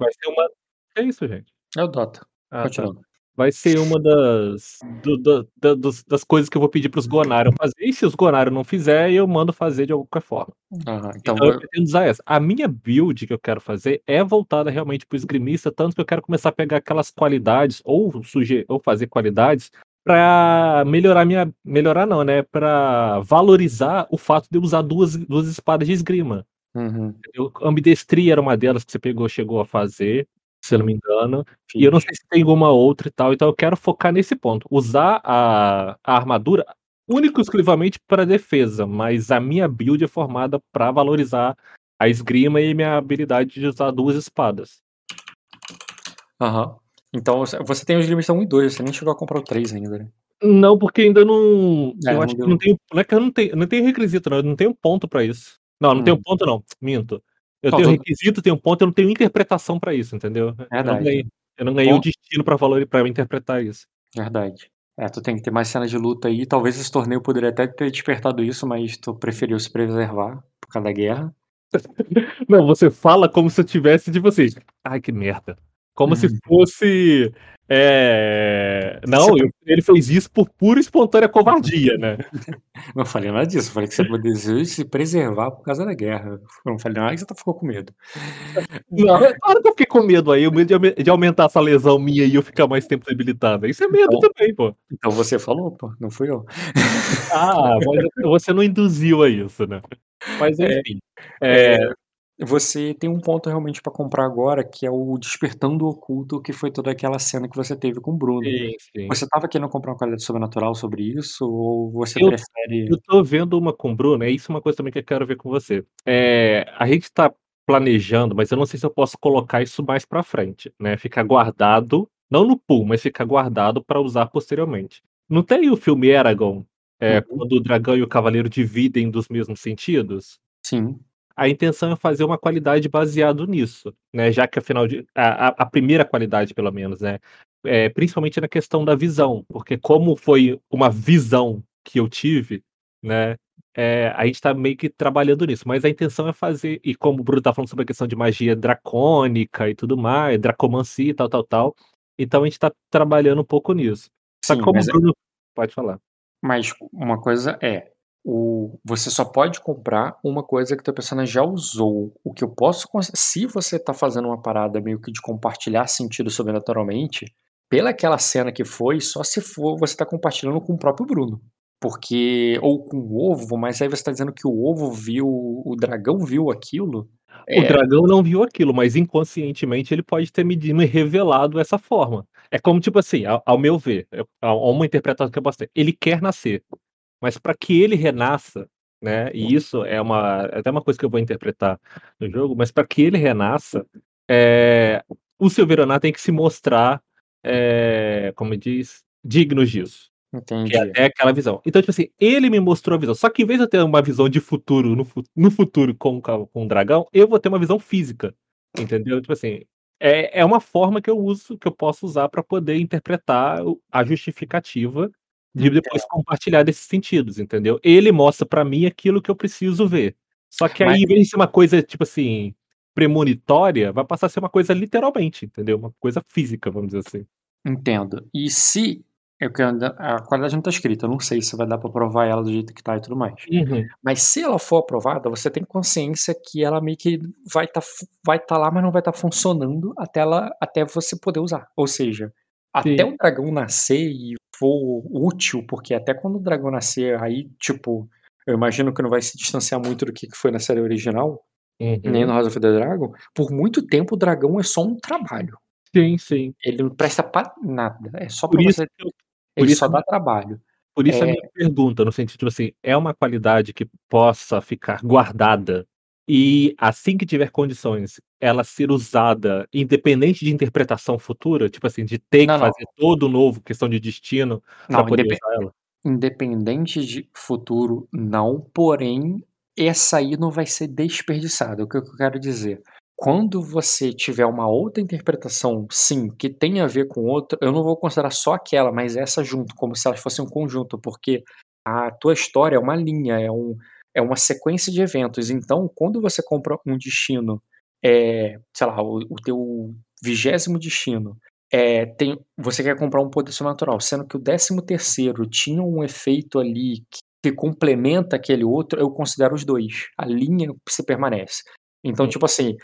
Vai ser uma que isso gente? É o Dota. Ah tá. Continuando. Vai ser uma das do da da dos das coisas que eu vou pedir para os Gonarion fazer, e se os Gonarion não fizer, eu mando fazer de qualquer forma. Então Então eu pretendo usar essa. A minha build que eu quero fazer é voltada realmente para o esgrimista, tanto que eu quero começar a pegar aquelas qualidades ou suge ou fazer qualidades pra melhorar minha melhorar não, né, pra valorizar o fato de eu usar duas 2 espadas de esgrima. Uhum. Ambidestria era uma delas que você pegou chegou a fazer, se eu não me engano, e eu não sei se tem alguma outra e tal, então eu quero focar nesse ponto, usar a a armadura único e exclusivamente pra defesa, mas a minha build é formada pra valorizar a esgrima e minha habilidade de usar 2 espadas. Aham. Então você tem o esgrimista 1 e 2, você nem chegou a comprar o 3 ainda, né? Não, porque ainda não É, eu não acho que não tenho não é que eu não tenho não tenho requisito não, eu não tenho ponto pra isso. Não, não tenho Hum. ponto não, minto. Eu tenho requisito, tenho ponto, eu não tenho interpretação pra isso, entendeu. Eu não Verdade. ganhei eu não ganhei o destino pra valori pra eu interpretar isso. Verdade. É, tu tem que ter mais cenas de luta aí, talvez esse torneio poderia até ter despertado isso, mas tu preferiu se preservar por causa da guerra. Não, você fala como se eu tivesse tipo assim: "Ai que merda", como se Uhum. Você não, pre ele fez isso por pura e espontânea covardia, né. Não falei nada disso, eu falei que você desejou se preservar por causa da guerra, eu não falei nada que você ficou com medo. Não, é claro que eu fiquei com medo aí, o medo de aumen de aumentar essa lesão minha e eu ficar mais tempo debilitada, isso é medo Então também, pô. então você falou, pô, não fui eu. Ah, mas você não induziu a isso, né. Mas É, enfim, é, eh você tem um ponto realmente pra comprar agora, que é o Despertando o Oculto, que foi toda aquela cena que você teve com o Bruno. Sim, sim. Você estava querendo comprar uma qualidade sobrenatural sobre isso ou você Eu prefere eu tô vendo uma com o Bruno, é isso uma coisa também que eu quero ver com você. Eh, a gente tá planejando, mas eu não sei se eu posso colocar isso mais pra frente, né, ficar guardado, não no pool, mas ficar guardado pra usar posteriormente. Não tem o filme Eragon, eh, Uhum. quando o dragão e o cavaleiro dividem dos mesmos sentidos? Sim. A intenção é fazer uma qualidade baseado nisso, né, já que afinal de a a primeira qualidade pelo menos, né, eh, principalmente na questão da visão, porque como foi uma visão que eu tive, né, eh, a gente tá meio que trabalhando nisso, mas a intenção é fazer e como o Bruno tá falando sobre a questão de magia dracônica e tudo mais, dracomancia e tal, tal, tal, então a gente tá trabalhando um pouco nisso. Só que Sim, como o é Bruno pode falar. Mas uma coisa é, o você só pode comprar uma coisa que teu personagem já usou, o que eu posso se você tá fazendo uma parada meio que de compartilhar sentido sobrenaturalmente, pela aquela cena que foi, só se for você tá compartilhando com o próprio Bruno, porque ou com o ovo, mas aí você tá dizendo que o ovo viu o dragão viu aquilo, O é. dragão não viu aquilo, mas inconscientemente ele pode ter me di me revelado essa forma. É como tipo assim, ao ao meu ver, eu a uma interpretação que eu posso ter, ele quer nascer, mas pra que ele renasça, né, e isso é uma é até uma coisa que eu vou interpretar no jogo, mas pra que ele renasça, eh, o Silveronar tem que se mostrar, eh, como diz, dignos disso, que é Entendi. até aquela visão. Então tipo assim, ele me mostrou a visão, só que em vez de eu ter uma visão de futuro no no futuro com com o dragão, eu vou ter uma visão física, entendeu. Tipo assim, é é uma forma que eu uso que eu posso usar pra poder interpretar a justificativa de depois compartilhar desses sentidos, entendeu. Ele mostra pra mim aquilo que eu preciso ver. Só que aí em vez de ser uma coisa tipo assim, premonitória, vai passar a ser uma coisa literalmente, entendeu, uma coisa física, vamos dizer assim. Entendo. E se eu quero ainda a qualidade não tá escrita, eu não sei se vai dar pra provar ela do jeito que tá e tudo mais. Uhum. Mas se ela for aprovada, você tem consciência que ela meio que vai tá fu vai tá lá, mas não vai tá funcionando até ela até você poder usar. Ou seja, até Sim. o dragão nascer e for útil, porque até quando o dragão nascer, aí, tipo, eu imagino que não vai se distanciar muito do que foi na série original, nem no Uhum. House of the Dragon, por muito tempo o dragão é só um trabalho. Sim, sim. Ele não presta pra nada, é só Por pra isso você eu ele isso só a dá trabalho. por isso a É minha pergunta, no sentido assim, é uma qualidade que possa ficar guardada e assim que tiver condições, ela ser usada independente de interpretação futura, tipo assim, de ter que Não, não. fazer todo novo questão de destino Não, poder indepen usar ela? independente de futuro, não, porém, essa aí não vai ser desperdiçada, o que que eu quero dizer, quando você tiver uma outra interpretação, sim, que tenha a ver com outra, eu não vou considerar só aquela, mas essa junto, como se elas fossem um conjunto, porque a tua história é uma linha, é um é uma sequência de eventos, então quando você compra um destino é, sei lá, o, o teu vigésimo destino é, tem, você quer comprar um poder sobrenatural, sendo que o décimo terceiro tinha um efeito ali que, que complementa aquele outro, eu considero os dois. A linha se permanece. Então, sim. tipo assim,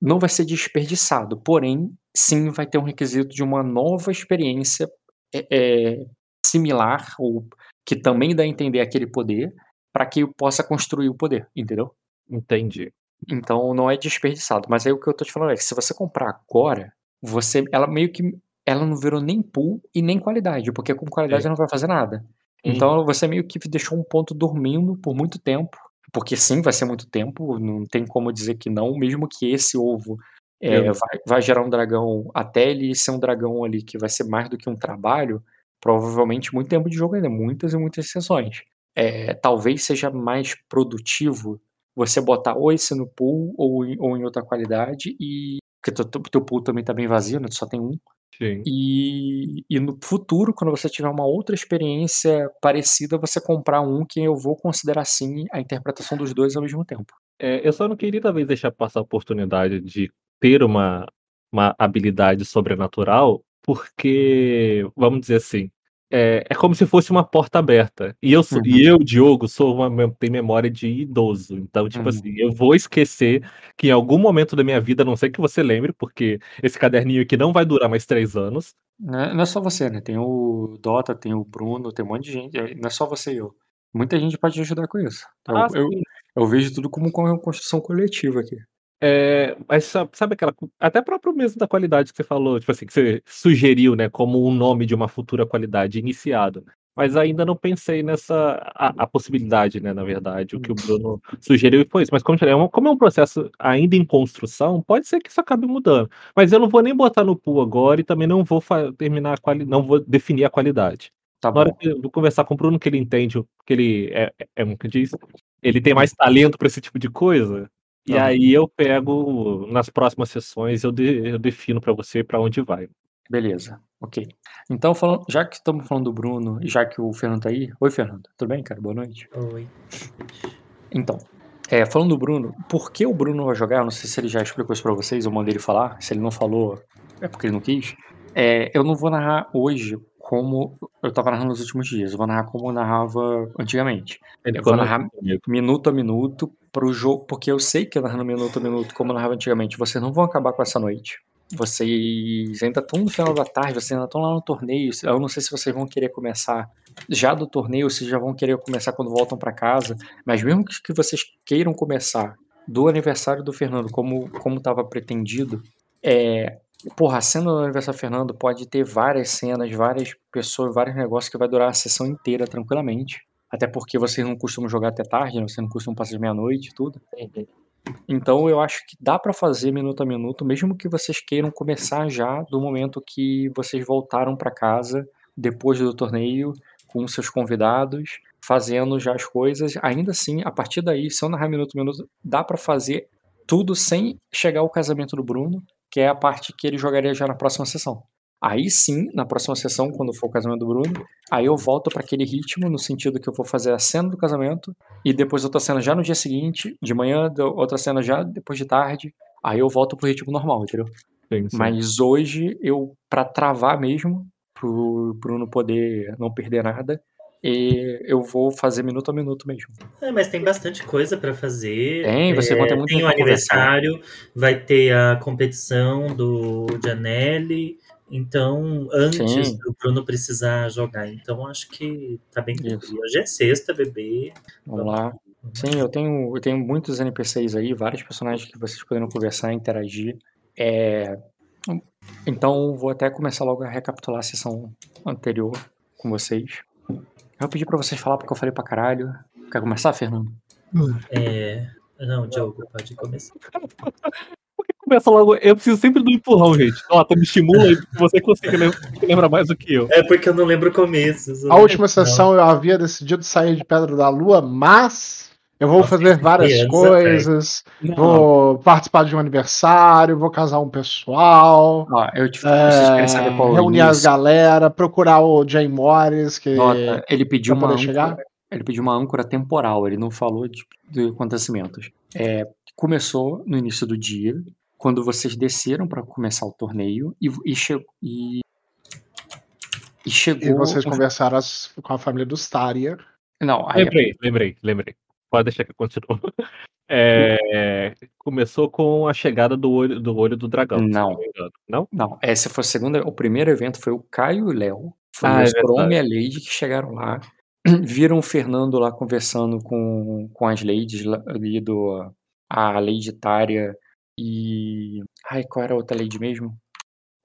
não vai ser desperdiçado, porém, sim vai ter um requisito de uma nova experiência é, é, similar, ou que também dá a entender aquele poder, para que eu possa construir o poder, entendeu? Entendi. Então não é desperdiçado. Mas aí o que eu tô te falando é que se você comprar agora, você. Ela meio que. Ela não virou nem pool e nem qualidade, porque com qualidade ela não vai fazer nada. Então uhum. você meio que deixou um ponto dormindo por muito tempo. Porque sim, vai ser muito tempo, não tem como dizer que não, mesmo que esse ovo é, vai, vai, gerar um dragão até ele ser um dragão ali que vai ser mais do que um trabalho, provavelmente muito tempo de jogo ainda, muitas e muitas sessões. É, talvez seja mais produtivo você botar ou esse no pool ou em, ou em outra qualidade e porque o teu, teu pool também tá bem vazio, né? Tu só tem um. Sim. E, e no futuro, quando você tiver uma outra experiência parecida, você comprar um que eu vou considerar sim a interpretação dos dois ao mesmo tempo. É, eu só não queria talvez deixar passar a oportunidade de ter uma, uma habilidade sobrenatural, porque, vamos dizer assim, é, é como se fosse uma porta aberta. E eu, sou, uhum. e eu Diogo, sou uma, tenho memória de idoso. Então, tipo uhum. assim, eu vou esquecer que em algum momento da minha vida, a não sei que você lembre, porque esse caderninho aqui não vai durar mais três anos. Não é, não é só você, né? Tem o Dota, tem o Bruno, tem um monte de gente. É, não é só você e eu. Muita gente pode te ajudar com isso. Então, ah, eu, eu, eu, vejo tudo como uma construção coletiva aqui. É, mas sabe aquela. Até próprio mesmo da qualidade que você falou, tipo assim, que você sugeriu, né, como um nome de uma futura qualidade iniciado. Mas ainda não pensei nessa. A, a possibilidade, né, na verdade. O que o Bruno sugeriu foi isso. Mas como, é um, como é um processo ainda em construção, pode ser que isso acabe mudando. Mas eu não vou nem botar no pool agora e também não vou terminar a qualidade. Não vou definir a qualidade. Tá Na hora que eu vou conversar com o Bruno, que ele entende, que ele é, é, é que diz, ele tem mais talento para esse tipo de coisa. E aí eu pego nas próximas sessões, eu, de, eu defino para você para onde vai. Beleza, ok. Então, falando, já que estamos falando do Bruno e já que o Fernando tá aí. Oi, Fernando. Tudo bem, cara? Boa noite. Oi. Então, é, falando do Bruno, por que o Bruno vai jogar? Eu não sei se ele já explicou isso pra vocês, eu mandei ele falar. Se ele não falou, é porque ele não quis. É, eu não vou narrar hoje como eu tava narrando nos últimos dias. Eu vou narrar como eu narrava antigamente. Ele eu vou narrar minuto a minuto pro jogo, porque eu sei que narrando minuto a minuto, como eu narrava antigamente, vocês não vão acabar com essa noite. Vocês ainda estão no final da tarde, vocês ainda estão lá no torneio. Eu não sei se vocês vão querer começar já do torneio, se já vão querer começar quando voltam para casa. Mas mesmo que vocês queiram começar do aniversário do Fernando, como como estava pretendido, é, Porra, a cena do aniversário Fernando pode ter várias cenas, várias pessoas, vários negócios que vai durar a sessão inteira tranquilamente. Até porque vocês não costumam jogar até tarde, né? vocês não costumam passar meia-noite e tudo. Então eu acho que dá para fazer minuto a minuto, mesmo que vocês queiram começar já do momento que vocês voltaram para casa depois do torneio com seus convidados, fazendo já as coisas. Ainda assim, a partir daí, se eu narrar minuto a minuto, dá para fazer tudo sem chegar ao casamento do Bruno, que é a parte que ele jogaria já na próxima sessão. Aí sim, na próxima sessão, quando for o casamento do Bruno, aí eu volto para aquele ritmo, no sentido que eu vou fazer a cena do casamento, e depois outra cena já no dia seguinte, de manhã, outra cena já depois de tarde, aí eu volto pro ritmo normal, entendeu? Sim, sim. Mas hoje, eu, para travar mesmo, pro Bruno poder não perder nada, e eu vou fazer minuto a minuto mesmo. É, mas tem bastante coisa para fazer. Tem, você é, ter muito Tem o aniversário, vai ter a competição do Janelli. Então, antes Sim. do Bruno precisar jogar. Então, acho que tá bem tranquilo. Hoje é sexta, bebê. Vamos, lá. Sim, eu tenho, eu tenho muitos NPCs aí, vários personagens que vocês poderiam conversar, interagir. É... Então, vou até começar logo a recapitular a sessão anterior com vocês. Eu pedi pra vocês falar porque eu falei pra caralho. Quer começar, Fernando? É. Não, Diogo, pode começar. Por que começa logo? Eu preciso sempre do empurrão, gente. Ó, tu me estimula e você consegue lembrar mais do que eu. É porque eu não lembro o começo. A última sessão não. eu havia decidido sair de Pedra da Lua, mas eu vou fazer várias coisas, vou participar de um aniversário, vou casar um pessoal. Ó, eu te é, saber qual reunir as galera, procurar o Jay Morris, que Nota, ele pediu uma âncora, chegar. ele pediu uma âncora temporal, ele não falou de, de acontecimentos. É, começou no início do dia, quando vocês desceram para começar o torneio e, e, che e, e chegou. E vocês conversaram com a família dos Taria. Não, aí lembrei, é... lembrei, lembrei. Pode deixar que eu continue. É, começou com a chegada do olho do, olho do dragão. Não. Não? Não. Esse foi o segundo. O primeiro evento foi o Caio e o Léo. Foi ah, o Strom é e a Lady que chegaram lá. Viram o Fernando lá conversando com, com as ladies ali do. A Lady Tária e. Ai, qual era a outra Lady mesmo?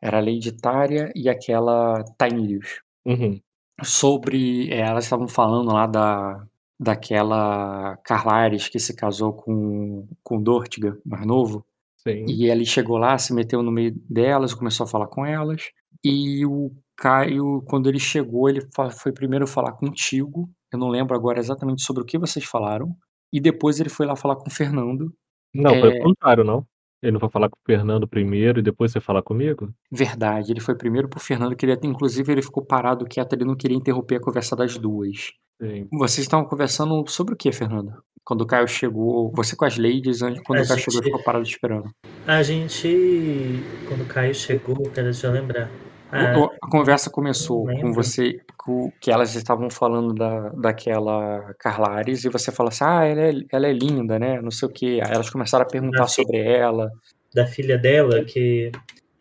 Era a Lady Tária e aquela Tainirius. Uhum. Sobre. É, elas estavam falando lá da, daquela Carlares que se casou com, com Dortiga, mais novo. Sim. E ele chegou lá, se meteu no meio delas, começou a falar com elas. E o Caio, quando ele chegou, ele foi primeiro falar contigo. Eu não lembro agora exatamente sobre o que vocês falaram. E depois ele foi lá falar com o Fernando. Não, é... foi o contrário, não? Ele não vai falar com o Fernando primeiro e depois você falar comigo? Verdade, ele foi primeiro pro Fernando, que ele, inclusive ele ficou parado quieto, ele não queria interromper a conversa das duas. Sim. Vocês estavam conversando sobre o que, Fernando? Quando o Caio chegou, você com as ladies, quando a o Caio gente... chegou, ficou parado esperando. A gente, quando o Caio chegou, quero deixa eu lembrar. A, a conversa começou com você, com, que elas estavam falando da, daquela Carlares, e você falou assim: ah, ela é, ela é linda, né? Não sei o quê. Aí elas começaram a perguntar da sobre filha, ela. Da filha dela, que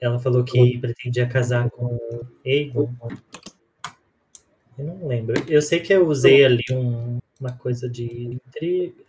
ela falou que pretendia casar com Egon. Eu não lembro. Eu sei que eu usei ali um, uma coisa de.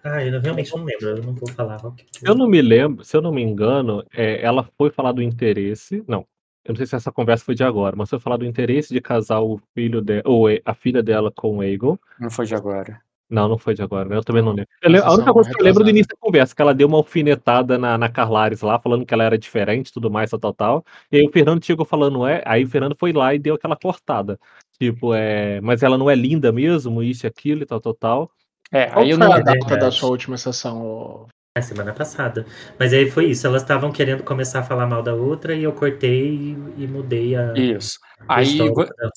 Ah, eu realmente não lembro, eu não vou falar. Eu não me lembro, se eu não me engano, é, ela foi falar do interesse. Não, eu não sei se essa conversa foi de agora, mas foi falar do interesse de casar o filho dela, ou a filha dela com o Eagle. Não foi de agora. Não, não foi de agora, eu também não lembro. Eu, a única coisa que eu lembro do início da conversa, que ela deu uma alfinetada na, na Carlares lá, falando que ela era diferente tudo mais, tal, tal, tal. E aí o Fernando chegou falando, é. Aí o Fernando foi lá e deu aquela cortada. Tipo, é. Mas ela não é linda mesmo, isso e aquilo e tal, tal, tal. É, aí eu não. a data da sua última sessão, a semana passada. Mas aí foi isso, elas estavam querendo começar a falar mal da outra e eu cortei e, e mudei a. Isso. A aí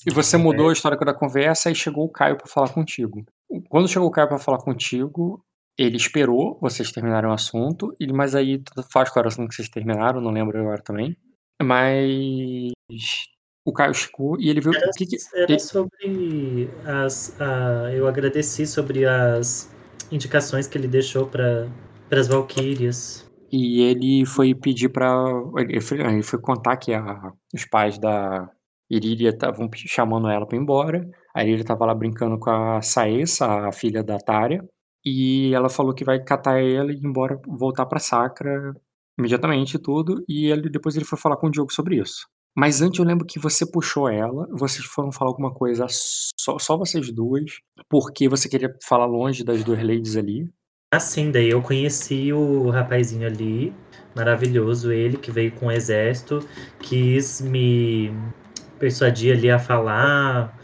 e você mudou a história da conversa e chegou o Caio para falar contigo. Quando chegou o Caio para falar contigo, ele esperou vocês terminarem o assunto, mas aí faz o assunto que vocês terminaram, não lembro agora também. Mas o Caio chegou e ele viu era, o que, que era ele... sobre as. A, eu agradeci sobre as indicações que ele deixou para para as Valquírias. E ele foi pedir para ele, ele foi, contar que a, os pais da Irília estavam chamando ela para ir embora. A Irília estava lá brincando com a Saessa, a filha da Tária, e ela falou que vai catar ela e ir embora, voltar para Sacra imediatamente tudo, e ele, depois ele foi falar com o Diogo sobre isso. Mas antes eu lembro que você puxou ela, vocês foram falar alguma coisa só, só vocês duas, porque você queria falar longe das duas ladies ali. Assim, daí eu conheci o rapazinho ali, maravilhoso, ele que veio com o exército, quis me persuadir ali a falar,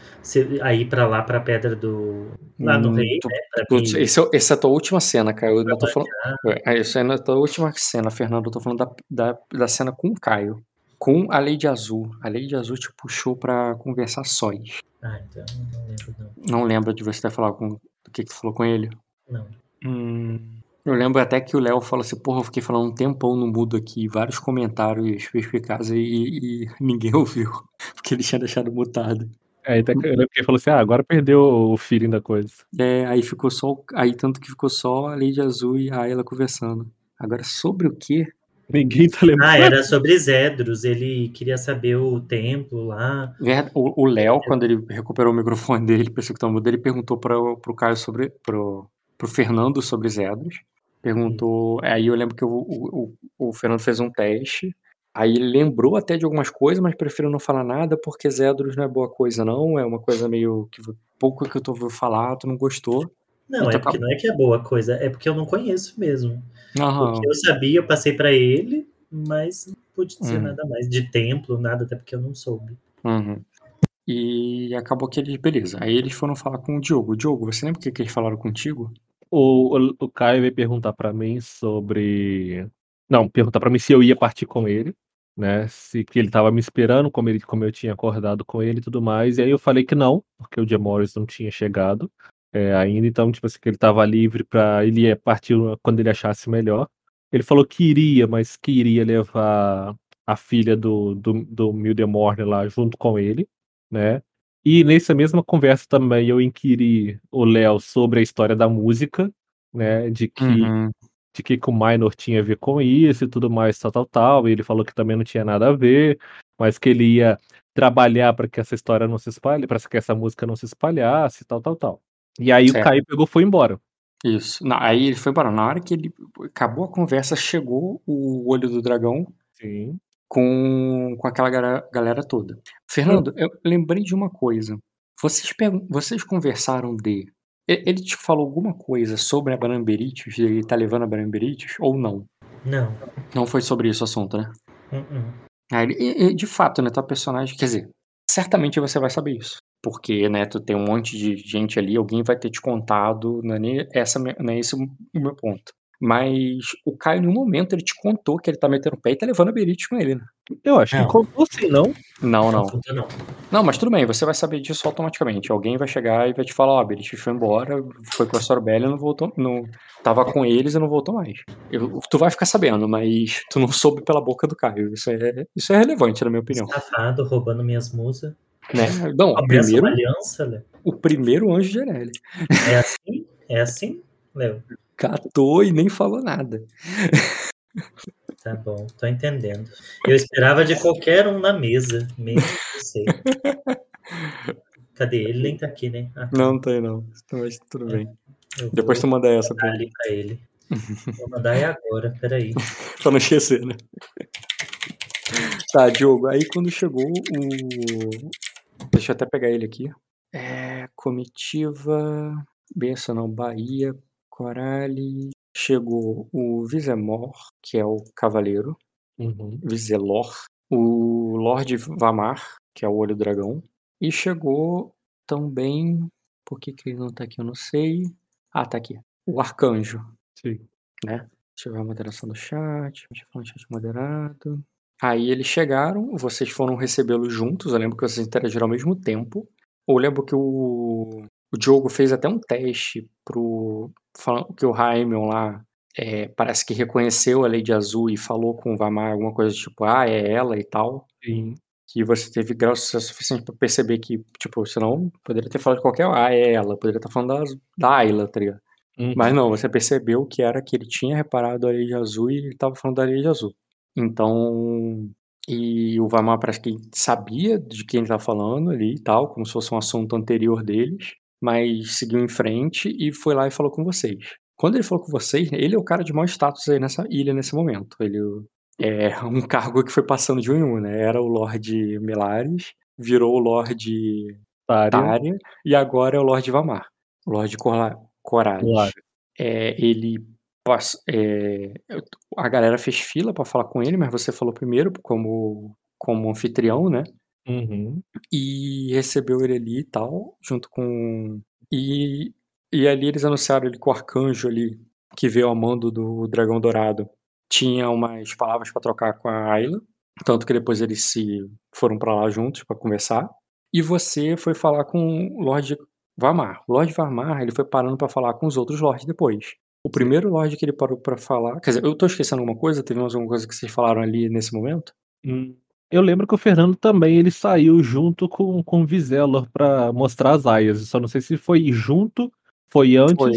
a ir pra lá, pra Pedra do. Lá no hum, Rei, né? Putz, me... esse, é, essa é a tua última cena, cara. Eu tô falando. É, essa é a tua última cena, Fernando. Eu tô falando da, da, da cena com o Caio. Com a Lei de Azul. A Lei de Azul te puxou pra conversar sós. Ah, então não lembro, não. Não lembra de você ter falado com. O que, que tu falou com ele? Não. Hum, eu lembro até que o Léo falou assim, porra, eu fiquei falando um tempão no mudo aqui, vários comentários perspicazes e, e ninguém ouviu, porque ele tinha deixado mutado. É, até que eu lembro que ele falou assim, ah, agora perdeu o feeling da coisa. É, aí ficou só, aí tanto que ficou só a Lady Azul e a Ayla conversando. Agora, sobre o quê? Ninguém tá lembrando. Ah, era sobre Zedros, ele queria saber o templo lá. O Léo, quando ele recuperou o microfone dele, pensou que tava mudo, ele perguntou para pro Caio sobre, pro, pro Fernando sobre Zedros. Perguntou. Aí eu lembro que o, o, o, Fernando fez um teste. Aí ele lembrou até de algumas coisas, mas preferiu não falar nada porque Zedros não é boa coisa, não. É uma coisa meio que pouco que eu tô ouvindo falar, tu não gostou. Não, então, é porque não é que é boa coisa, é porque eu não conheço mesmo. Aham. O que eu sabia, eu passei para ele, mas não pude dizer uhum. nada mais. De templo, nada, até porque eu não soube. Uhum. E acabou que eles, beleza. Aí eles foram falar com o Diogo. Diogo, você lembra o que, que eles falaram contigo? O, o, Caio veio perguntar para mim sobre. Não, perguntar para mim se eu ia partir com ele, né? Se que ele tava me esperando, como, ele, como eu tinha acordado com ele e tudo mais. E aí eu falei que não, porque o Jim Morris não tinha chegado é, ainda. Então, tipo assim, que ele tava livre para Ele ia partir quando ele achasse melhor. Ele falou que iria, mas que iria levar a filha do, do, do Mildemorne lá junto com ele, né? E nessa mesma conversa também eu inquiri o Léo sobre a história da música, né? De que, Uhum. de que, que o Minor tinha a ver com isso e tudo mais, tal, tal, tal. E ele falou que também não tinha nada a ver, mas que ele ia trabalhar para que essa história não se espalhe, para que essa música não se espalhasse, tal, tal, tal. E aí Certo. o Caio pegou e foi embora. Isso. Na- aí ele foi embora. Na hora que ele acabou a conversa, chegou o olho do dragão Sim. Com, com aquela galera toda. Fernando, eu lembrei de uma coisa. Vocês, vocês conversaram de. Ele te falou alguma coisa sobre a Branamberites? Ele tá levando a Branamberites ou não? Não. Não foi sobre isso o assunto, né? Uh-uh. Ah, ele- de fato, né, tua personagem, quer dizer, certamente você vai saber isso. Porque, né, tu tem um monte de gente ali, alguém vai ter te contado, não é nem, essa, não é esse o meu ponto. Mas o Caio, em um momento, ele te contou que ele tá metendo o pé e tá levando a Berit com ele, né? Eu acho Não. que contou sim, não? Não, não. Não. Não, mas tudo bem, você vai saber disso automaticamente. Alguém vai chegar e vai te falar, ó, a Berit foi embora, foi com a Sorbella e não voltou, não, tava com eles e não voltou mais. Eu- tu vai ficar sabendo, mas tu não soube pela boca do Caio. Isso é, isso é relevante, na minha opinião. Safado, roubando minhas musas. Né? Não, o primeiro, aliança, Léo. o primeiro anjo de Anelli. É assim? É assim, Léo? Catou e nem falou nada. Tá bom, tô entendendo. Eu esperava de qualquer um na mesa, mesmo que você. Cadê ele? Nem tá aqui, né? Ah, Não tem, não. Mas tudo bem. eu Depois tu manda essa pra ele. ali pra ele. Vou mandar é agora, peraí. Pra não esquecer, né? Tá, Diogo, aí quando chegou o. Deixa eu até pegar ele aqui. É. Comitiva. Benção não, Bahia, Corale. Chegou o Vizemor, que é o cavaleiro. Uhum. Vizelor. O Lorde Vamar, que é o olho dragão. E chegou também. Por que, que ele não tá aqui? Eu não sei. Ah, tá aqui. O Arcanjo. Sim. Deixa eu ver a moderação do chat. Deixa eu falar um chat moderado. Aí eles chegaram, vocês foram recebê-los juntos. Eu lembro que vocês interagiram ao mesmo tempo. Eu lembro que o, o Diogo fez até um teste pro. Que o Raimon lá é, parece que reconheceu a Lady Azul e falou com o Vamar alguma coisa tipo, ah, é ela e tal. Sim. Que você teve grau suficiente pra perceber que, tipo, senão poderia ter falado de qualquer. Ah, é ela. Poderia estar falando da, da Ayla, tá ligado? Uhum. Mas não, você percebeu que era que ele tinha reparado a Lei Azul e ele tava falando da Lei Azul. Então. E o Vamar parece que sabia de quem ele tava falando ali e tal, como se fosse um assunto anterior deles, mas seguiu em frente e foi lá e falou com vocês. Quando ele falou com vocês, ele é o cara de maior status aí nessa ilha nesse momento. Ele é um cargo que foi passando de um em um, né? Era o Lorde Melares, virou o Lorde Tária. E agora é o Lorde Vamar. O Lorde Corla- Corales. Claro. É, ele é, a galera fez fila pra falar com ele, mas você falou primeiro como como anfitrião, né? Uhum. E recebeu ele ali e tal, junto com e e ali eles anunciaram ele que o arcanjo ali que veio ao mando do Dragão Dourado tinha umas palavras pra trocar com a Ayla, tanto que depois eles se foram pra lá juntos pra conversar. E você foi falar com o Lorde Vamar. O Lorde Vamar, ele foi parando pra falar com os outros lords depois. O primeiro lorde que ele parou pra falar, quer dizer, eu tô esquecendo alguma coisa? Teve mais alguma coisa que vocês falaram ali nesse momento? Hum. Eu lembro que o Fernando também ele saiu junto com, com o Vizelor pra mostrar as aias. Só não sei se foi junto, foi antes Foi.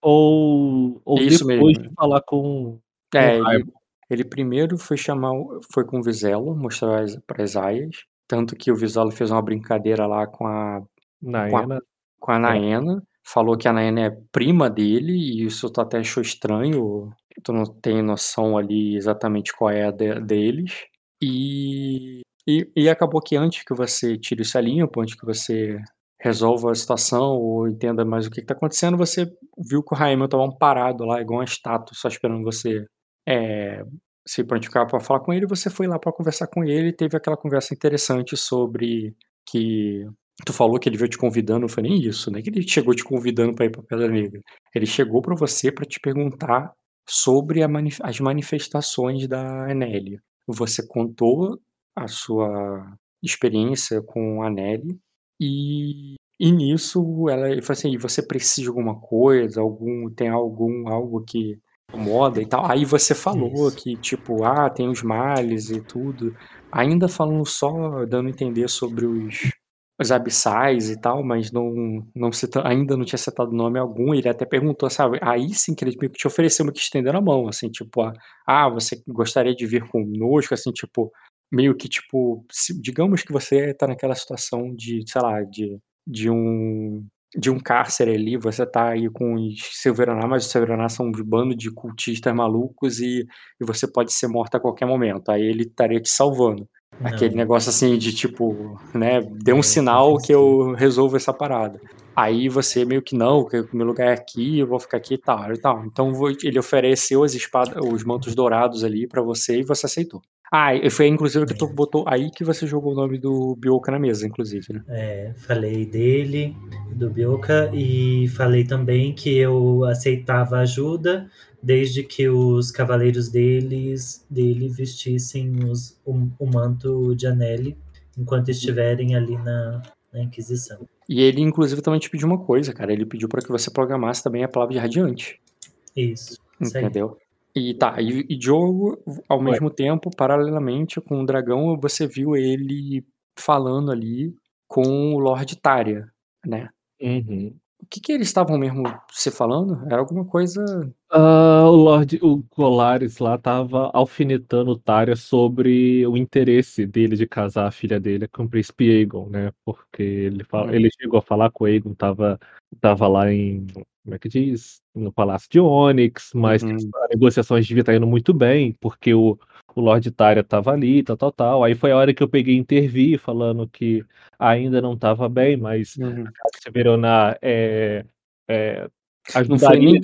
ou, ou Isso depois mesmo. de falar com. É, com o ele, ele primeiro foi chamar, foi com o Vizelo, mostrar as, pras aias. Tanto que o Vizelo fez uma brincadeira lá com a, Naena. com a Naena. Falou que a Naena é prima dele, e isso tu até achou estranho. Tu não tem noção ali exatamente qual é a de- deles. E, e, e acabou que antes que você tire isso a antes que você resolva a situação ou entenda mais o que está acontecendo, você viu que o Raimel estava parado lá, igual uma estátua, só esperando você é, se prontificar para falar com ele. Você foi lá para conversar com ele e teve aquela conversa interessante sobre que tu falou que ele veio te convidando, não foi nem isso, né? Que ele chegou te convidando para ir para Pedra Negra. Ele chegou para você para te perguntar sobre manif- as manifestações da Anneli. Você contou a sua experiência com a Anneli e, e nisso ela falou assim, "E você precisa de alguma coisa, algum tem algum algo que moda e tal. Aí você falou Isso. que, tipo, ah, tem os males e tudo. Ainda falando só, dando a entender sobre os, os abissais e tal, mas não, não cita, ainda não tinha citado nome algum. Ele até perguntou, sabe? Aí sim que ele te ofereceu, que estendendo a mão, assim, tipo, ah, você gostaria de vir conosco, assim, tipo, meio que, tipo, digamos que você tá naquela situação de, sei lá, de, de um de um cárcere ali, você tá aí com os Silveraná, mas os Silveraná são um bando de cultistas malucos e, e você pode ser morto a qualquer momento. Aí ele estaria te salvando. Não. Aquele negócio assim de tipo, né, dê um é, sinal que eu resolvo essa parada. Aí você meio que não, que o meu lugar é aqui, eu vou ficar aqui e tal, e tal. Então ele ofereceu as espadas, os mantos dourados ali para você e você aceitou. Ah, e foi inclusive que tu botou aí que você jogou o nome do Bioka na mesa, inclusive, né? É, falei dele, do Bioka, e falei também que eu aceitava ajuda desde que os cavaleiros deles dele vestissem os, o, o manto de Anelli enquanto estiverem ali na, na Inquisição. E ele, inclusive, também te pediu uma coisa, cara. Ele pediu para que você programasse também a palavra de radiante. Isso. Entendeu? E tá, e, e Diogo, ao Ué. mesmo tempo, paralelamente com o dragão, você viu ele falando ali com o Lord Tária, né? Uhum. O que, que eles estavam mesmo se falando? Era alguma coisa. Uh, o Lord, o Colares lá tava alfinetando o Tária sobre o interesse dele de casar a filha dele com o príncipe Aegon, né? Porque ele, fala, uhum. ele chegou a falar com o Aegon, tava, tava lá em. Como é que diz? No Palácio de Onyx, mas uhum. as negociações deviam estar indo muito bem, porque o, o Lord Tária tava ali, tal, tal, tal. Aí foi a hora que eu peguei e intervi, falando que ainda não tava bem, mas uhum. a Severona é, é, não foi, nem,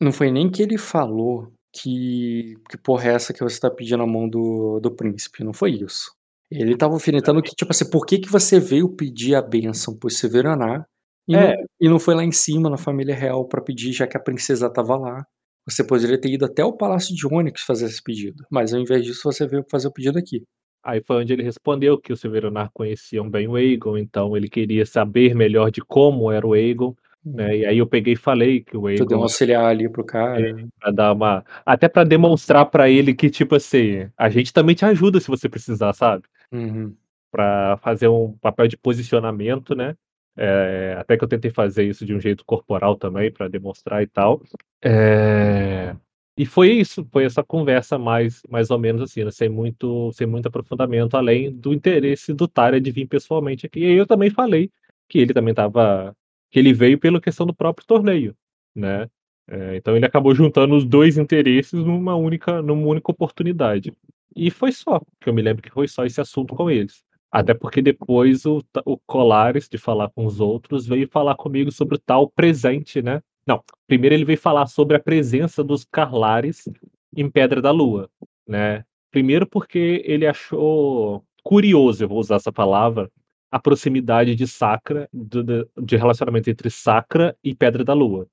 não foi nem que ele falou que, que porra é essa que você tá pedindo a mão do, do príncipe, não foi isso. Ele tava alfinetando que, tipo assim, por que, que você veio pedir a bênção pro Severaná e, é. não, e não foi lá em cima na família real para pedir, já que a princesa tava lá? Você poderia ter ido até o Palácio de Onyx fazer esse pedido, mas ao invés disso você veio fazer o pedido aqui. Aí foi onde ele respondeu que os Severonar conheciam bem o Aegon, então ele queria saber melhor de como era o Aegon, né? E aí eu peguei e falei que o Aegon. Tu deu um auxiliar ali pro cara. É, pra dar uma. Até para demonstrar para ele que, tipo assim, a gente também te ajuda se você precisar, sabe? Uhum. Pra fazer um papel de posicionamento, né? É, até que eu tentei fazer isso de um jeito corporal também, para demonstrar e tal. É, e foi isso, foi essa conversa mais, mais ou menos assim, né, sem, muito, sem muito aprofundamento, além do interesse do Tária de vir pessoalmente aqui. E aí eu também falei que ele também estava. Que ele veio pela questão do próprio torneio, né? É, então ele acabou juntando os dois interesses numa única, numa única oportunidade. E foi só, que eu me lembro que foi só esse assunto com eles. Até porque depois o, o Colares, de falar com os outros, veio falar comigo sobre o tal presente, né? Não, primeiro ele veio falar sobre a presença dos Carlares em Pedra da Lua, né? Primeiro porque ele achou curioso, eu vou usar essa palavra, a proximidade de Sacra, de, de relacionamento entre Sacra e Pedra da Lua.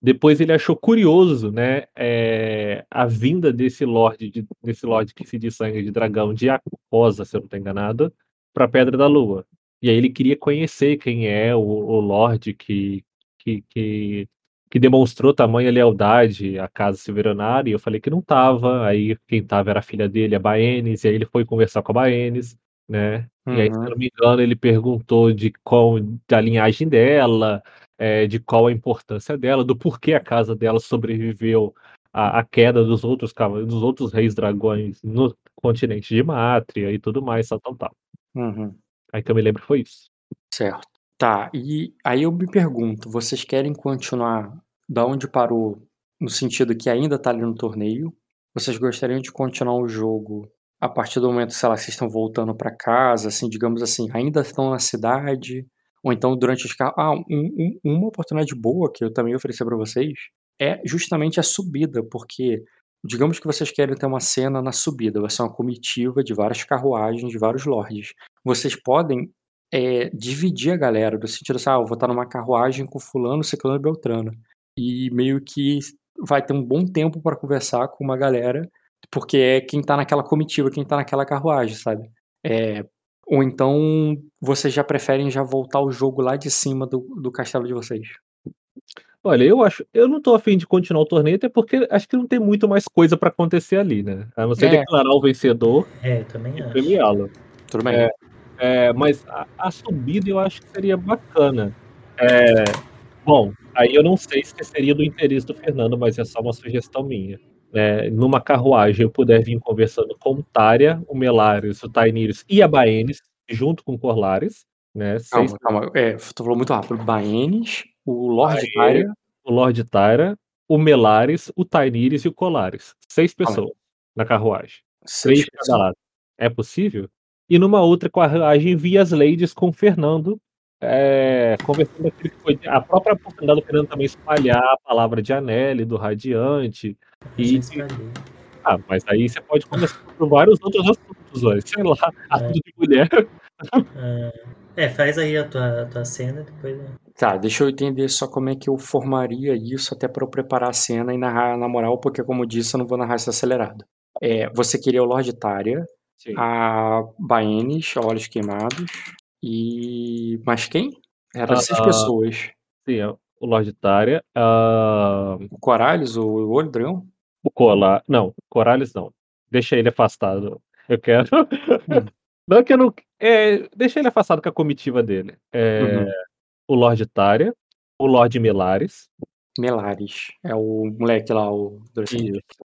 Depois ele achou curioso, né, é, a vinda desse Lorde, de, desse Lorde que se diz sangue de dragão de Acosa, se eu não estou enganado, para Pedra da Lua. E aí ele queria conhecer quem é o, o Lorde que, que, que, que, demonstrou tamanha lealdade à Casa Silveronária, e eu falei que não estava, aí quem estava era a filha dele, a Baenis, e aí ele foi conversar com a Baenis, né, uhum. e aí, se não me engano, ele perguntou de qual, da linhagem dela, é, de qual a importância dela, do porquê a casa dela sobreviveu à, à queda dos outros dos outros reis dragões no continente de Mátria e tudo mais, tal, tal, tal. Uhum. Aí que eu me lembro foi isso. Certo. Tá, e aí eu me pergunto, vocês querem continuar da onde parou, no sentido que ainda tá ali no torneio? Vocês gostariam de continuar o jogo a partir do momento, sei lá, vocês estão voltando para casa, assim, digamos assim, ainda estão na cidade? Ou então durante os carros. Ah, um, um, uma oportunidade boa que eu também ofereci para vocês é justamente a subida, porque digamos que vocês querem ter uma cena na subida, vai ser uma comitiva de várias carruagens, de vários lords. Vocês podem é, dividir a galera, do sentido assim, ah, eu vou estar numa carruagem com fulano, ciclano e beltrano. E meio que vai ter um bom tempo para conversar com uma galera, porque é quem tá naquela comitiva, quem tá naquela carruagem, sabe? É, ou então vocês já preferem já voltar o jogo lá de cima do, do castelo de vocês? Olha, eu acho eu não tô afim de continuar o torneio, até porque acho que não tem muito mais coisa pra acontecer ali, né. A não ser É. declarar o vencedor É, também e acho. premiá-lo. Tudo bem. É, é, mas a a subida eu acho que seria bacana. Eh, bom, aí eu não sei se seria do interesse do Fernando, mas é só uma sugestão minha. Eh, numa carruagem eu puder vir conversando com o Tária, o Melares, o Tainirius e a Baenis, junto com o Corlares, né, 6 Calma, calma. É, tu falou muito rápido. Baenis, o Lorde Tária o Lorde Tyra, o Melares, o Tainirius e o Colares. 6 Calma. pessoas na carruagem, 6 3 de cada lado. É possível? E numa outra carruagem vir as ladies com o Fernando, eh, conversando aquilo que foi a própria oportunidade do Fernando também espalhar a palavra de Anelli, do Radiante, e ah, mas aí você pode conversar por vários outros assuntos, ué, sei lá, assunto de mulher. Ah, é, faz aí a tua, a tua cena, depois. Tá, deixa eu entender só como é que eu formaria isso até pra eu preparar a cena e narrar na moral, porque como eu disse, eu não vou narrar isso acelerado. É, você queria o Lorde Tária, Sim. a Baenis, Olhos Queimados, e mais quem? Era 6 Ah. pessoas. Sim, é o Lorde Tária, hã O Coralhos, o Olho Dragão? O Cola não, Coralles não. Deixa ele afastado. Eu quero Hum. não que eu não eh, deixa ele afastado com a comitiva dele. Eh, Uhum. o Lorde Tária, o Lorde Melares. Melares. É o moleque lá, o.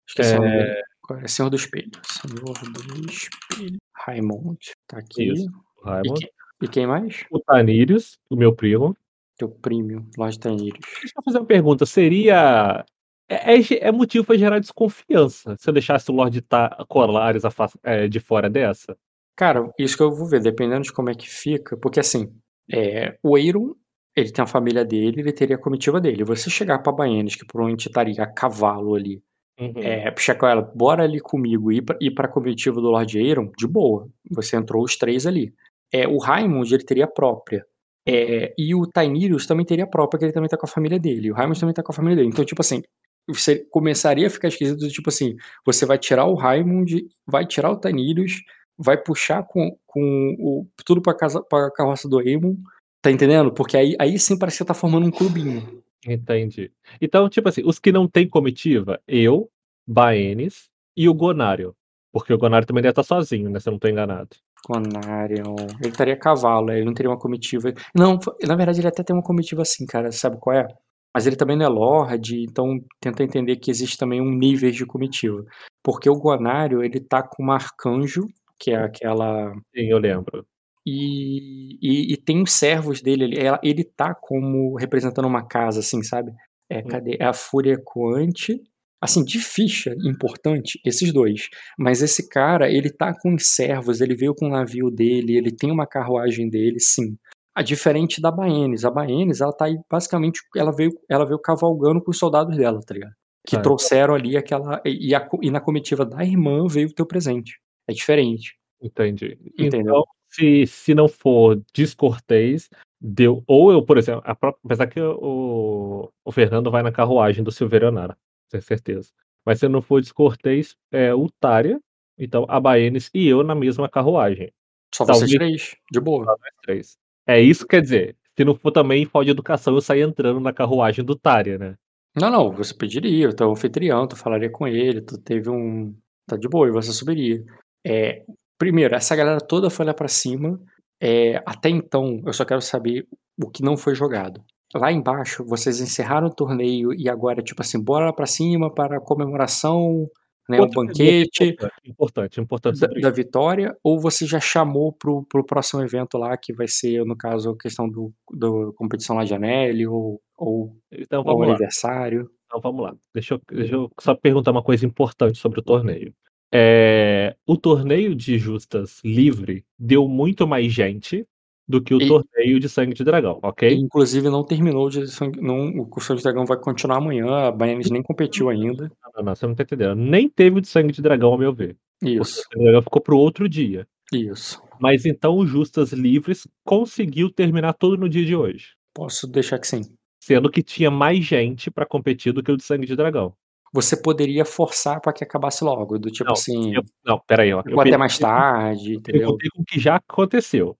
Esqueci o nome dele. Qual é? Senhor do Espelho. Senhor do Espelho. Raimond. Tá aqui. Isso, o Raimond. E quem mais? O Tanírios, o meu primo. Teu primo, Lorde Tanírios. Deixa eu fazer uma pergunta, seria é é é motivo pra gerar desconfiança, se eu deixasse o Lorde Ta Colares eh, de fora dessa? Cara, isso que eu vou ver, dependendo de como é que fica, porque assim, eh, o Aeron, ele tem a família dele, ele teria a comitiva dele. Você chegar pra Baenis, que provavelmente estaria a cavalo ali, Uhum. eh, puxar com ela: "Bora ali comigo", e ir pra ir pra comitiva do Lorde Aeron, de boa, você entrou os 3 ali. Eh, o Raimund, ele teria própria. Eh, e o Tainirius também teria própria, que ele também tá com a família dele. O Raimund também tá com a família dele. Então, tipo assim, você começaria a ficar esquisito tipo assim, você vai tirar o Raimund, vai tirar o Tainirius, vai puxar com com o tudo pra casa pra carroça do Aemon, tá entendendo? Porque aí aí sim parece que você tá formando um clubinho. Entendi. Então, tipo assim, os que não têm comitiva, eu, Baenis e o Gonário. Porque o Gonário também deve estar sozinho, né, se eu não tô enganado. Conarion, ele estaria a cavalo, ele não teria uma comitiva não, na verdade ele até tem uma comitiva sim, cara, sabe qual é? Mas ele também não é lorde, então tenta entender que existe também um níveis de comitiva. Porque o Gonário, ele tá com uma arcanjo, que é aquela Sim, eu lembro. e e e tem os servos dele ela ele tá como representando uma casa, assim, sabe. É, Hum. cadê? É a Fúria Ecoante, assim, de ficha importante, esses 2. Mas esse cara, ele tá com os servos, ele veio com o navio dele, ele tem uma carruagem dele, sim. Ah, diferente da Baenis, a Baenis ela tá aí basicamente ela veio ela veio cavalgando com os soldados dela, tá ligado. Que então trouxeram ali aquela e a e na comitiva da irmã veio o teu presente. É diferente. Entendi. Entendeu? Então, se se não for descortês, deu ou eu, por exemplo, a própria apesar que o o Fernando vai na carruagem do Silverio tenho certeza. Mas se não for descortês, é o Tária, então a Baenis e eu na mesma carruagem. Só vocês Talvez 3, de boa. só nós 3. É isso quer dizer, se não for também falta de educação eu sair entrando na carruagem do Tária, né. Não, não, você pediria, tu é o anfitrião, tu falaria com ele, tu teve um tá de boa e você subiria. Eh, primeiro, essa galera toda foi lá pra cima, eh, até então, eu só quero saber o que não foi jogado. Lá embaixo, vocês encerraram o torneio e agora, tipo assim, bora lá pra cima para a comemoração, né, um Outra pergunta banquete importante, importante, importante da da vitória, ou você já chamou para o para o próximo evento lá, que vai ser, no caso, a questão do do competição lá de Anelli ou ou Então ou vamos lá. aniversário? Então vamos lá, deixa eu deixa eu só perguntar uma coisa importante sobre o torneio. Eh, o torneio de justas livre deu muito mais gente do que o E torneio de sangue de dragão, ok? Inclusive não terminou de sangue não, o Sangue de Dragão vai continuar amanhã, a Baenis nem competiu ainda. Não, não, não, você não tá entendendo. Nem teve o de sangue de dragão, ao meu ver. O Isso. sangue de dragão ficou para o outro dia. Isso. Mas então o Justas Livres conseguiu terminar tudo no dia de hoje. Posso deixar que sim. Sendo que tinha mais gente pra competir do que o de sangue de dragão. Você poderia forçar pra que acabasse logo, do tipo Não, assim eu não, espera aí, ó, eu ficou até mais tarde, eu entendeu? perguntei com o que já aconteceu.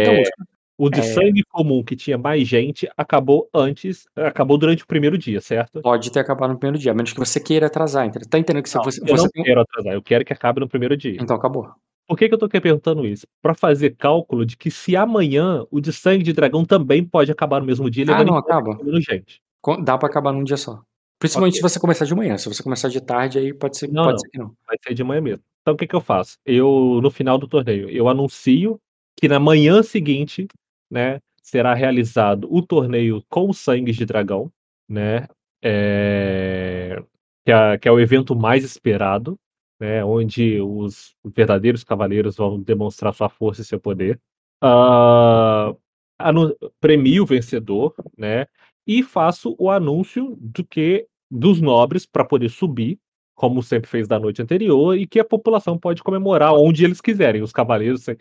Então, os o de É. sangue comum, que tinha mais gente, acabou antes, acabou durante o primeiro dia, certo? Pode ter acabado no primeiro dia, a menos que você queira atrasar, entendeu? Tá entendendo que se Não, você, eu você não tem quero atrasar, eu quero que acabe no primeiro dia. Então acabou. Por que, que eu tô aqui perguntando isso? Pra fazer cálculo de que se amanhã o de sangue de dragão também pode acabar no mesmo dia, Ah, não, acaba. gente. Dá pra acabar num dia só. Principalmente Ok. se você começar de manhã. Se você começar de tarde, aí pode ser, Não, pode não. ser que não. Vai ser de manhã mesmo. Então o que, que eu faço? Eu, no final do torneio, eu anuncio que na manhã seguinte, né, será realizado o torneio com sangues de dragão, né? é, que, é, que é o evento mais esperado, né? Onde os verdadeiros cavaleiros vão demonstrar sua força e seu poder. Ah, anu- premio o vencedor, né? E faço o anúncio do que dos nobres para poder subir, como sempre fez da noite anterior, e que a população pode comemorar onde eles quiserem. Os cavaleiros sem,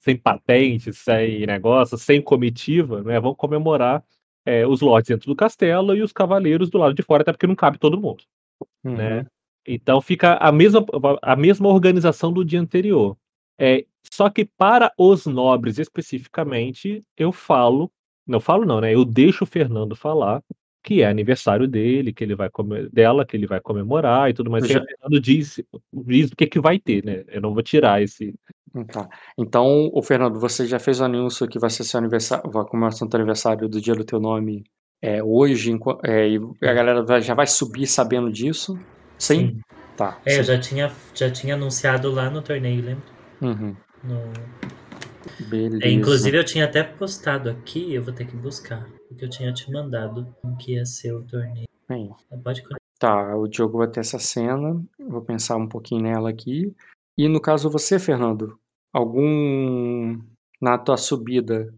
sem patentes, sem negócio, sem comitiva, né? Vão comemorar é, os lords dentro do castelo e os cavaleiros do lado de fora, até porque não cabe todo mundo Uhum. né? Então fica a mesma, a mesma organização do dia anterior. É, só que para os nobres especificamente, eu falo, não falo não, né? Eu deixo o Fernando falar que é aniversário dele, que ele vai come- dela, que ele vai comemorar e tudo mais. Eu já- o Fernando diz, diz o que, que vai ter, né? Eu não vou tirar esse. Tá. Então, o Fernando, você já fez o anúncio que vai ser seu aniversário, vai comemorar teu aniversário do dia do teu nome é, hoje, é, e a galera já vai subir sabendo disso? Sim? Sim. Tá. É, eu sim. já tinha, já tinha anunciado lá no torneio, lembra? Uhum. No- Beleza. É, inclusive eu tinha até postado aqui, eu vou ter que buscar, porque eu tinha te mandado o que ia ser o torneio. Bem, Pode Tá, o Diogo vai ter essa cena, vou pensar um pouquinho nela aqui. E no caso você, Fernando, algum na tua subida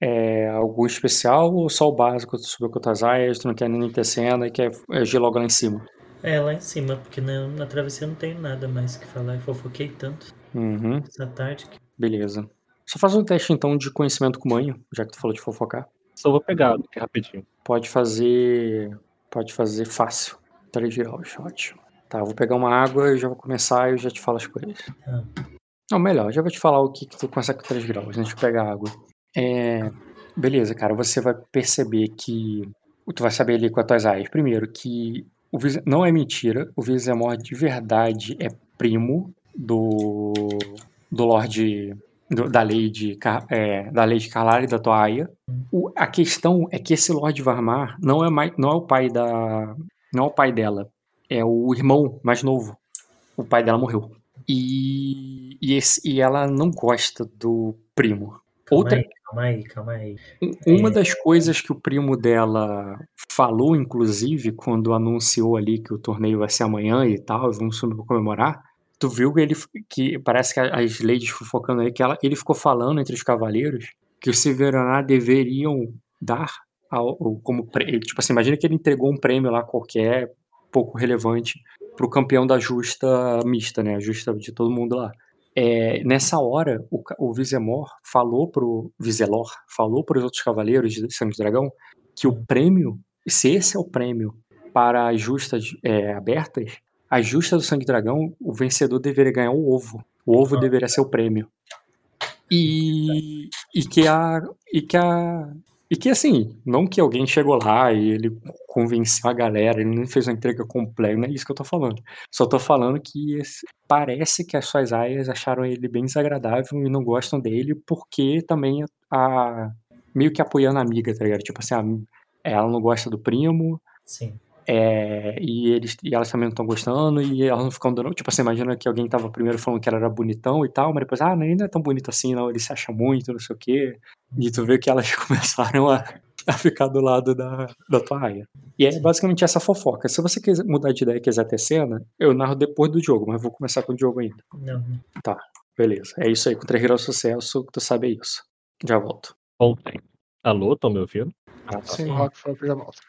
é algum especial ou só o básico? Tu subiu com as aias, tu não quer nem ter cena e quer agir logo lá em cima? É, lá em cima, porque na, na travessia não tenho nada mais que falar. Eu fofoquei tanto Uhum, essa tarde que. beleza. Só faz um teste então de conhecimento com manho, já que tu falou de fofocar. Só vou pegar aqui rapidinho. Pode fazer. Pode fazer fácil. 3 graus, ótimo. Tá, eu vou pegar uma água e já vou começar e eu já te falo as coisas. Ah. Não, melhor, já vou te falar o que, que tu consegue com 3 graus, antes de pegar água. É. Beleza, cara, você vai perceber que. Tu vai saber ali com as tuas aias. Primeiro, que o Vise- não é mentira, o Vizemor de verdade é primo do. do Lorde. Do- da Lady, Car- é, da Lady Carlyle e da tua aia. O- a questão é que esse Lord Varmar não é, mais, não é o pai da. Não é o pai dela. É o irmão mais novo. O pai dela morreu. E, e, esse- e ela não gosta do primo. Calma Outra, aí, calma aí, calma aí. um- uma das coisas que o primo dela falou, inclusive, quando anunciou ali que o torneio vai ser amanhã e tal, vamos comemorar, tu viu que ele que parece que as ladies fofocando aí, que ela, ele ficou falando entre os cavaleiros que os Severaná deveriam dar ao, como prê- tipo assim, imagina que ele entregou um prêmio lá qualquer, pouco relevante, pro campeão da justa mista, né? A justa de todo mundo lá. É, nessa hora, o, o Vizemor falou pro Vizelor, falou para os outros cavaleiros de Sangue Dragão que o prêmio, se esse é o prêmio para as justas é, abertas, a justa do Sangue Dragão, o vencedor deveria ganhar o ovo. O ovo deveria ser o prêmio. E, e que a e que a e que assim, não que alguém chegou lá e ele convenceu a galera, ele nem fez uma entrega completa, não é isso que eu tô falando. Só tô falando que esse- parece que as suas aias acharam ele bem desagradável e não gostam dele, porque também a. meio que apoiando a amiga, tá ligado? Tipo assim, a- ela não gosta do primo, Sim. É, e, eles, e elas também não estão gostando, e elas não ficam dando. Tipo, você imagina que alguém tava primeiro falando que ela era bonitão e tal, mas depois, ah, nem não é tão bonito assim, não, ele se acha muito, não sei o quê. E tu vê que elas começaram a, a ficar do lado da, da tua aia. E é basicamente essa fofoca. Se você quiser mudar de ideia e quiser ter cena, eu narro depois do jogo, mas vou começar com o jogo ainda. Não. Beleza. É isso aí, com 3 graus de sucesso, tu sabe é isso. Já volto. Voltei. Alô, estão me ouvindo? Ah, tá. Sim, o Rock foi já volta.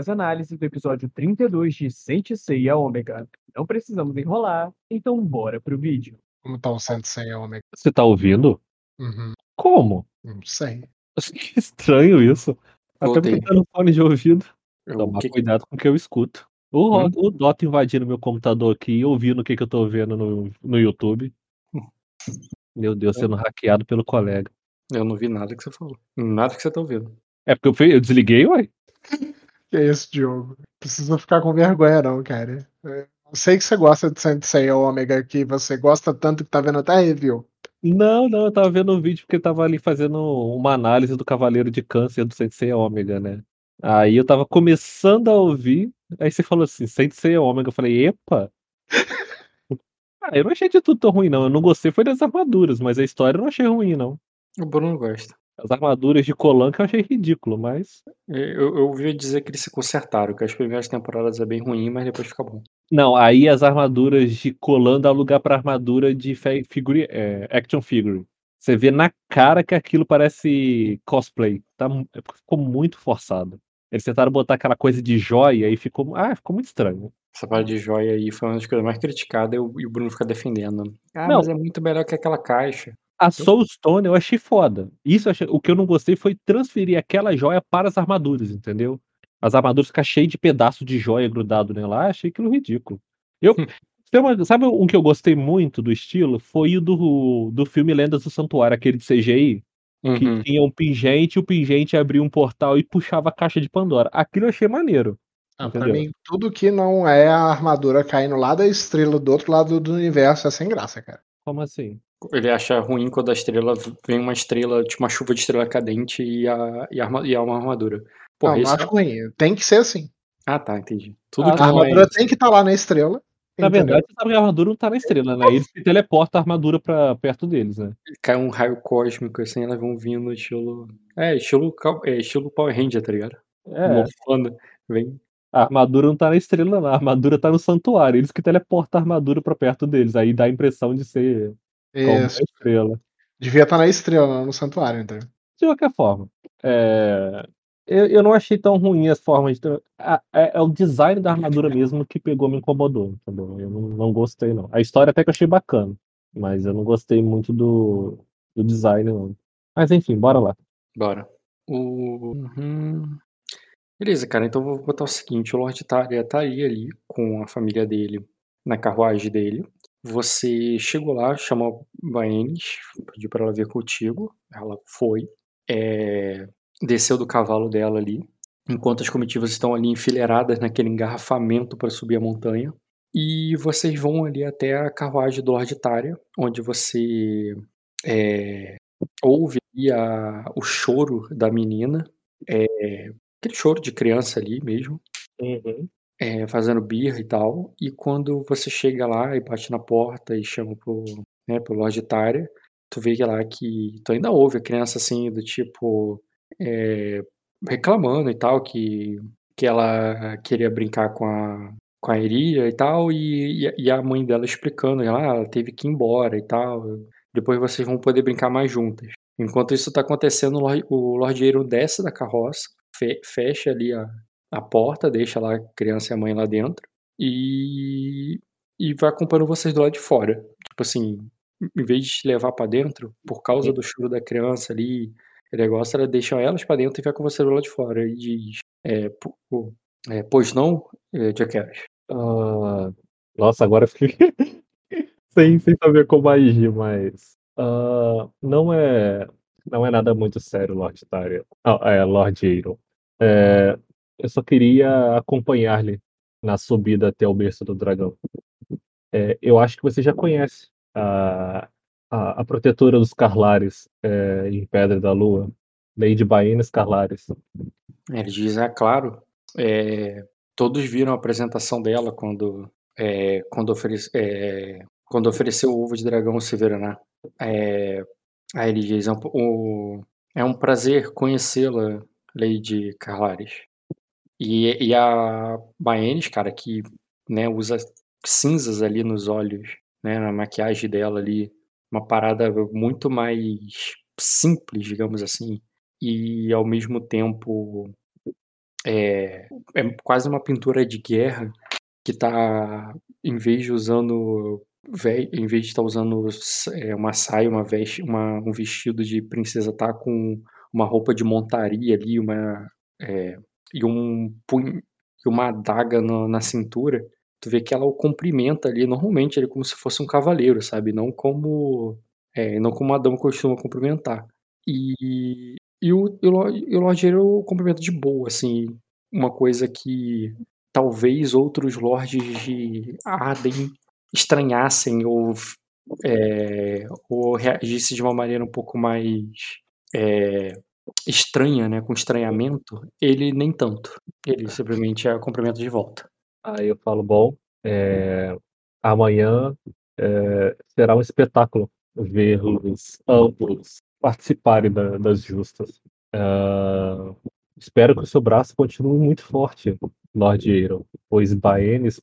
Vamos para a quase análise do episódio 32 de Sente Seiya Ômega. Não precisamos enrolar, então bora pro vídeo. Como tá o Sensei Ômega? Você tá ouvindo? Uhum. Como? Não sei. Que estranho isso. Até porque tá no fone de ouvido. Eu- Tomar que- cuidado com o que eu escuto. O, Hum? o Dota invadindo meu computador aqui e ouvindo o que, que eu tô vendo no, no YouTube. Meu Deus, sendo hackeado pelo colega. Eu não vi nada que você falou. Nada que você tá ouvindo. É porque eu, fui- eu desliguei, ué? Que é esse, Diogo? Precisa ficar com vergonha, não, cara. É, Eu sei que você gosta de Sensei Ômega, que você gosta tanto que tá vendo até review. Não, não, eu tava vendo o vídeo porque eu tava ali fazendo uma análise do Cavaleiro de Câncer do Sensei Ômega, né? Aí eu tava começando a ouvir, aí você falou assim, Sensei Ômega. Eu falei, epa! Ah, eu não achei de tudo tão ruim, não. Eu não gostei foi das armaduras, mas a história eu não achei ruim, não. O Bruno gosta. As armaduras de Colan que eu achei ridículo, mas. Eu, eu ouvi dizer que eles se consertaram, que as primeiras temporadas é bem ruim, mas depois fica bom. Não, aí as armaduras de Colan dá lugar pra armadura de figure, é, action figure. Você vê na cara que aquilo parece cosplay. Tá, mu- ficou muito forçado. Eles tentaram botar aquela coisa de joia e ficou. Ah, ficou muito estranho. Essa parte de joia aí foi uma das coisas mais criticadas e o, e o Bruno fica defendendo. Ah, Não. mas é muito melhor que aquela caixa. A Soulstone eu achei foda. Isso eu achei- o que eu não gostei foi transferir aquela joia para as armaduras, entendeu? As armaduras ficar cheias de pedaço de joia grudado nela. Ah, achei aquilo ridículo. Eu, uma- sabe um que eu gostei muito do estilo? Foi o do, do filme Lendas do Santuário, aquele de CGI, que Uhum. tinha um pingente, o pingente abria um portal e puxava a caixa de Pandora. Aquilo eu achei maneiro. Ah, pra mim, tudo que não é a armadura caindo lá da estrela do outro lado do universo é sem graça, cara. Como assim? Ele acha ruim quando a estrela vem uma estrela, tipo uma chuva de estrela cadente e, a, e, a arma- e é uma armadura. Porra, não, não esse acho é- ruim. Tem que ser assim. Ah, tá, entendi. Tudo que A não é armadura isso. tem que estar lá na estrela. Na entendeu? verdade, você sabe que a armadura não tá na estrela, né? Eles que teleportam a armadura pra perto deles, né? cai um raio cósmico assim, elas vão vindo estilo. É, estilo, é, estilo Power Ranger, tá ligado? É. Morfando. Vem. A armadura não tá na estrela, não. A armadura tá no santuário. Eles que teleportam a armadura pra perto deles. Aí dá a impressão de ser Isso. estrela. Devia estar na estrela, não no santuário, então. De qualquer forma, é, eu, eu não achei tão ruim as formas de. a- É, é o design da armadura mesmo que pegou, me incomodou, entendeu? Eu não, não gostei, não. A história até que eu achei bacana, mas eu não gostei muito do, do design, não. Mas enfim, bora lá. Bora. O. Uhum. Beleza, cara, então eu vou botar o seguinte: o Lord Taria estaria ali com a família dele na carruagem dele. Você chegou lá, chamou a Baenis, pediu pra ela vir contigo. Ela foi. é, desceu do cavalo dela ali. Enquanto as comitivas estão ali enfileiradas naquele engarrafamento para subir a montanha. E vocês vão ali até a carruagem do Lord Taria, onde você é, ouve a- o choro da menina. é, aquele choro de criança ali mesmo é, fazendo birra e tal. E quando você chega lá e bate na porta e chama pro, né, pro Lord Tária, tu vê que lá que tu ainda ouve a criança assim, do tipo, é, reclamando e tal, que, que ela queria brincar com a, com a Iria e tal, e, e a- mãe dela explicando, ela, ah, ela teve que ir embora e tal. Depois vocês vão poder brincar mais juntas. Enquanto isso tá acontecendo, o Lord, o Lord Eiron desce da carroça, fe- fecha ali a, a porta, deixa lá a criança e a mãe lá dentro e, e vai acompanhando vocês do lado de fora. Tipo assim, em vez de te levar pra dentro, por causa do choro da criança ali, o negócio, ela deixa elas pra dentro e vai com você do lado de fora. E diz, é, é, pois não, é, Jackass? Ah, nossa, agora eu fiquei sem, sem saber como agir, mas ah, não é não é nada muito sério, Lord Taria. Ah, é, Lord Eiron. É, eu só queria acompanhar-lhe na subida até o berço do dragão. É, eu acho que você já conhece a, a, a protetora dos Carlares é, em Pedra da Lua, Lady Baenas Carlares. Ele diz, é claro, é, todos viram a apresentação dela quando, é, quando, oferece, é, quando ofereceu o ovo de dragão ao Severaná. É, aí ele diz, é o- é um prazer conhecê-la, Lady Carlares. E, e a Baenis, cara, que né, usa cinzas ali nos olhos, né, na maquiagem dela ali, uma parada muito mais simples, digamos assim, e ao mesmo tempo é, é quase uma pintura de guerra que tá, em vez de usando em vez de estar tá usando é, uma saia, uma veste, uma, um vestido de princesa, tá com uma roupa de montaria ali, uma é, e um punho, e uma adaga no, na cintura. Tu vê que ela o cumprimenta ali, normalmente ele como se fosse um cavaleiro, sabe? Não como é, não como uma dama costuma cumprimentar. E, e o, e o, e o cumprimenta de boa, assim, uma coisa que talvez outros lords de Arden estranhassem ou, é, ou reagissem de uma maneira um pouco mais é, estranha, né, com estranhamento, ele nem tanto. Ele simplesmente é cumprimento de volta. Aí eu falo, bom, é, amanhã é, será um espetáculo ver-los ambos participarem da, das justas. Uh, espero que o seu braço continue muito forte, Lord Aeron, pois Baenis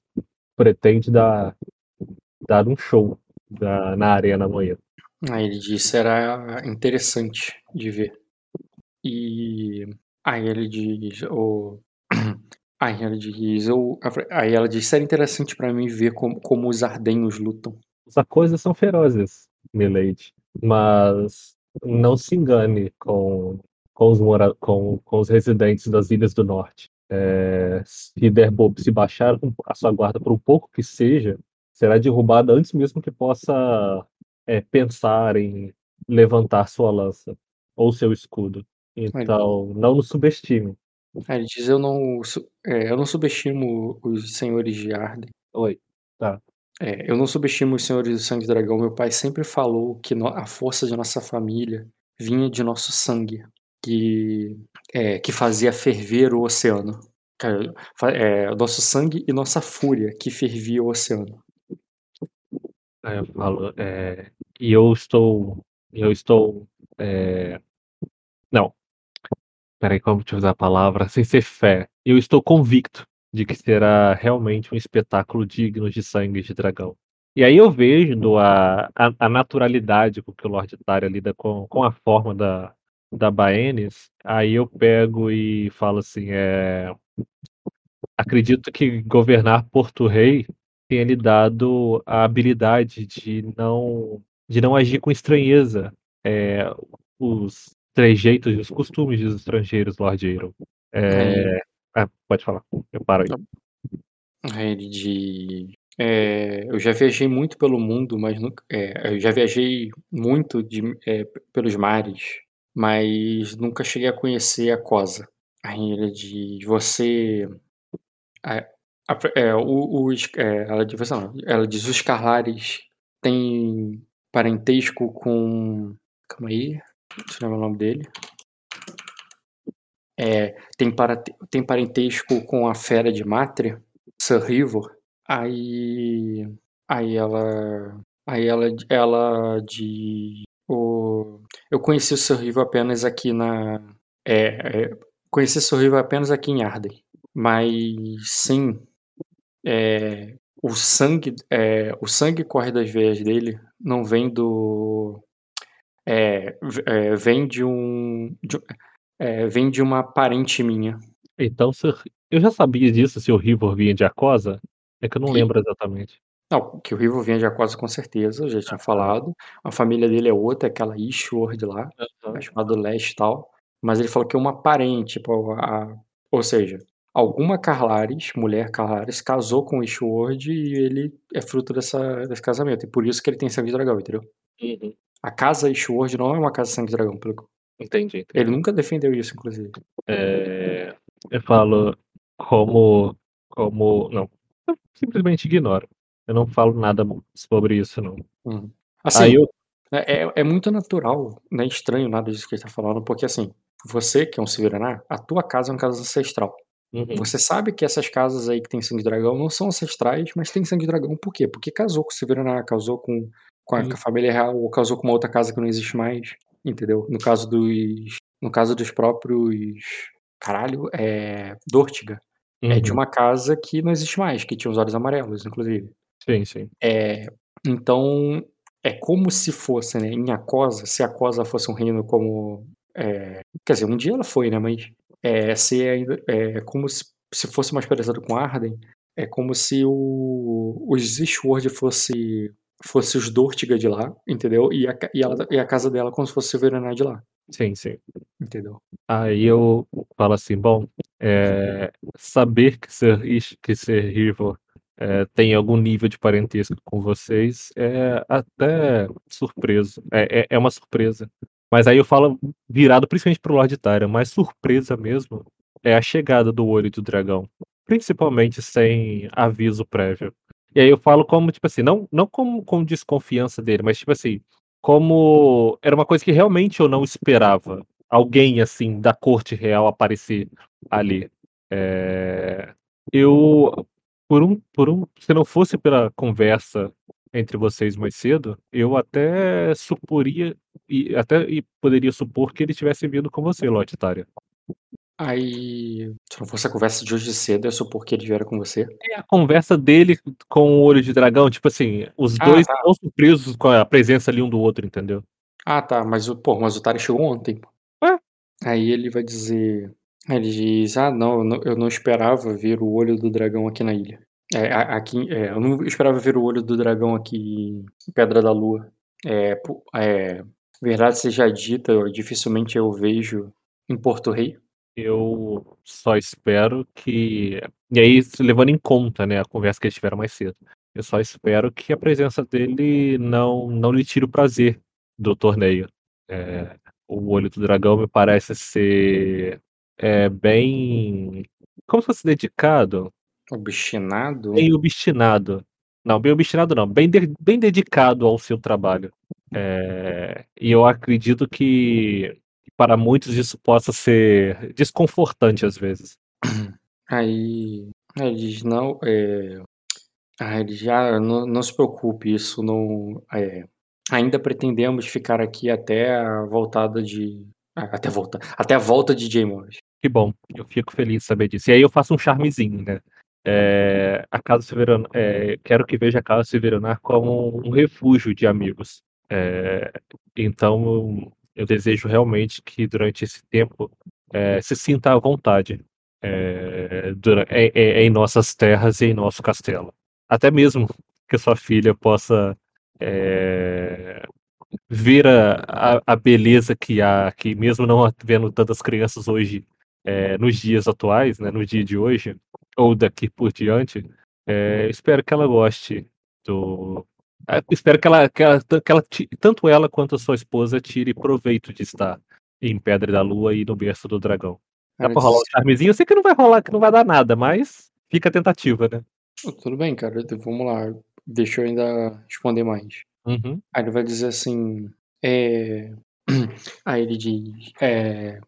pretende dar, dar um show da, na arena amanhã. Aí ele disse, será interessante de ver. E aí ele diz, o aí ela diz, eu, aí ela diz, seria interessante para mim ver como, como os ardenhos lutam. As coisas são ferozes, Milady, mas não se engane com, com, os, mora com, com os residentes das Ilhas do Norte. É, se se baixar a sua guarda por um pouco que seja, será derrubada antes mesmo que possa é, pensar em levantar sua lança ou seu escudo. Então, não nos subestime. ele diz: Eu não, é, eu não subestimo os senhores de Arden. Oi, tá. É, eu não subestimo os senhores do sangue dragão. Meu pai sempre falou que no, a força de nossa família vinha de nosso sangue, que, é, que fazia ferver o oceano. É, nosso sangue e nossa fúria que fervia o oceano. Eu falo, é, e eu estou, eu estou, é, não, Peraí, como te usar a palavra? Sem ser fé. Eu estou convicto de que será realmente um espetáculo digno de sangue de dragão. E aí eu vejo a, a, a naturalidade com que o Lord Taria lida com, com a forma da, da Baenis. Aí eu pego e falo assim: é, acredito que governar Porto Rei tenha lhe dado a habilidade de não, de não agir com estranheza. É, os trejeitos e os costumes dos estrangeiros, Lord Aeron. É... Ah, pode falar, eu paro aí. Ele de. É, eu já viajei muito pelo mundo, mas nunca, é, eu já viajei muito de, é, pelos mares, mas nunca cheguei a conhecer a Cosa. Aí ele de você. A, a, é, o, o, é, ela, diz, não, ela diz: os Carlares têm parentesco com. Calma aí. Deixa eu lembrar o nome dele. É, tem, para, tem parentesco com a fera de Mátria, Sir Rivor. Aí. Aí ela. Aí ela, ela de. O, eu conheci o Sir Rivor apenas aqui na. É, é, conheci o Sir Rivor apenas aqui em Arden. Mas sim. É, o sangue. É, o sangue corre das veias dele não vem do é, é, vem de um. De, é, vem de uma parente minha. Então, eu já sabia disso, se o Rivor vinha de Acosa. É que eu não lembro exatamente. Não, que o Rivor vinha de Acosa com certeza, eu já tinha ah, falado. A família dele é outra, aquela Ishword lá, uhum. chamada Leste e tal. Mas ele falou que é uma parente, tipo, a, ou seja, alguma Carlares, mulher Carlares, casou com o Ishword e ele é fruto dessa, desse casamento. E por isso que ele tem sangue de dragão, entendeu? Uhum. A casa Ishword não é uma casa sangue dragão, pelo Entendi, entendi. Ele nunca defendeu isso, inclusive. É, eu falo como. como. Não. Eu simplesmente ignoro. Eu não falo nada sobre isso, não. Uhum. Assim, eu... é, é, é muito natural, não é estranho nada disso que ele tá falando, porque assim, você que é um Severaná, a tua casa é uma casa ancestral. Uhum. Você sabe que essas casas aí que tem sangue de dragão não são ancestrais, mas tem sangue de dragão por quê? Porque casou com o Severaná, casou com com a, com a família real ou casou com uma outra casa que não existe mais, entendeu? No caso dos, no caso dos próprios, caralho, é Dortiga. Uhum. É de uhum. uma casa que não existe mais, que tinha os olhos amarelos, inclusive. Sim, sim. É, então, é como se fosse, né, em Acosa, se Acosa fosse um reino como. É, quer dizer, um dia ela foi, né? Mas é ser ainda. É como se, se fosse mais parecido com Arden. É como se o, os Sword fosse, fosse os Dortiga de lá, entendeu? E a, e, ela, e a casa dela como se fosse o Verenar de lá. Sim, sim. Entendeu? Aí eu falo assim, bom, é, saber que ser, que ser Rivo é, tem algum nível de parentesco com vocês é até surpreso. É, é, é uma surpresa. Mas aí eu falo virado principalmente pro Lord Tyrion, mas surpresa mesmo é a chegada do Olho do Dragão. Principalmente sem aviso prévio. E aí eu falo como, tipo assim, não, não como com desconfiança dele, mas tipo assim, como era uma coisa que realmente eu não esperava alguém assim da corte real aparecer ali. É... Eu, por um, por um, se não fosse pela conversa entre vocês mais cedo, eu até suporia e até e poderia supor que ele tivesse vindo com você, Lotitária. Aí, se não fosse a conversa de hoje cedo, eu supor que ele viera com você. É a conversa dele com o olho de dragão, tipo assim, os ah, dois tá. estão surpresos com a presença ali um do outro, entendeu? Ah, tá, mas o, pô, mas o Tari chegou ontem. Ué? Aí ele vai dizer. Ele diz: Ah, não, eu não esperava ver o olho do dragão aqui na ilha. É, aqui, é, eu não esperava ver o olho do dragão aqui em Pedra da Lua. É, é, verdade seja dita, eu, dificilmente eu vejo em Porto Rei. Eu só espero que. E aí, levando em conta né, a conversa que eles tiveram mais cedo, eu só espero que a presença dele não, não lhe tire o prazer do torneio. É, o Olho do Dragão me parece ser é, bem. Como se fosse dedicado. Obstinado? Bem obstinado. Não, bem obstinado não. Bem, de, bem dedicado ao seu trabalho. É, e eu acredito que para muitos isso possa ser desconfortante às vezes. Aí eles não. É, ah, eles já não, não se preocupe, isso não. É, ainda pretendemos ficar aqui até a voltada de. Até, volta, até a volta de Jay Morris. Que bom, eu fico feliz de saber disso. E aí eu faço um charmezinho, né? É, a Casa Severanar, é, quero que veja a Casa Severanar como um refúgio de amigos. É, então eu desejo realmente que durante esse tempo é, se sinta à vontade é, durante, é, é, em nossas terras e em nosso castelo. Até mesmo que sua filha possa ver a, a, a, beleza que há aqui, mesmo não vendo tantas crianças hoje, nos dias atuais, né, no dia de hoje, ou daqui por diante, espero que ela goste do, espero que ela, que ela, que ela, tanto ela quanto a sua esposa tire proveito de estar em Pedra da Lua e no berço do dragão. Dá pra rolar um charmezinho? Eu sei que não vai rolar, que não vai dar nada, mas fica a tentativa, né? Tudo bem, cara. Vamos lá. Deixa eu ainda responder mais. Uhum. Aí ele vai dizer assim. É... Aí ele diz. É...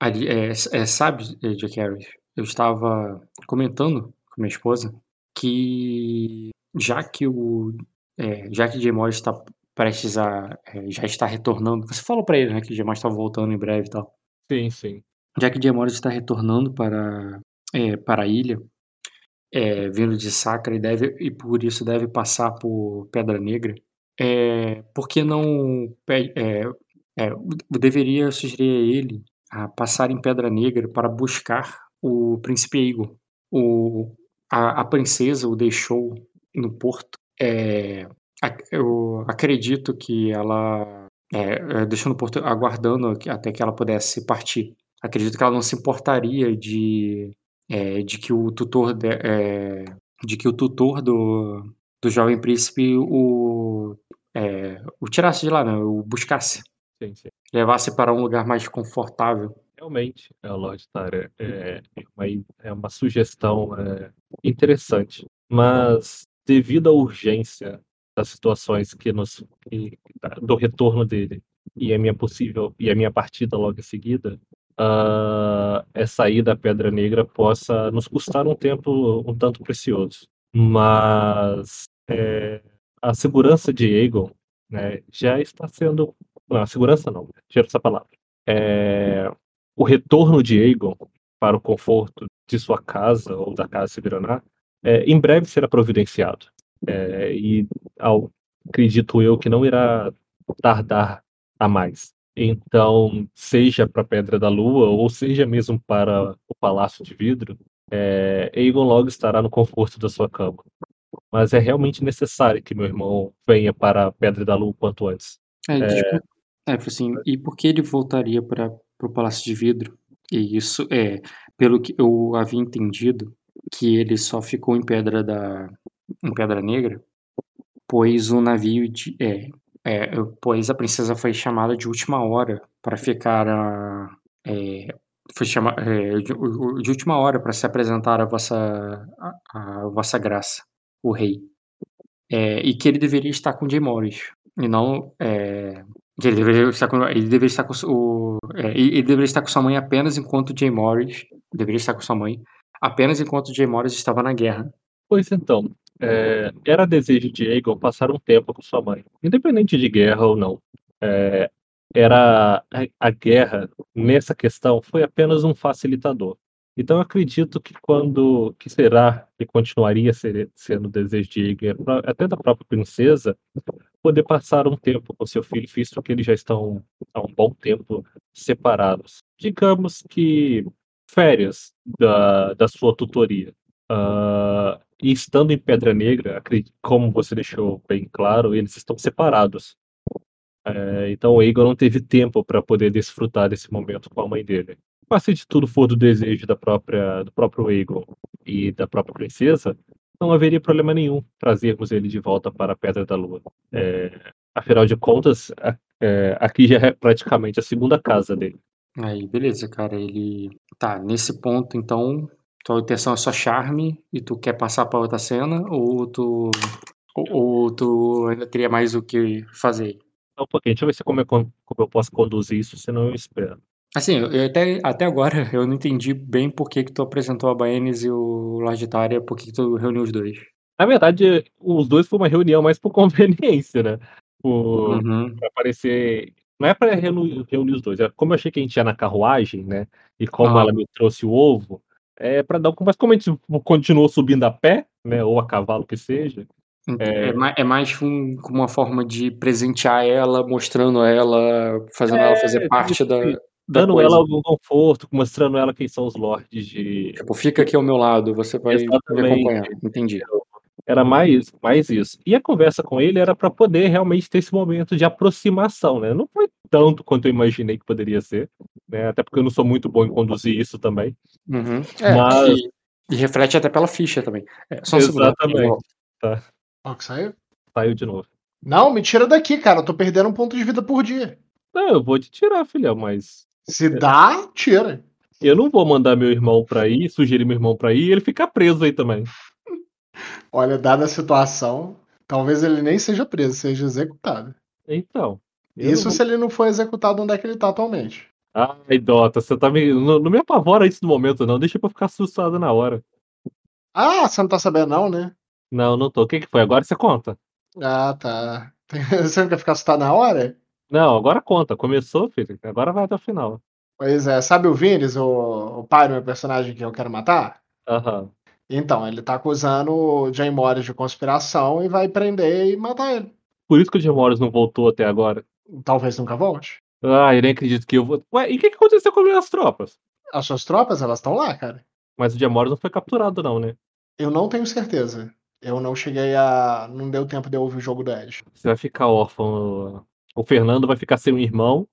Aí, é, é, sabe, Jack Harris, eu estava comentando com minha esposa que já que o é, já que Jay está prestes a. É, já está retornando. Você falou para ele, né? Que Jay está voltando em breve e tal. Sim, sim. Já que Jay está retornando para, é, para a ilha, é, vindo de Sacra e, deve, e por isso deve passar por Pedra Negra, é, por que não. É, é, deveria sugerir a ele a passar em Pedra Negra para buscar o Príncipe Eagle. O, a, a princesa o deixou no porto é, eu acredito que ela é, é deixou no porto aguardando até que ela pudesse partir. Acredito que ela não se importaria de, é, de que o tutor de, é, de que o tutor do, do jovem príncipe o, é, o tirasse de lá, né? o buscasse. Sim, sim. Levasse para um lugar mais confortável. Realmente, é, Lord Tara, é, uma, é uma sugestão interessante. Mas devido à urgência das situações que nos que, do retorno dele e a minha possível e a minha partida logo em seguida, uh, essa ida à Pedra Negra possa nos custar um tempo um tanto precioso. Mas é, a segurança de Egon né, já está sendo. Não, a segurança não, tira essa palavra. É, o retorno de Egon para o conforto de sua casa ou da casa Severanar é, em breve será providenciado. É, e ao, acredito eu que não irá tardar a mais. Então, seja para a Pedra da Lua, ou seja mesmo para o Palácio de Vidro, é, Aegon logo estará no conforto da sua cama. Mas é realmente necessário que meu irmão venha para a Pedra da Lua quanto antes. É, é... É assim, e por que ele voltaria para o Palácio de Vidro? E isso é, pelo que eu havia entendido, que ele só ficou em Pedra da em Pedra Negra, pois o navio de, é, é, pois a princesa foi chamada de última hora para ficar a, é, foi chama, é, de, de, última hora para se apresentar a vossa a, a, vossa graça, o rei, é, e que ele deveria estar com Jay Morris e não é, ele deveria estar com ele deveria estar com o ele deveria estar com sua mãe apenas enquanto Jay Morris deveria estar com sua mãe apenas enquanto Jay Morris estava na guerra. Pois então, é, era desejo de Aegon passar um tempo com sua mãe, independente de guerra ou não. É, era a, guerra nessa questão foi apenas um facilitador. Então acredito que quando que será e continuaria ser, sendo desejo de Aegon, até da própria princesa, poder passar um tempo com seu filho, visto que eles já estão há um bom tempo separados. Digamos que férias da, da sua tutoria. Uh, e estando em Pedra Negra, como você deixou bem claro, eles estão separados. É, então o Aegon não teve tempo para poder desfrutar desse momento com a mãe dele. Mas se de tudo for do desejo da própria, do próprio Aegon e da própria princesa, não haveria problema nenhum trazermos ele de volta para a Pedra da Lua. É, afinal de contas, é, aqui já é praticamente a segunda casa dele. Aí, beleza, cara. Ele tá nesse ponto, então tua intenção é só charme e tu quer passar para outra cena ou tu ou, ou, tu ainda teria mais o que fazer? Um pouquinho, deixa eu ver se como eu, como eu posso conduzir isso, senão eu espero. Assim, eu até, até agora eu não entendi bem por que, que tu apresentou a Baenis e o Lorde Tária, por que, que tu reuniu os dois. Na verdade, os dois foi uma reunião mais por conveniência, né? Por, uhum. Pra aparecer. Não é pra reunir, reunir os dois, é como eu achei que a gente ia na carruagem, né? E como ah. ela me trouxe o ovo, é para dar. Mas como a gente continuou subindo a pé, né? Ou a cavalo que seja. É, é, é mais um, uma forma de presentear ela, mostrando ela, fazendo é, ela fazer parte da. Dando da ela algum conforto, mostrando ela quem são os lords de. Tipo, fica aqui ao meu lado, você vai me acompanhar. Entendi. Era mais, mais isso. E a conversa com ele era para poder realmente ter esse momento de aproximação, né? Não foi tanto quanto eu imaginei que poderia ser, né? Até porque eu não sou muito bom em conduzir isso também. Uhum. É, Mas... e, e, reflete até pela ficha também. É, só um Exatamente. Tá. Ó, que saiu? Saiu de novo. Não, me tira daqui, cara. Eu tô perdendo um ponto de vida por dia. Não, eu vou te tirar, filhão, mas. Se dá, tira. Eu não vou mandar meu irmão pra ir, sugerir meu irmão pra ir e ele ficar preso aí também. Olha, dada a situação, talvez ele nem seja preso, seja executado. Então. Isso se ele não for executado onde é que ele tá atualmente. Ai, Dota, você tá me. Não, não me apavora isso no momento, não. Deixa pra ficar assustado na hora. Ah, você não tá sabendo, não, né? Não, não tô. O que, que foi? Agora você conta. Ah, tá. Você não quer ficar assustado na hora? Não, agora conta. Começou, filho. Agora vai até o final. Pois é. Sabe o Vines, o, o pai do meu personagem que eu quero matar? Aham. Uhum. Então, ele tá acusando o Jay Morris de conspiração e vai prender e matar ele. Por isso que o Jay Morris não voltou até agora. Talvez nunca volte. Ah, eu nem acredito que eu vou. Ué, e o que, que aconteceu com as minhas tropas? As suas tropas, elas estão lá, cara. Mas o Jay Morris não foi capturado, não, né? Eu não tenho certeza. Eu não cheguei a. Não deu tempo de eu ouvir o jogo do Ed. Você vai ficar órfão. O Fernando vai ficar sem um irmão.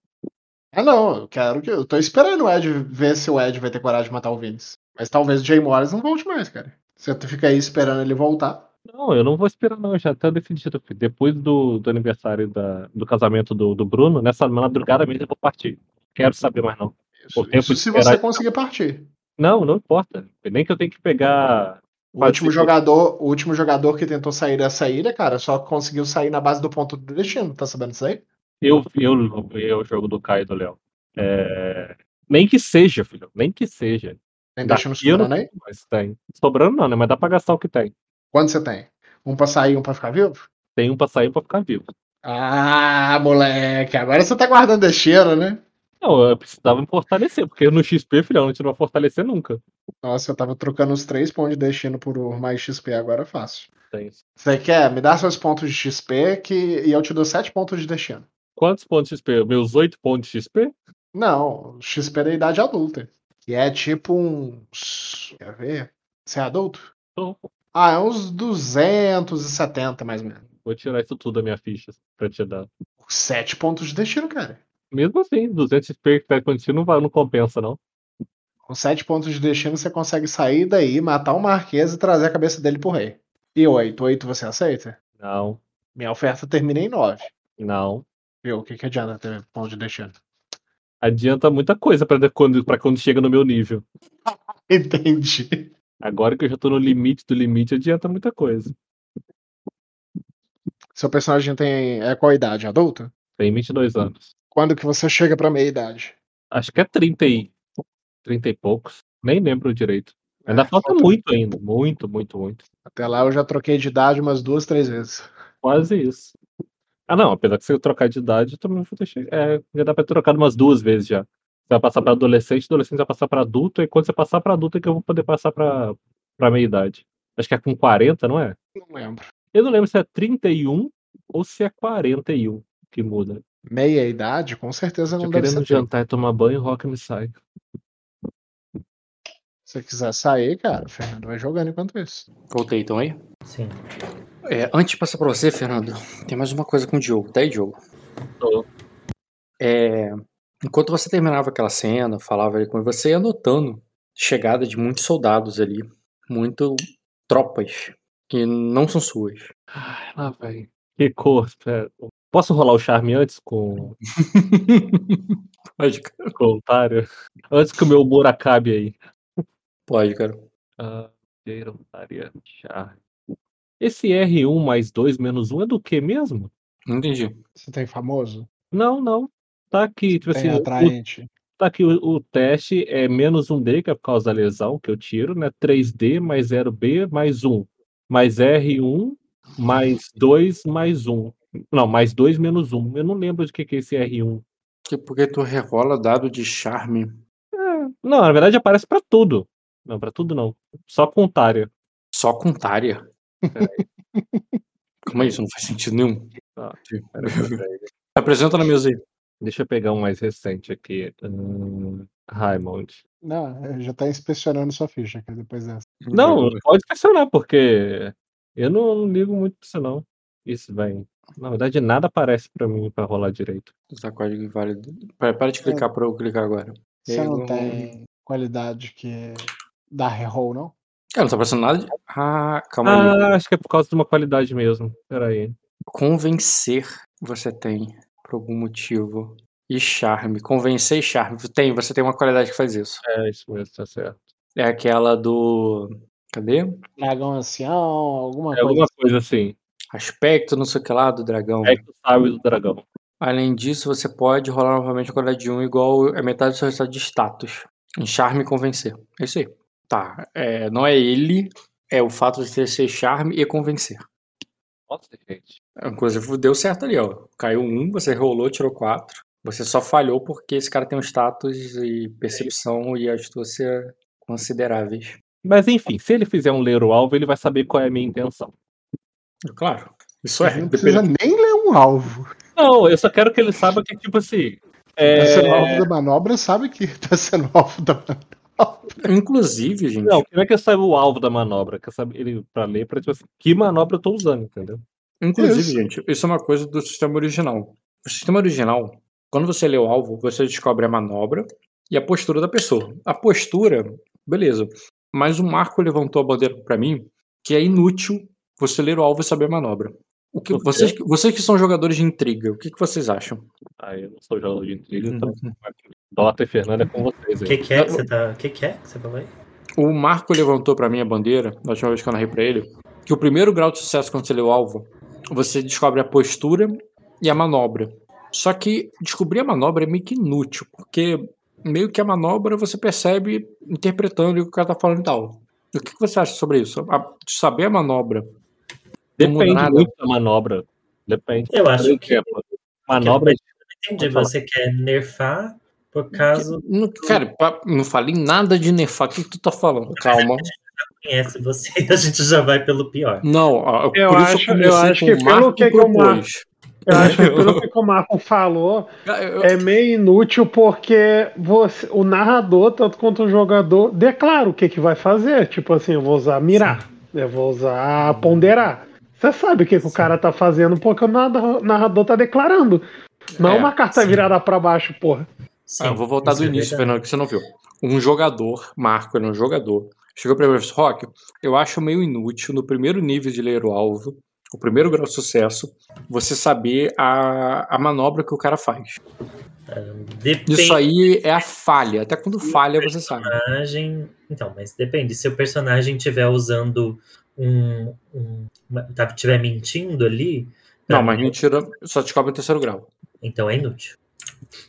Ah, não. Eu quero que. Eu tô esperando o Ed ver se o Ed vai ter coragem de matar o Vince. Mas talvez o Jay Morris não volte mais, cara. Você fica aí esperando ele voltar. Não, eu não vou esperar, não. Já tá decidido. Depois do, do aniversário da, do casamento do, do Bruno, nessa madrugada mesmo eu vou partir. Quero saber mais, não. Isso, isso se você conseguir partir. Não, não importa. Nem que eu tenho que pegar. O último, jogador, o último jogador que tentou sair dessa ilha, cara, só conseguiu sair na base do ponto do destino. Tá sabendo disso aí? Eu, eu, eu o jogo do Caio e do Léo. É... Nem que seja, filho. Nem que seja. Tem destino sobrando aí? Mas tem. Sobrando não, né? Mas dá pra gastar o que tem. Quanto você tem? Um pra sair e um pra ficar vivo? Tem um pra sair e um pra ficar vivo. Ah, moleque. Agora você tá guardando destino, né? Não, eu precisava me fortalecer, porque no XP, filhão, a gente não vai fortalecer nunca. Nossa, eu tava trocando os três pontos de destino por mais XP, agora é fácil. Tem. Você quer? Me dá seus pontos de XP que... e eu te dou sete pontos de destino. Quantos pontos de XP? Meus 8 pontos de XP? Não, XP da idade adulta. E é tipo uns. Quer ver? Você é adulto? Tô. Ah, é uns 270 mais ou menos. Vou tirar isso tudo da minha ficha pra te dar. 7 pontos de destino, cara. Mesmo assim, 200 XP que tá acontecendo não, vai- não compensa, não. Com 7 pontos de destino, você consegue sair daí, matar o Marquês e trazer a cabeça dele pro rei. E 8? 8 você aceita? Não, Minha oferta termina em 9. não. Viu? O que, que adianta ter ponto de destino? Adianta muita coisa pra quando, pra quando chega no meu nível. Entendi. Agora que eu já tô no limite do limite, adianta muita coisa. Seu personagem tem. É qual idade? Adulto? Tem 22 anos. Quando que você chega pra meia idade? Acho que é 30 e, 30 e poucos. Nem lembro direito. Ainda É, falta muito ainda. Muito, muito, muito. Até lá eu já troquei de idade umas duas, três vezes. Quase isso. Ah, não. Apesar que se eu trocar de idade, eu também vou deixar. É, já dá pra ter trocado umas duas vezes já. Você vai passar pra adolescente, adolescente vai passar pra adulto, e quando você passar pra adulto é que eu vou poder passar pra, pra meia idade. Acho que é com 40, não é? Não lembro. Eu não lembro se é 31 ou se é 41 que muda. Meia idade, com certeza Tô não deve querendo ser. jantar e tomar banho, rock me sai. Se você quiser sair, cara, o Fernando vai jogando enquanto isso. Voltei então aí. Sim. É, antes de passar pra você, Fernando, tem mais uma coisa com o Diogo. Tá aí, Diogo? Tô. É, enquanto você terminava aquela cena, falava ali com você, ia notando chegada de muitos soldados ali, muito tropas que não são suas. Ai, lá, velho. Que cor. espera. Posso rolar o charme antes com, Pode, cara. com o otário? Antes que o meu humor acabe aí. Pode, cara. Ah, otária, charme. Esse R1 mais 2 menos 1 é do que mesmo? Não entendi. Você tem famoso? Não, não. Tá aqui, tipo Tem assim, o, atraente. tá aqui o, o teste é menos 1D, que é por causa da lesão que eu tiro, né? 3D mais 0B mais 1. Mais R1 mais 2 mais 1. Não, mais 2 menos 1. Eu não lembro de que, que é esse R1. Que- Porque tu rerola dado de charme. Não, na verdade aparece pra tudo. Não, pra tudo não. Só com Tária. Só com Tária. Como é isso? Não faz sentido nenhum. Ah, aí. Apresenta na mesa aí. Deixa eu pegar um mais recente aqui. Hum, Raimond. Não, eu já tá inspecionando sua ficha aqui depois dessa. Não, pode pressionar, porque eu não, não ligo muito pra isso, não. Isso, vem. Na verdade, nada aparece pra mim pra rolar direito. Tá código inválido. Para, para de clicar pra eu clicar agora. Você não Eu- tem qualidade que dá reroll, não? Cara, não tá aparecendo nada de. Ah, calma aí. Ah, acho que é por causa de uma qualidade mesmo. Pera aí. Convencer você tem, por algum motivo. E charme. Convencer e charme. Tem, você tem uma qualidade que faz isso. É isso mesmo, tá certo. É aquela do. Cadê? Dragão ancião, alguma É coisa. alguma coisa assim. Aspecto, não sei o que lá, do dragão. Tu sabe do dragão. Além disso, você pode rolar novamente a qualidade de 1 igual a metade do seu resultado de status. Em charme e convencer. É isso aí. Tá. é, não é ele, é o fato de ter ser charme e convencer. Nossa, gente. Inclusive, deu certo ali, ó. Caiu um, você rolou, tirou quatro. Você só falhou porque esse cara tem um status e percepção e astúcia consideráveis. Mas enfim, se ele fizer um ler o alvo, ele vai saber qual é a minha intenção. Claro. Isso é. não precisa nem ler um alvo. Não, eu só quero que ele saiba que, tipo assim. Tá sendo É... alvo da manobra, sabe que tá sendo alvo da manobra. Inclusive, gente. Não, não é que eu saiba o alvo da manobra, que eu saiba ele pra ler, pra tipo assim, que manobra eu tô usando, entendeu? Inclusive, Isso. gente, isso é uma coisa do sistema original. O sistema original, quando você lê o alvo, você descobre a manobra e a postura da pessoa. A postura, beleza. Mas o Marco levantou a bandeira pra mim que é inútil você ler o alvo e saber a manobra. O que, vocês, vocês que são jogadores de intriga, o que, que vocês acham? Ah, eu não sou jogador de intriga, então. Uhum. Dota e Fernanda é com vocês O aí. que, que é que você tá. O que, que é que você falou aí? O Marco levantou pra mim a bandeira, na última vez que eu narrei pra ele, que o primeiro grau de sucesso quando você lê o alvo, você descobre a postura e a manobra. Só que descobrir a manobra é meio que inútil, porque meio que a manobra você percebe interpretando o que o cara tá falando e tal. O que que você acha sobre isso? A- saber a manobra. Depende nada. muito da manobra. Depende. Eu acho que. manobra de Entendi, Pode falar. você quer nerfar por causa. Não- Cara, não falei nada de nefar. O que, que tu tá falando? Calma. Conhece você, a gente já vai pelo pior. Não, ó, Eu por isso acho- eu eu acho que pelo Marco que que o Mar- propôs. Eu acho que pelo que o Marco falou, é meio inútil porque você, o narrador, tanto quanto o jogador, declara o que, que vai fazer. Tipo assim, eu vou usar mirar, eu vou usar ponderar. Você sabe o que, que o cara tá fazendo porque o narrador tá declarando. Não é, uma carta sim. virada para baixo, porra. Sim, ah, eu vou voltar do é início, Fernando, que você não viu. Um jogador, Marco era um jogador, chegou para mim e falou: Rock, eu acho meio inútil no primeiro nível de ler o alvo, o primeiro grau de sucesso, você saber a, a manobra que o cara faz. Depende. Isso aí é a falha. Até quando falha, você sabe. Então, mas depende. Se o personagem estiver usando um. um estiver mentindo ali. Não, mas mentira só descobre o terceiro grau. Então é inútil.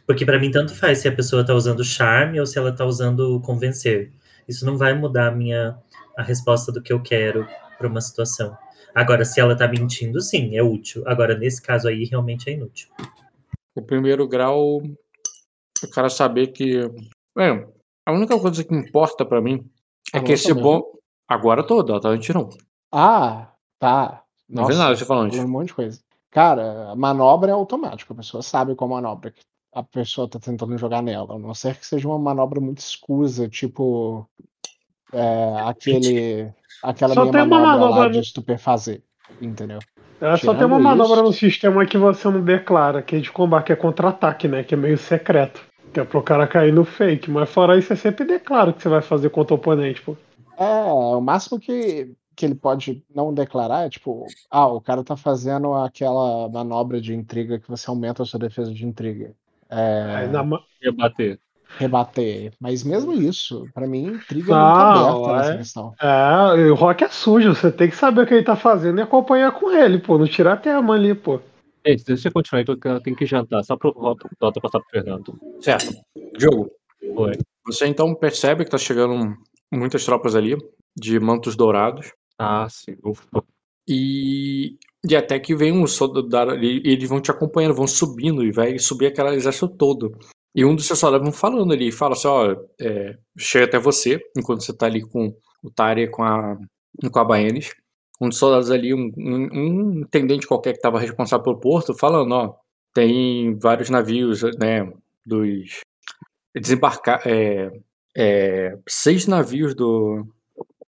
Porque para mim tanto faz se a pessoa tá usando charme ou se ela tá usando convencer. Isso não vai mudar a minha a resposta do que eu quero para uma situação. Agora, se ela tá mentindo, sim, é útil. Agora, nesse caso aí, realmente é inútil. O primeiro grau, o cara saber que. É, a única coisa que importa para mim é que esse bom. Agora todo, ela tá não. Ah, tá. Não vê nada você falando. Um monte de coisa. Cara, a manobra é automática, a pessoa sabe qual manobra que a pessoa tá tentando jogar nela, a não ser que seja uma manobra muito escusa, tipo é, aquele, aquela só minha manobra, manobra lá de estupefazer, entendeu? É, só tem uma manobra isso... no sistema que você não declara, que é de combate, que é contra-ataque, né? Que é meio secreto. Que é pro cara cair no fake. Mas fora isso, você sempre declara o que você vai fazer contra o oponente, pô. É, o máximo que que ele pode não declarar é tipo, ah, o cara tá fazendo aquela manobra de intriga que você aumenta a sua defesa de intriga. É... Na... Rebater. Rebater. Mas mesmo isso, para mim, intriga não, é muito aberta é... nessa questão. É, o Rock é sujo, você tem que saber o que ele tá fazendo e acompanhar com ele, pô. Não tirar até a mão ali, pô. Gente, deixa eu continuar que eu tenho que jantar, só pro Dota passar pro Fernando. Certo. Diogo. Oi. Você então percebe que tá chegando muitas tropas ali de mantos dourados. Ah, sim. Ufa. E, e até que vem um soldado, e eles vão te acompanhando, vão subindo, e vai subir aquele exército todo. E um dos seus soldados vão falando ali, fala assim, ó, é, chega até você, enquanto você tá ali com o Tari com a, com a Baenis. Um dos soldados ali, um, um, um intendente qualquer que estava responsável pelo porto, falando, ó, tem vários navios, né, dos... Desembarcar, é, é, seis navios do,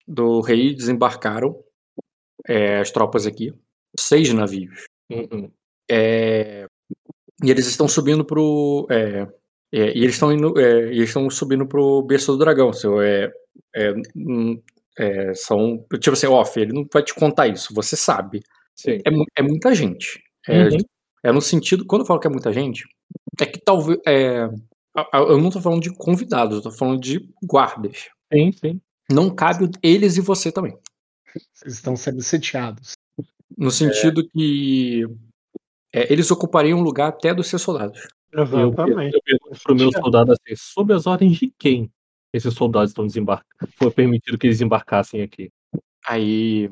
do rei desembarcaram é, as tropas aqui, seis navios. Uhum. É, e eles estão subindo pro. É, é e eles estão indo. É, e eles estão subindo pro berço do dragão. Seu, é, hum, são. Tipo assim, off, ele não vai te contar isso, você sabe. Sim. É, muita gente. Uhum. É, no sentido, quando eu falo que é muita gente, é que talvez. eu não tô falando de convidados, eu tô falando de guardas. Sim, sim não cabe eles e você também. Eles estão sendo sitiados. No sentido é. que é, eles ocupariam um lugar até dos seus soldados. Exatamente. Eu, eu pergunto para o meu soldado assim, sob as ordens de quem esses soldados estão desembarcando? Foi permitido que eles embarcassem aqui. Aí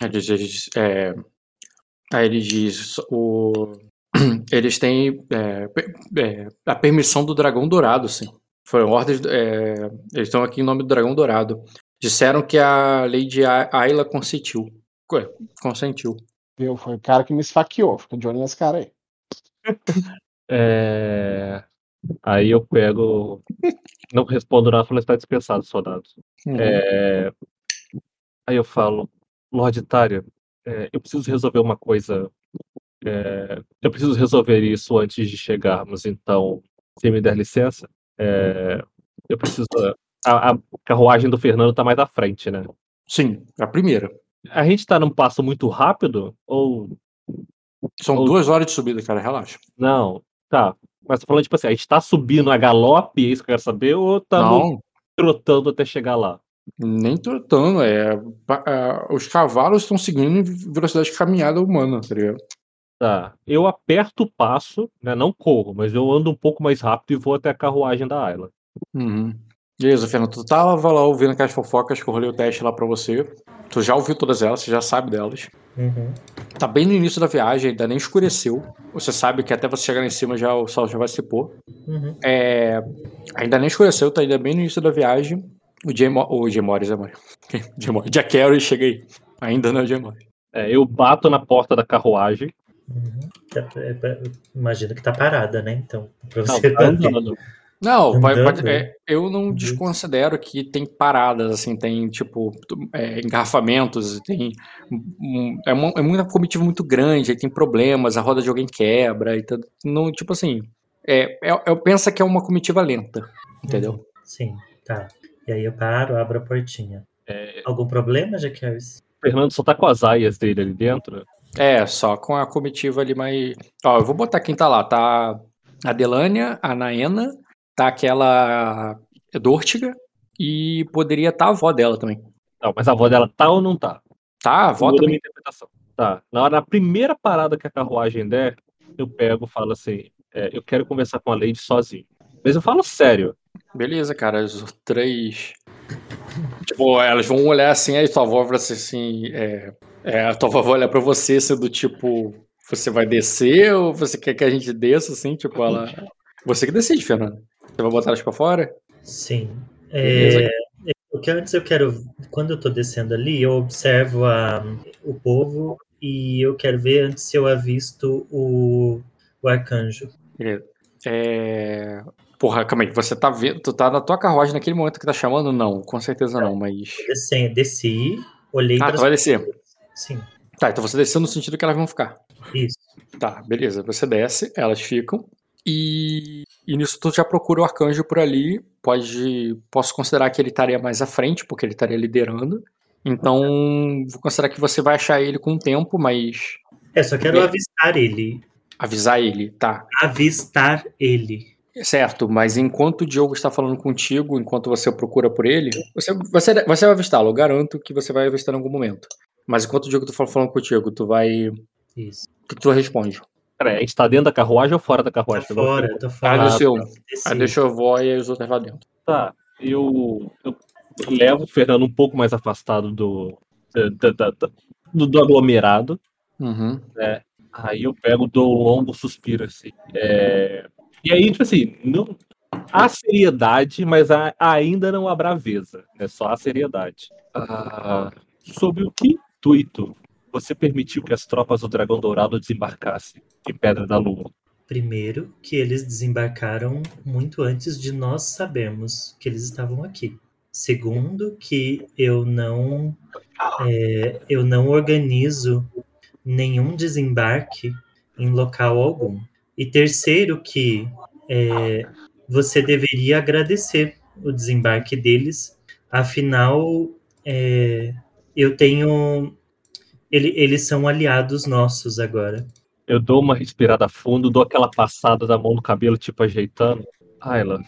ele diz, é, aí ele diz o, eles têm é, é, a permissão do dragão dourado, sim. Foram ordens. É, eles estão aqui em nome do Dragão Dourado. Disseram que a Lady Ayla consentiu. Consentiu. Viu? Foi o cara que me esfaqueou. Fica de olho nesse cara aí. É... Aí eu pego. Não respondo nada, falei, está dispensado, soldados. Uhum. É... Aí eu falo, Lord Tária, é, eu preciso resolver uma coisa. É... Eu preciso resolver isso antes de chegarmos, então, se me der licença. É, eu preciso. A, a, carruagem do Fernando tá mais à frente, né? Sim, a primeira. A gente tá num passo muito rápido ou. São ou... duas horas de subida, cara, relaxa. Não, tá. Mas tô falando, tipo assim, a gente tá subindo a galope, é isso que eu quero saber, ou tá trotando até chegar lá? Nem trotando, é. os cavalos estão seguindo em velocidade de caminhada humana, tá ligado? Tá. Eu aperto o passo, né? Não corro, mas eu ando um pouco mais rápido e vou até a carruagem da Ayla. Uhum. Beleza, Fernando. Tu tava lá ouvindo aquelas fofocas que eu rolei o teste lá pra você. Tu já ouviu todas elas, você já sabe delas. Uhum. Tá bem no início da viagem, ainda nem escureceu. Você sabe que até você chegar lá em cima já o sol já vai se pôr. Uhum. É... Ainda nem escureceu, tá ainda bem no início da viagem. O Jay, Mo... o Jay Morris, é mãe. Jack Carey chega aí. Ainda não é o Jay Morris. É, eu bato na porta da carruagem Uhum. Tá, é, é, imagino que tá parada, né? Então, pra Não, você tá bater. Não, pode- Andando. pode- é, eu não Uhum. desconsidero que tem paradas, assim, tem, tipo, é, engarrafamentos, tem. um- é, uma, é uma comitiva muito grande, aí tem problemas, a roda de alguém quebra, e tudo. Não, tipo assim. É, é, eu penso que é uma comitiva lenta, entendeu? Sim, tá. E aí eu paro, abro a portinha. É, Algum problema, o Fernando só tá com as aias dele ali dentro. É, só com a comitiva ali mais. Ó, eu vou botar quem tá lá. Tá a Delânia, a Naena, tá aquela Dortiga e poderia estar a avó dela também. Não, mas a avó dela tá ou não tá? Tá, a avó Muda também. interpretação. Tá. Na hora, na primeira parada que a carruagem der, eu pego e falo assim: é, eu quero conversar com a Lady sozinho. Mas eu falo sério. Beleza, cara, as três. Tipo, elas vão olhar assim, aí tua avó vai ser assim. É, é, a tua avó vai olhar pra você, sendo tipo, você vai descer ou você quer que a gente desça, assim? Tipo, ela. Você que decide, Fernando. Você vai botar elas pra fora? Sim. Beleza. É, o que antes eu quero, quando eu tô descendo ali, eu observo a, o povo e eu quero ver antes se eu avisto o, o arcanjo. Beleza. É. Porra, calma aí, você tá vendo. Tu tá na tua carruagem naquele momento que tá chamando? Não, com certeza não, mas. Desci, desci olhei Ah, para tu vai descer. Sim, Tá, então você desceu no sentido que elas vão ficar. isso. Tá, beleza. Você desce, elas ficam. E, e nisso tu já procura o arcanjo por ali. Pode. Posso considerar que ele estaria mais à frente, porque ele estaria liderando. Então, vou considerar que você vai achar ele com o tempo, mas É, só quero Bem- avistar ele. avisar ele, tá? Avistar ele. Certo, mas enquanto o Diogo está falando contigo, enquanto você procura por ele, você, você, você vai avistá-lo. Garanto que você vai avistar em algum momento. Mas enquanto o Diogo tá falando contigo, tu vai. O Isso. que tu responde? Aí, a gente tá dentro da carruagem ou fora da Tá carruagem? fora, tá Ah, fora. desceu. Desci. Aí deixa a avó e os outros lá dentro. Tá. Eu, eu levo o Fernando um pouco mais afastado do, da- da- da- do, do aglomerado. Uhum. Aí eu pego, dou um longo suspiro, assim. É, E aí, tipo assim, não... há seriedade, mas há- ainda não há braveza. É só a seriedade. Ah, Sobre o que intuito você permitiu que as tropas do Dragão Dourado desembarcassem em Pedra da Lua? Primeiro, que eles desembarcaram muito antes de nós sabermos que eles estavam aqui. Segundo, que eu não é, eu não organizo nenhum desembarque em local algum. E terceiro, que é, você deveria agradecer o desembarque deles, afinal é, eu tenho ele- eles são aliados nossos agora. Eu dou uma respirada fundo, dou aquela passada da mão no cabelo, tipo ajeitando. Ayla,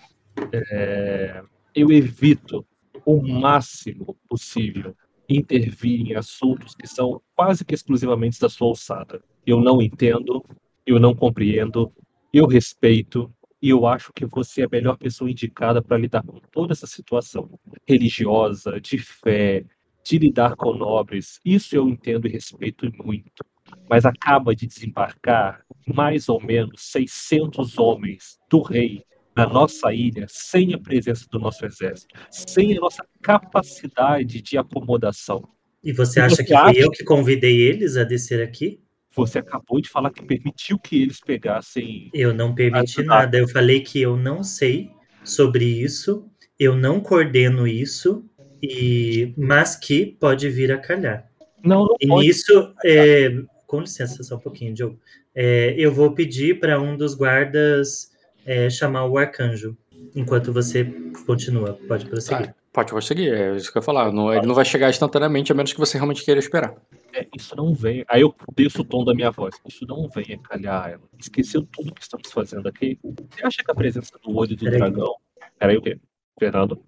é, eu evito o máximo possível intervir em assuntos que são quase que exclusivamente da sua alçada. Eu não entendo, eu não compreendo, eu respeito e eu acho que você é a melhor pessoa indicada para lidar com toda essa situação religiosa, de fé, de lidar com nobres. Isso eu entendo e respeito muito mas acaba de desembarcar mais ou menos 600 homens do rei na nossa ilha, sem a presença do nosso exército, sem a nossa capacidade de acomodação. E você acha você que fui acha- eu que convidei eles a descer aqui? Você acabou de falar que permitiu que eles pegassem. Eu não permiti tá. nada. Eu falei que eu não sei sobre isso, eu não coordeno isso, e mas que pode vir a calhar. Não, não E pode. nisso, é, com licença só um pouquinho, Diogo. É, eu vou pedir para um dos guardas é, chamar o arcanjo, enquanto você continua. Pode prosseguir. Tá, pode prosseguir, é isso que eu ia falar. Não- ele não vai chegar instantaneamente, a menos que você realmente queira esperar. É, isso não vem. Aí eu desço o tom da minha voz. Isso não vem a calhar. Ela esqueceu tudo que estamos fazendo aqui. Você acha que a presença do olho do Peraí. dragão. Peraí, o quê? Fernando?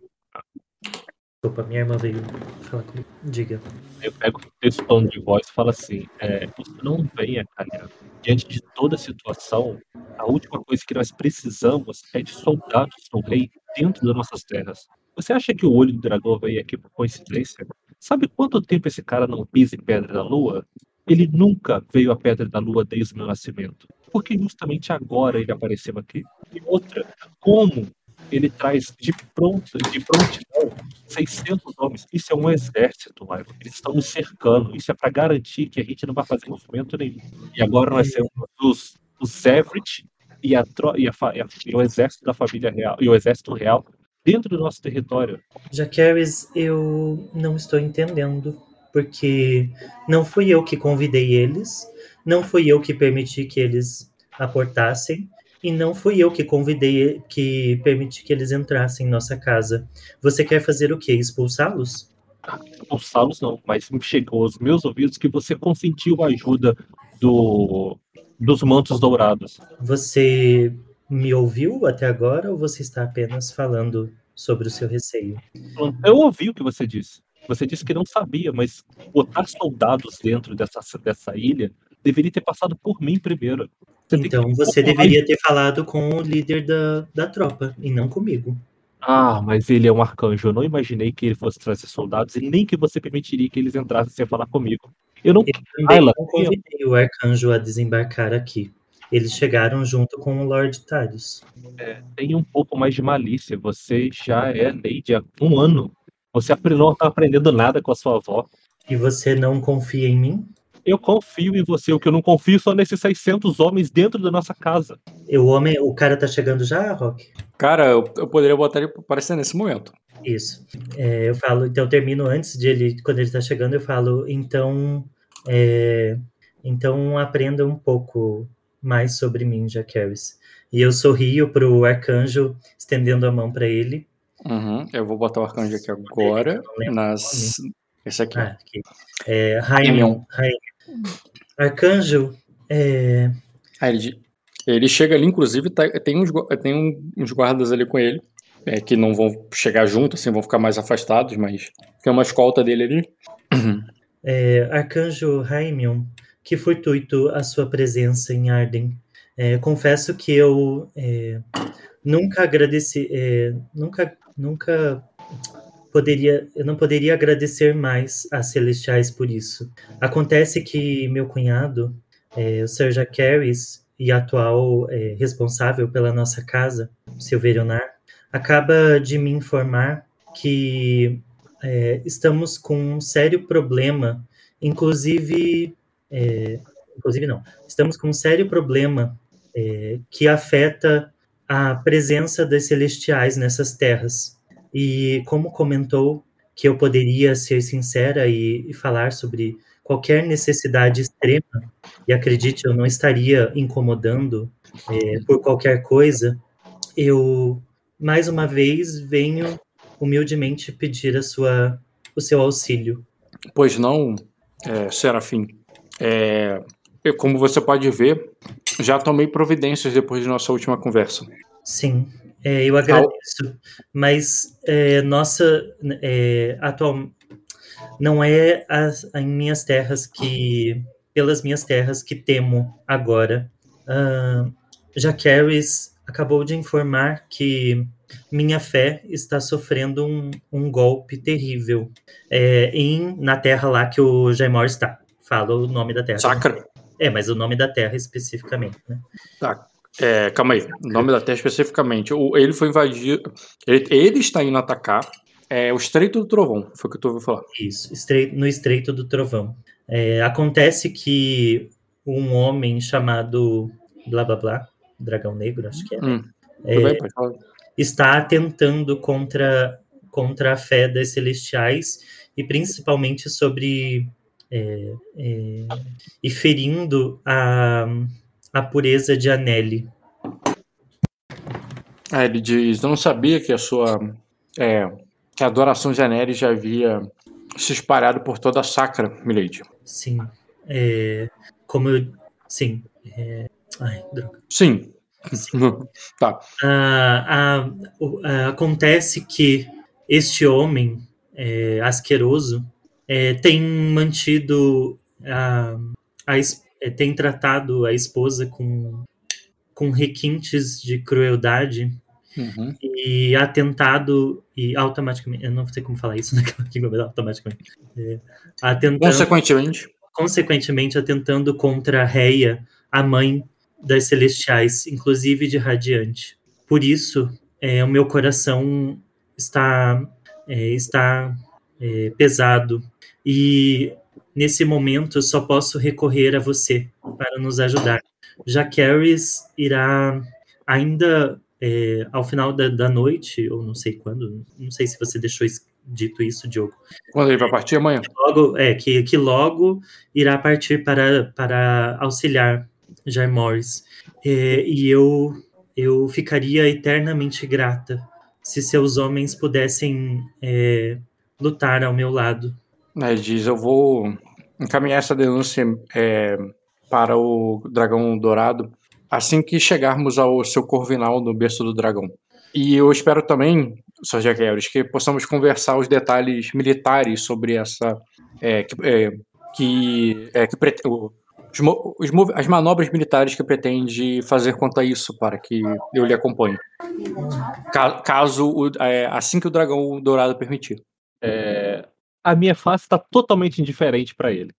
Opa, minha irmã veio falar comigo. Diga. Eu pego esse tom de voz e falo assim: é, isso não vem a calhar. Diante de toda a situação, a última coisa que nós precisamos é de soldados do rei dentro das nossas terras. Você acha que o olho do dragão veio aqui por coincidência? Sabe quanto tempo esse cara não pisa em Pedra da Lua? Ele nunca veio à Pedra da Lua desde o meu nascimento. Porque justamente agora ele apareceu aqui. E outra, como ele traz de pronto, de prontidão, 600 homens. Isso é um exército, Michael. Eles estão nos cercando. Isso é para garantir que a gente não vai fazer movimento nenhum. E agora nós temos os, os Everett e, a, e, a, e, o exército da família real e o exército real dentro do nosso território. Jaqueris, eu não estou entendendo, porque não fui eu que convidei eles, não fui eu que permiti que eles aportassem, e não fui eu que convidei, que permiti que eles entrassem em nossa casa. Você quer fazer o quê? Expulsá-los? Expulsá-los não, mas chegou aos meus ouvidos que você consentiu a ajuda do, dos mantos dourados. Você me ouviu até agora ou você está apenas falando sobre o seu receio? Eu ouvi o que você disse. Você disse que não sabia, mas botar soldados dentro dessa, dessa ilha deveria ter passado por mim primeiro. Você então você deveria ter falado com o líder da, da tropa e não comigo. Ah, mas ele é um arcanjo. Eu não imaginei que ele fosse trazer soldados e nem que você permitiria que eles entrassem sem falar comigo. Eu não. Eu Ayla, não convidei eu... o arcanjo a desembarcar aqui. Eles chegaram junto com o Lord Tarius. É, tem um pouco mais de malícia. Você já é Lady há um ano. Você não está aprendendo nada com a sua avó. E você não confia em mim? Eu confio em você. O que eu não confio são nesses 600 homens dentro da nossa casa. E o homem, o cara tá chegando já, Rock? Cara, eu, eu poderia botar ele aparecer nesse momento. Isso. É, eu falo, então eu termino antes de ele, quando ele tá chegando, eu falo, então, é, então aprenda um pouco mais sobre mim, Jaqueris. E eu sorrio pro arcanjo, estendendo a mão para ele. Uhum, eu vou botar o arcanjo aqui agora. Nas... Esse aqui. Ah, aqui. É, Raimion. Arcanjo. É... Ah, ele, ele chega ali, inclusive, tá, tem, uns, tem uns guardas ali com ele. É, que não vão chegar junto, assim, vão ficar mais afastados, mas tem uma escolta dele ali. É, Arcanjo Raimion, que fortuito a sua presença em Arden. É, confesso que eu é, nunca agradeci, é, nunca, nunca poderia, eu não poderia agradecer mais às Celestiais por isso. Acontece que meu cunhado, é, o Sir Jacaris, e atual é, responsável pela nossa casa, Silverionar, acaba de me informar que é, estamos com um sério problema, inclusive, é, inclusive não, estamos com um sério problema é, que afeta a presença das celestiais nessas terras. E como comentou que eu poderia ser sincera e, e falar sobre qualquer necessidade extrema, e acredite, eu não estaria incomodando é, por qualquer coisa, eu mais uma vez venho humildemente pedir a sua, o seu auxílio. Pois não, é, Serafim. É, eu, como você pode ver, já tomei providências depois de nossa última conversa. Sim, é, eu agradeço, mas é, nossa é, atual não é as, em minhas terras que pelas minhas terras que temo agora. Uh, Jaqueris acabou de informar que minha fé está sofrendo um, um golpe terrível é, em, na terra lá que o Jaimor está. Fala o nome da terra. Sacra. É, mas o nome da terra especificamente, né? Tá. É, calma aí, o nome da terra especificamente. O, ele foi invadir. Ele, ele está indo atacar é, o Estreito do Trovão, foi o que tu ouviu falar. Isso, estreito, no Estreito do Trovão. É, acontece que um homem chamado blá blá blá, Dragão Negro, acho que é, hum, é bem, está atentando contra, contra a fé das celestiais e principalmente sobre. É, é, e ferindo a a pureza de Anelli. Ah, ele diz: Eu não sabia que a sua. É, que a adoração de Anelli já havia se espalhado por toda a sacra, Milady. Sim. É, como eu. Sim. É, ai, droga. Sim. sim. tá. Ah, ah, acontece que este homem é, asqueroso é, tem mantido a, a, é, tem tratado a esposa com, com requintes de crueldade uhum. e atentado e automaticamente, eu não sei como falar isso naquela língua, automaticamente, é, atentando, consequentemente, consequentemente atentando contra Reia, a mãe das celestiais, inclusive de Radiante. Por isso, é, o meu coração está, é, está é, pesado. E nesse momento eu só posso recorrer a você para nos ajudar. Já Caris irá ainda é, ao final da, da, noite, ou não sei quando, não sei se você deixou dito isso, Diogo. Quando ele vai partir amanhã? Logo, é, que, que logo irá partir para, para auxiliar Jair Morris. É, e eu, eu ficaria eternamente grata se seus homens pudessem é, lutar ao meu lado. Ele diz: Eu vou encaminhar essa denúncia é, para o Dragão Dourado assim que chegarmos ao seu corvinal no berço do dragão. E eu espero também, Sr. Jaqueiros, que possamos conversar os detalhes militares sobre essa. É, que, é, que, é, que os, os, as manobras militares que pretende fazer quanto a isso, para que eu lhe acompanhe. Caso, é, assim que o dragão dourado permitir. É, a minha face está totalmente indiferente para ele.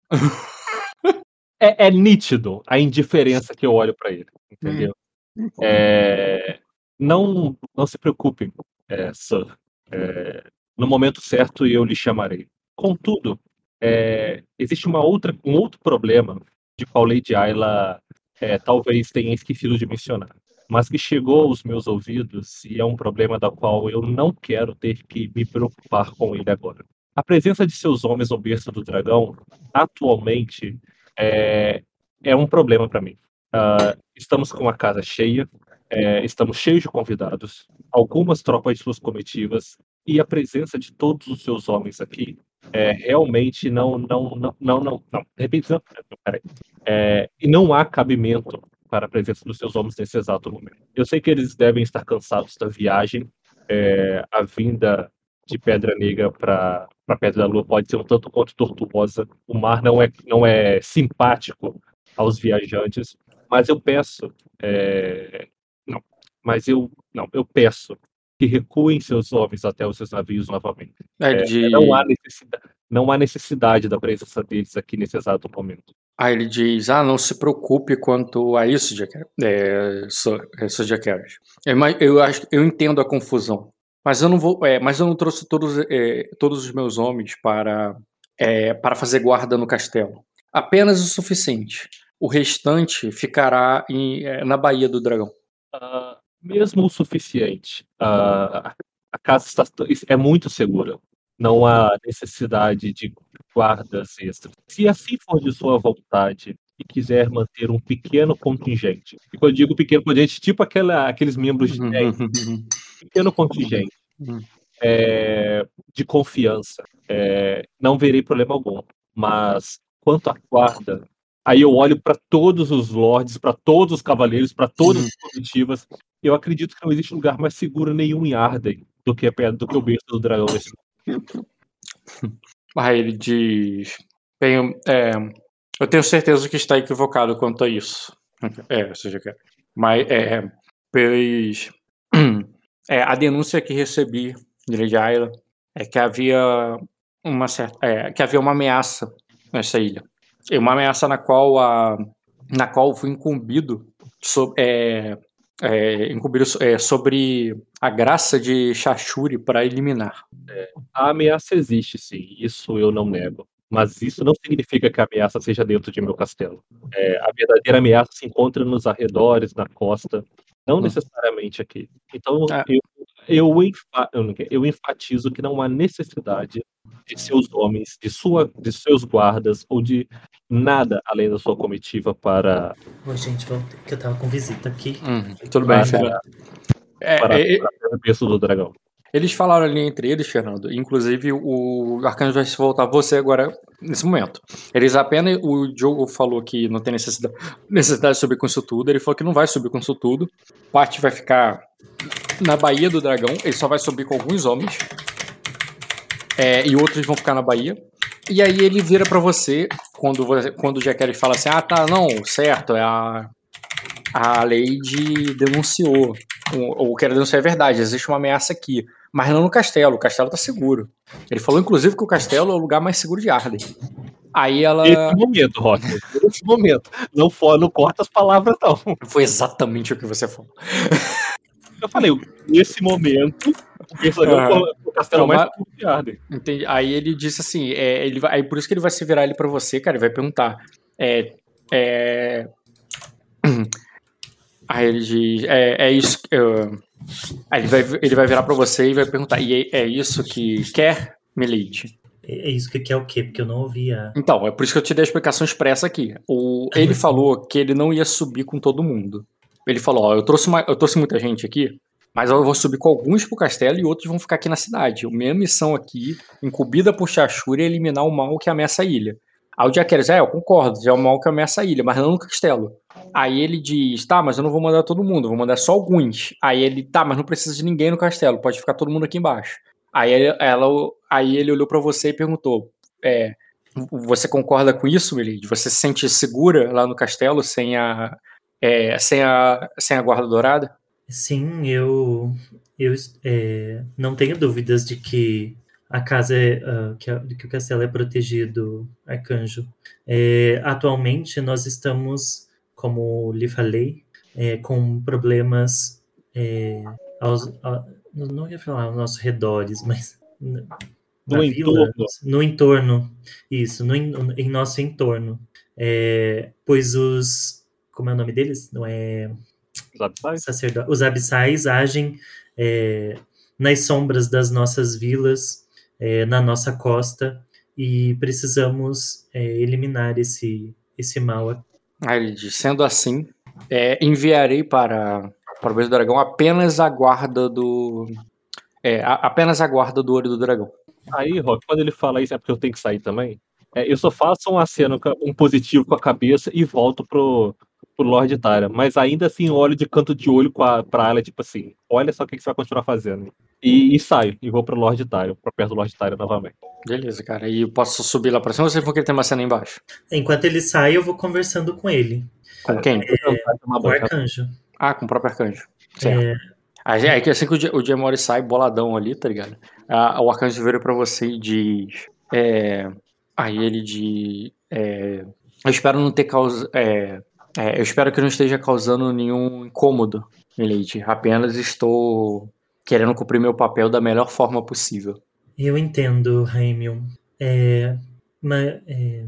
é, é, nítido a indiferença que eu olho para ele, entendeu? Hum. É, não, não se preocupe, é, Sir. É, no momento certo eu lhe chamarei. Contudo, é, existe uma outra, um outro problema de qual Lady Ayla é, talvez tenha esquecido de mencionar, mas que chegou aos meus ouvidos e é um problema da qual eu não quero ter que me preocupar com ele agora. A presença de seus homens no berço do dragão atualmente é, é um problema para mim. Uh, estamos com a casa cheia, é, estamos cheios de convidados, algumas tropas de suas comitivas e a presença de todos os seus homens aqui é, realmente não, não, não, não, não, não, repente, não, peraí, é, e não há cabimento para a presença dos seus homens nesse exato momento. Eu sei que eles devem estar cansados da viagem, é, a vinda de Pedra Negra para Pedra da Lua pode ser um tanto quanto tortuosa. O mar não é, não é simpático aos viajantes, mas eu peço, é, não, mas eu não, eu peço que recuem seus homens até os seus navios novamente. É, de... não, há necessidade, não há necessidade da presença deles aqui nesse exato momento. Aí ele diz: Ah, não se preocupe quanto a isso, Jack. É, Jack eu, eu, acho, eu entendo a confusão. Mas eu não vou, é, mas eu não trouxe todos, é, todos os meus homens para é, para fazer guarda no castelo. Apenas o suficiente. O restante ficará em, é, na Baía do Dragão. Uh, mesmo o suficiente. Uh, a casa está, é muito segura. Não há necessidade de guardas extras. Se assim for de sua vontade e quiser manter um pequeno contingente, e quando eu digo pequeno contingente, tipo aquela, aqueles membros de 10, pequeno contingente hum. é, de confiança. É, não verei problema algum. Mas quanto à guarda, aí eu olho para todos os lords, para todos os cavaleiros, para todas as comitivas. Eu acredito que não existe lugar mais seguro nenhum em Arden do que, do que o berço do dragão nesse Aí ele diz: tenho, é, Eu tenho certeza que está equivocado quanto a isso. É, seja, mas é, pois é, a denúncia que recebi de Lady Ayla é que havia uma certa, é, que havia uma ameaça nessa ilha. E uma ameaça na qual a na qual fui incumbido sobre, é, é, incumbido é, sobre a graça de Shashuri para eliminar. É, a ameaça existe, sim. Isso eu não nego. Mas isso não significa que a ameaça seja dentro de meu castelo. É, a verdadeira ameaça se encontra nos arredores, na costa, não necessariamente aqui. Então, é. eu, eu, eu, enfatizo que não há necessidade de seus homens, de, sua, de seus guardas ou de nada além da sua comitiva para. Oi, gente, que eu tava com visita aqui. Hum, tudo bem, para, é, para, é, para, para o do dragão. Eles falaram ali entre eles, Fernando. Inclusive, o Arcanjo vai se voltar a você agora, nesse momento. Eles apenas. O Diogo falou que não tem necessidade, necessidade de subir com isso tudo. Ele falou que não vai subir com isso tudo. Parte vai ficar na Baía do Dragão. Ele só vai subir com alguns homens. É, e outros vão ficar na Baía. E aí ele vira para você, quando, quando o Jack fala assim: ah, tá, não, certo, é a. A Lady denunciou. Ou, ou quer denunciar é verdade, existe uma ameaça aqui mas não no castelo. O castelo tá seguro. Ele falou, inclusive, que o castelo é o lugar mais seguro de Arden. Aí ela. Nesse momento, Rock. Nesse momento. Não, for, não corta as palavras, não. Foi exatamente o que você falou. Eu falei, nesse momento, o personagem uhum. o castelo mais confiado. Entendi. Aí ele disse assim, é, ele vai, aí por isso que ele vai se virar ele para você, cara, ele vai perguntar, é, é... Aí ele diz, é, é isso, eu... aí ele vai, ele vai virar para você e vai perguntar, e é, é isso que quer, Milady? É isso que quer o quê? Porque eu não ouvia. Então, é por isso que eu te dei a explicação expressa aqui. O, ele falou que ele não ia subir com todo mundo. Ele falou: Ó, eu trouxe, uma, eu trouxe muita gente aqui, mas eu vou subir com alguns pro castelo e outros vão ficar aqui na cidade. A minha missão aqui, incumbida por Shashura, é eliminar o mal que ameaça a ilha. Aí o Jack diz, é, eu concordo, é o mal que ameaça a ilha, mas não no castelo. Aí ele diz, tá, mas eu não vou mandar todo mundo, vou mandar só alguns. Aí ele, tá, mas não precisa de ninguém no castelo, pode ficar todo mundo aqui embaixo. Aí, ela, aí ele olhou para você e perguntou: é, Você concorda com isso, Milady? Você se sente segura lá no castelo sem a, é, sem a, sem a guarda dourada? Sim, eu, eu é, não tenho dúvidas de que a casa é, uh, que, a, que, o castelo é protegido, arcanjo. É, atualmente nós estamos, como lhe falei, é, com problemas é, aos, não ia falar aos nossos redores, mas no vila, entorno. no entorno, isso, no, em nosso entorno, é, pois os, como é o nome deles? Não é os abissais, sacerdote, os abissais agem é, nas sombras das nossas vilas, é, na nossa costa e precisamos é, eliminar esse esse mal. Aí ele diz, sendo assim, é, enviarei para para o beijo do dragão apenas a guarda do. É, a, apenas a guarda do olho do dragão. Aí, Rock, quando ele fala isso, é porque eu tenho que sair também. É, eu só faço um aceno, um positivo com a cabeça e volto pro, pro Lord Tyra. Mas ainda assim, olho de canto de olho a, pra ela, tipo assim, olha só o que, que você vai continuar fazendo. E, e saio, e vou pro Lord Tyra, pra perto do Lord Tyra novamente. Beleza, cara. E posso subir lá pra cima ou vocês vão querer ter uma cena embaixo? Enquanto ele sai, eu vou conversando com ele. Com quem? É, com o arcanjo. Ah, com o próprio arcanjo. Certo. É... Aí, é que assim que o, Diamore sai boladão ali, tá ligado? Ah, o arcanjo vira pra você e diz. É... Aí ele diz. É... Eu espero não ter causado. É... É, eu espero que não esteja causando nenhum incômodo, Milady. Apenas estou querendo cumprir meu papel da melhor forma possível. Eu entendo, Raimion. É, mas, é,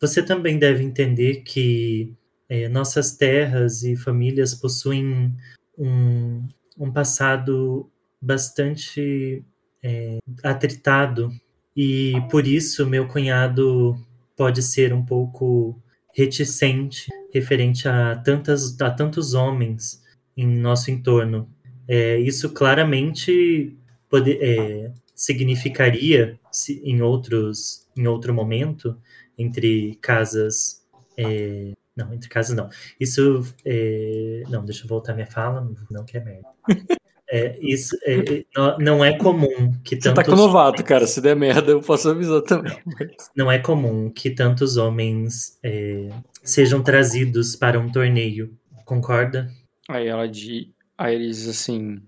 você também deve entender que é, nossas terras e famílias possuem um, um passado bastante é, atritado e por isso meu cunhado pode ser um pouco reticente referente a tantas a tantos homens em nosso entorno. É, isso claramente pode, é, significaria se, em outros em outro momento entre casas é, não, entre casas não. Isso. É... Não, deixa eu voltar minha fala, não que é merda. É, isso é, não é comum que tantos. Você tá com novato, cara. Se der merda, eu posso avisar também. Não é comum que tantos homens é, sejam trazidos para um torneio. Concorda? Aí ela diz. Aí eles assim.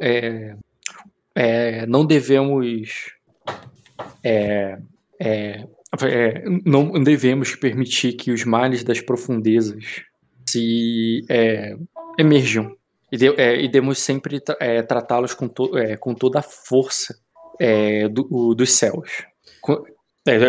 É, é, não devemos. É, é, é, não devemos permitir que os males das profundezas se é, emerjam e, de, é, e sempre é, tratá-los com, to, é, com toda a força é, do, o, dos céus. Com,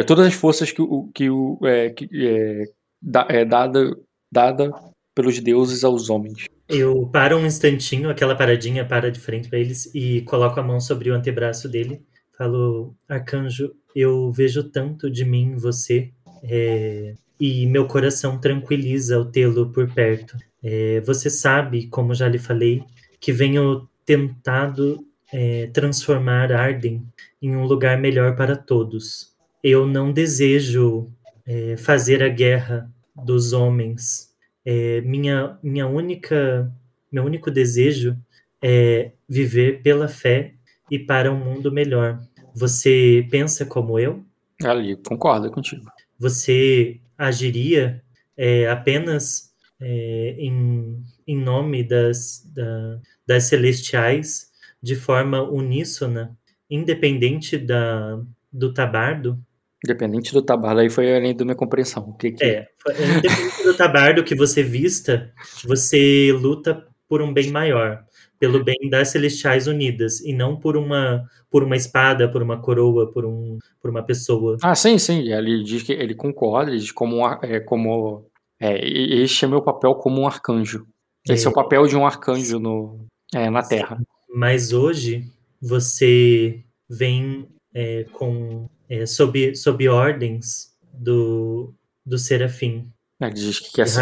todas as forças que, o, que, o, que é, da, é dada, dada pelos deuses aos homens. Eu paro um instantinho, aquela paradinha para de frente para eles e coloco a mão sobre o antebraço dele. Falo, Arcanjo, eu vejo tanto de mim em você é, e meu coração tranquiliza ao tê-lo por perto. É, você sabe, como já lhe falei, que venho tentado é, transformar Arden em um lugar melhor para todos. Eu não desejo é, fazer a guerra dos homens. É, minha, minha única, meu único desejo é viver pela fé e para um mundo melhor. Você pensa como eu? Ali, concordo contigo. Você agiria é, apenas é, em, em nome das, da, das celestiais de forma uníssona, independente da, do tabardo? Independente do tabardo, aí foi além da minha compreensão. O que, que... É, independente do tabardo que você vista, você luta por um bem maior. pelo bem das Celestiais Unidas e não por uma por uma espada, por uma coroa, por um por uma pessoa. Ah, sim, sim. Ele diz que ele concorda, ele diz como é, como é, este é meu papel como um arcanjo. Esse é, é o papel de um arcanjo no, é, na Terra. Mas hoje você vem é, com é, sob, sob ordens do, do Serafim. Ele diz que é assim.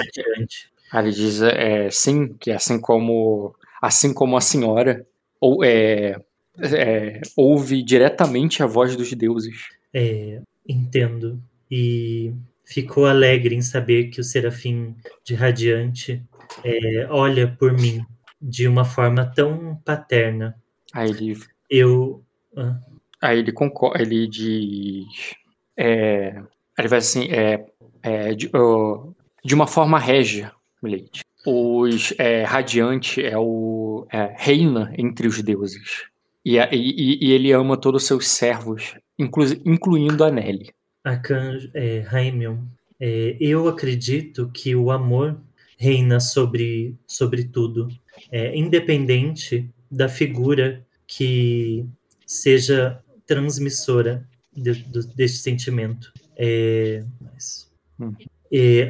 Ele diz é, sim, que assim como assim como a senhora ou, é, é, ouve diretamente a voz dos deuses. É, entendo. E ficou alegre em saber que o Serafim de Radiante é, olha por mim de uma forma tão paterna. Aí ele. Eu. Ah. Aí ele concorda, ele diz. É, ele vai assim, é, é de, uh, de uma forma régia, Leite os é, Radiante é o é, reina entre os deuses. E, e, e, ele ama todos os seus servos, inclu, incluindo a Nelly. Arcanjo, é, Raimion, é, eu acredito que o amor reina sobre, sobre tudo, é, independente da figura que seja transmissora de, de, deste sentimento. É, mas, hum.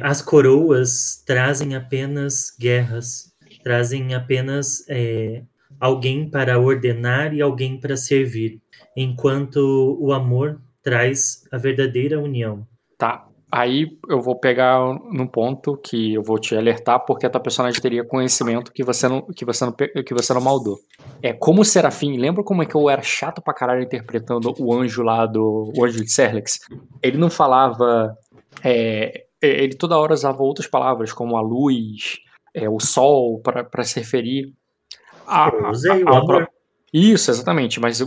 As coroas trazem apenas guerras, trazem apenas é, alguém para ordenar e alguém para servir, enquanto o amor traz a verdadeira união. Tá. Aí eu vou pegar num ponto que eu vou te alertar, porque a tua personagem teria conhecimento que você não, que você não, que você não maldou. É como o Serafim, lembra como é que eu era chato pra caralho interpretando o anjo lá do o anjo de Serlex? Ele não falava é, ele toda hora usava outras palavras, como a luz, é, o sol, para se referir a, a, a, a, Isso, exatamente. Mas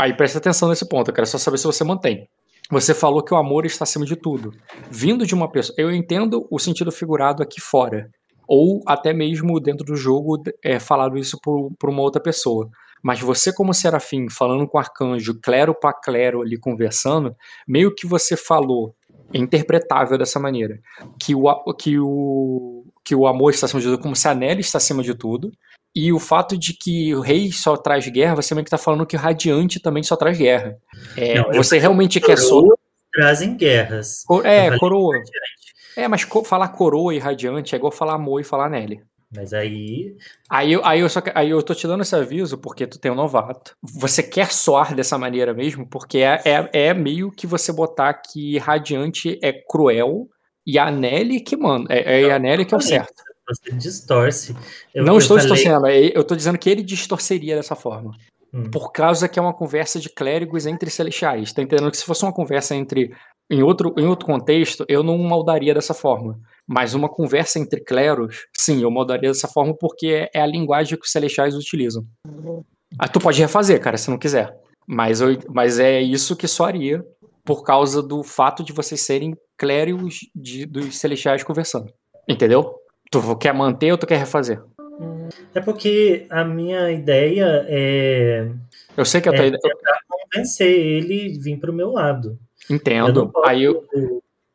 aí presta atenção nesse ponto, eu quero só saber se você mantém. Você falou que o amor está acima de tudo. Vindo de uma pessoa. Eu entendo o sentido figurado aqui fora. Ou até mesmo dentro do jogo é, falado isso por uma outra pessoa. Mas você, como serafim, falando com o arcanjo, clero para clero ali conversando, meio que você falou é interpretável dessa maneira. Que o, que o, que o amor está acima de tudo, como se a Nelly está acima de tudo. E o fato de que o rei só traz guerra, você meio que está falando que o radiante também só traz guerra. É, Não, você realmente quer só. Trazem guerras. É, coroa. É, mas falar coroa e radiante é igual falar amor e falar Nelly. Mas aí. Aí, aí, eu só, aí eu tô te dando esse aviso porque tu tem um novato. Você quer soar dessa maneira mesmo? Porque é, é, é meio que você botar que Radiante é cruel e a Nelly que manda. É, é a Nelly que é o certo. Você distorce. Eu, não eu estou falei... distorcendo, eu tô dizendo que ele distorceria dessa forma. Hum. Por causa que é uma conversa de clérigos entre celestiais. Tá entendendo que se fosse uma conversa entre. Em outro, em outro contexto, eu não maldaria dessa forma. Mas uma conversa entre cleros, sim, eu moldaria dessa forma porque é, é a linguagem que os celestiais utilizam. Ah, tu pode refazer, cara, se não quiser. Mas, eu, mas é isso que soaria por causa do fato de vocês serem clérigos de, dos celestiais conversando. Entendeu? Tu quer manter ou tu quer refazer? É porque a minha ideia é. Eu sei que a tua é ideia. convencer ele vir pro meu lado. Entendo. Eu Aí eu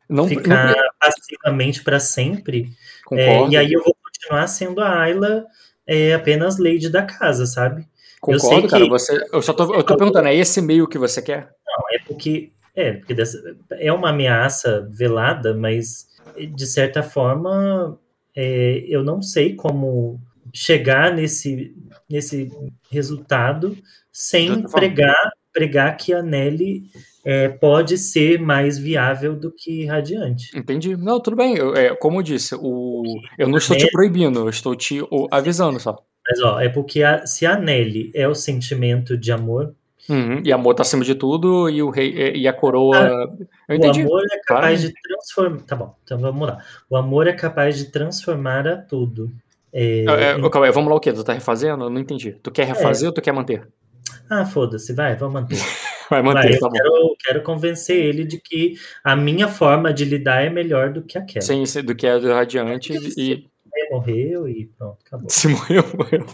não ficar não... passivamente para sempre. É, e aí eu vou continuar sendo a Ayla é, apenas lady da casa, sabe? Concordo, eu cara. Que... Você, eu só tô, eu tô perguntando, é esse meio que você quer? Não, é porque é, porque dessa, é uma ameaça velada, mas de certa forma é, eu não sei como chegar nesse, nesse resultado sem pregar, pregar que a Nelly é, pode ser mais viável do que radiante. Entendi. Não, tudo bem. Eu, é, como eu disse, o, eu não estou te proibindo, eu estou te o, avisando só. Mas ó, é porque a, se a Nelly é o sentimento de amor. Uhum, e amor tá acima de tudo, e o rei e a coroa. Ah, eu entendi. O amor é capaz de transformar. Tá bom, então vamos lá. O amor é capaz de transformar a tudo. É, é, então... calma vamos lá o quê? Tu tá refazendo? Eu não entendi. Tu quer refazer é. ou tu quer manter? Ah, foda-se, vai, vamos manter. Vai manter, vai, tá eu quero, quero, convencer ele de que a minha forma de lidar é melhor do que aquela. Sim, do que a do Radiante e. morreu e pronto, acabou. Se morreu, morreu.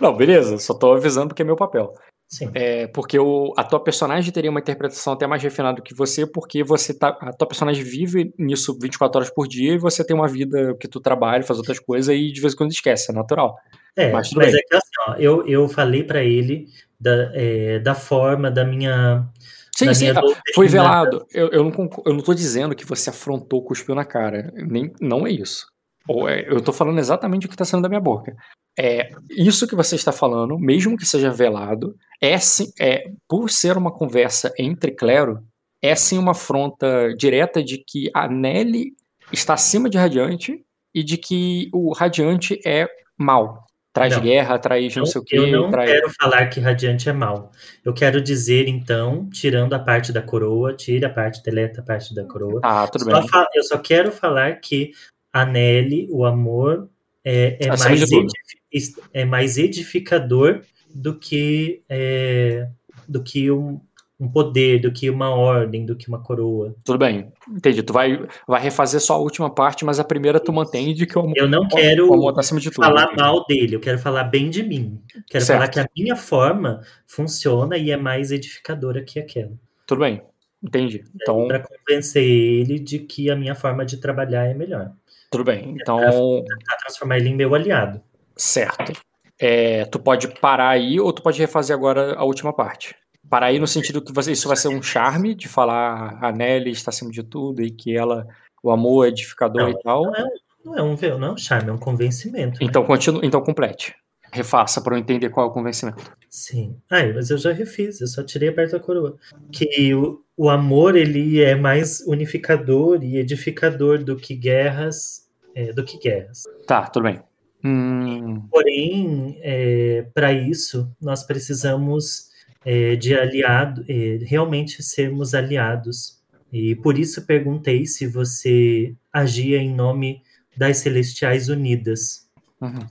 Não, beleza, só tô avisando porque é meu papel. Sim. É, porque o, a tua personagem teria uma interpretação até mais refinada do que você, porque você tá, a tua personagem vive nisso 24 horas por dia e você tem uma vida que tu trabalha, faz outras coisas e de vez em quando esquece, é natural. É, mas, mas é que assim, ó, eu, eu falei para ele da, é, da forma da minha. Sim, sim, minha foi velado. Eu, eu, não, eu não tô dizendo que você afrontou, cuspiu na cara. Nem, não é isso. Ou é, eu tô falando exatamente o que tá saindo da minha boca. É, isso que você está falando, mesmo que seja velado, é, é por ser uma conversa entre clero, é sim uma afronta direta de que a Nelly está acima de Radiante e de que o Radiante é mal. Traz não, guerra, traz não sei o quê. Eu não traz... quero falar que Radiante é mal. Eu quero dizer, então, tirando a parte da coroa, tira a parte, deleta a parte da coroa. Ah, tudo bem. Eu só quero falar que a Nelly, o amor, é, é mais, é mais edificador do que, é, do que um, um poder, do que uma ordem, do que uma coroa. Tudo bem, entendi. Tu vai, vai refazer só a última parte, mas a primeira tu mantém de que o amor, Eu não quero tá acima de tudo, falar mal dele, eu quero falar bem de mim. Quero certo. falar que a minha forma funciona e é mais edificadora que aquela. Tudo bem, entendi. Então... Para convencer ele de que a minha forma de trabalhar é melhor. Tudo bem, então... Tentar transformar ele em meu aliado. Certo. É, tu pode parar aí ou tu pode refazer agora a última parte. Para aí no sentido que você, isso vai ser um charme de falar a Nelly está acima de tudo e que ela, o amor é edificador não, e tal. Não é, não é, um, não é um charme, é um convencimento. Né? Então, continue, então complete. Refaça para eu entender qual é o convencimento. Sim. Ah, mas eu já refiz, eu só tirei a parte da coroa. Que o, o amor, ele é mais unificador e edificador do que guerras, é, do que guerras. Tá, tudo bem. Hum... Porém, é, para isso, nós precisamos é, de aliado, é, realmente sermos aliados. E por isso perguntei se você agia em nome das Celestiais Unidas. Uhum.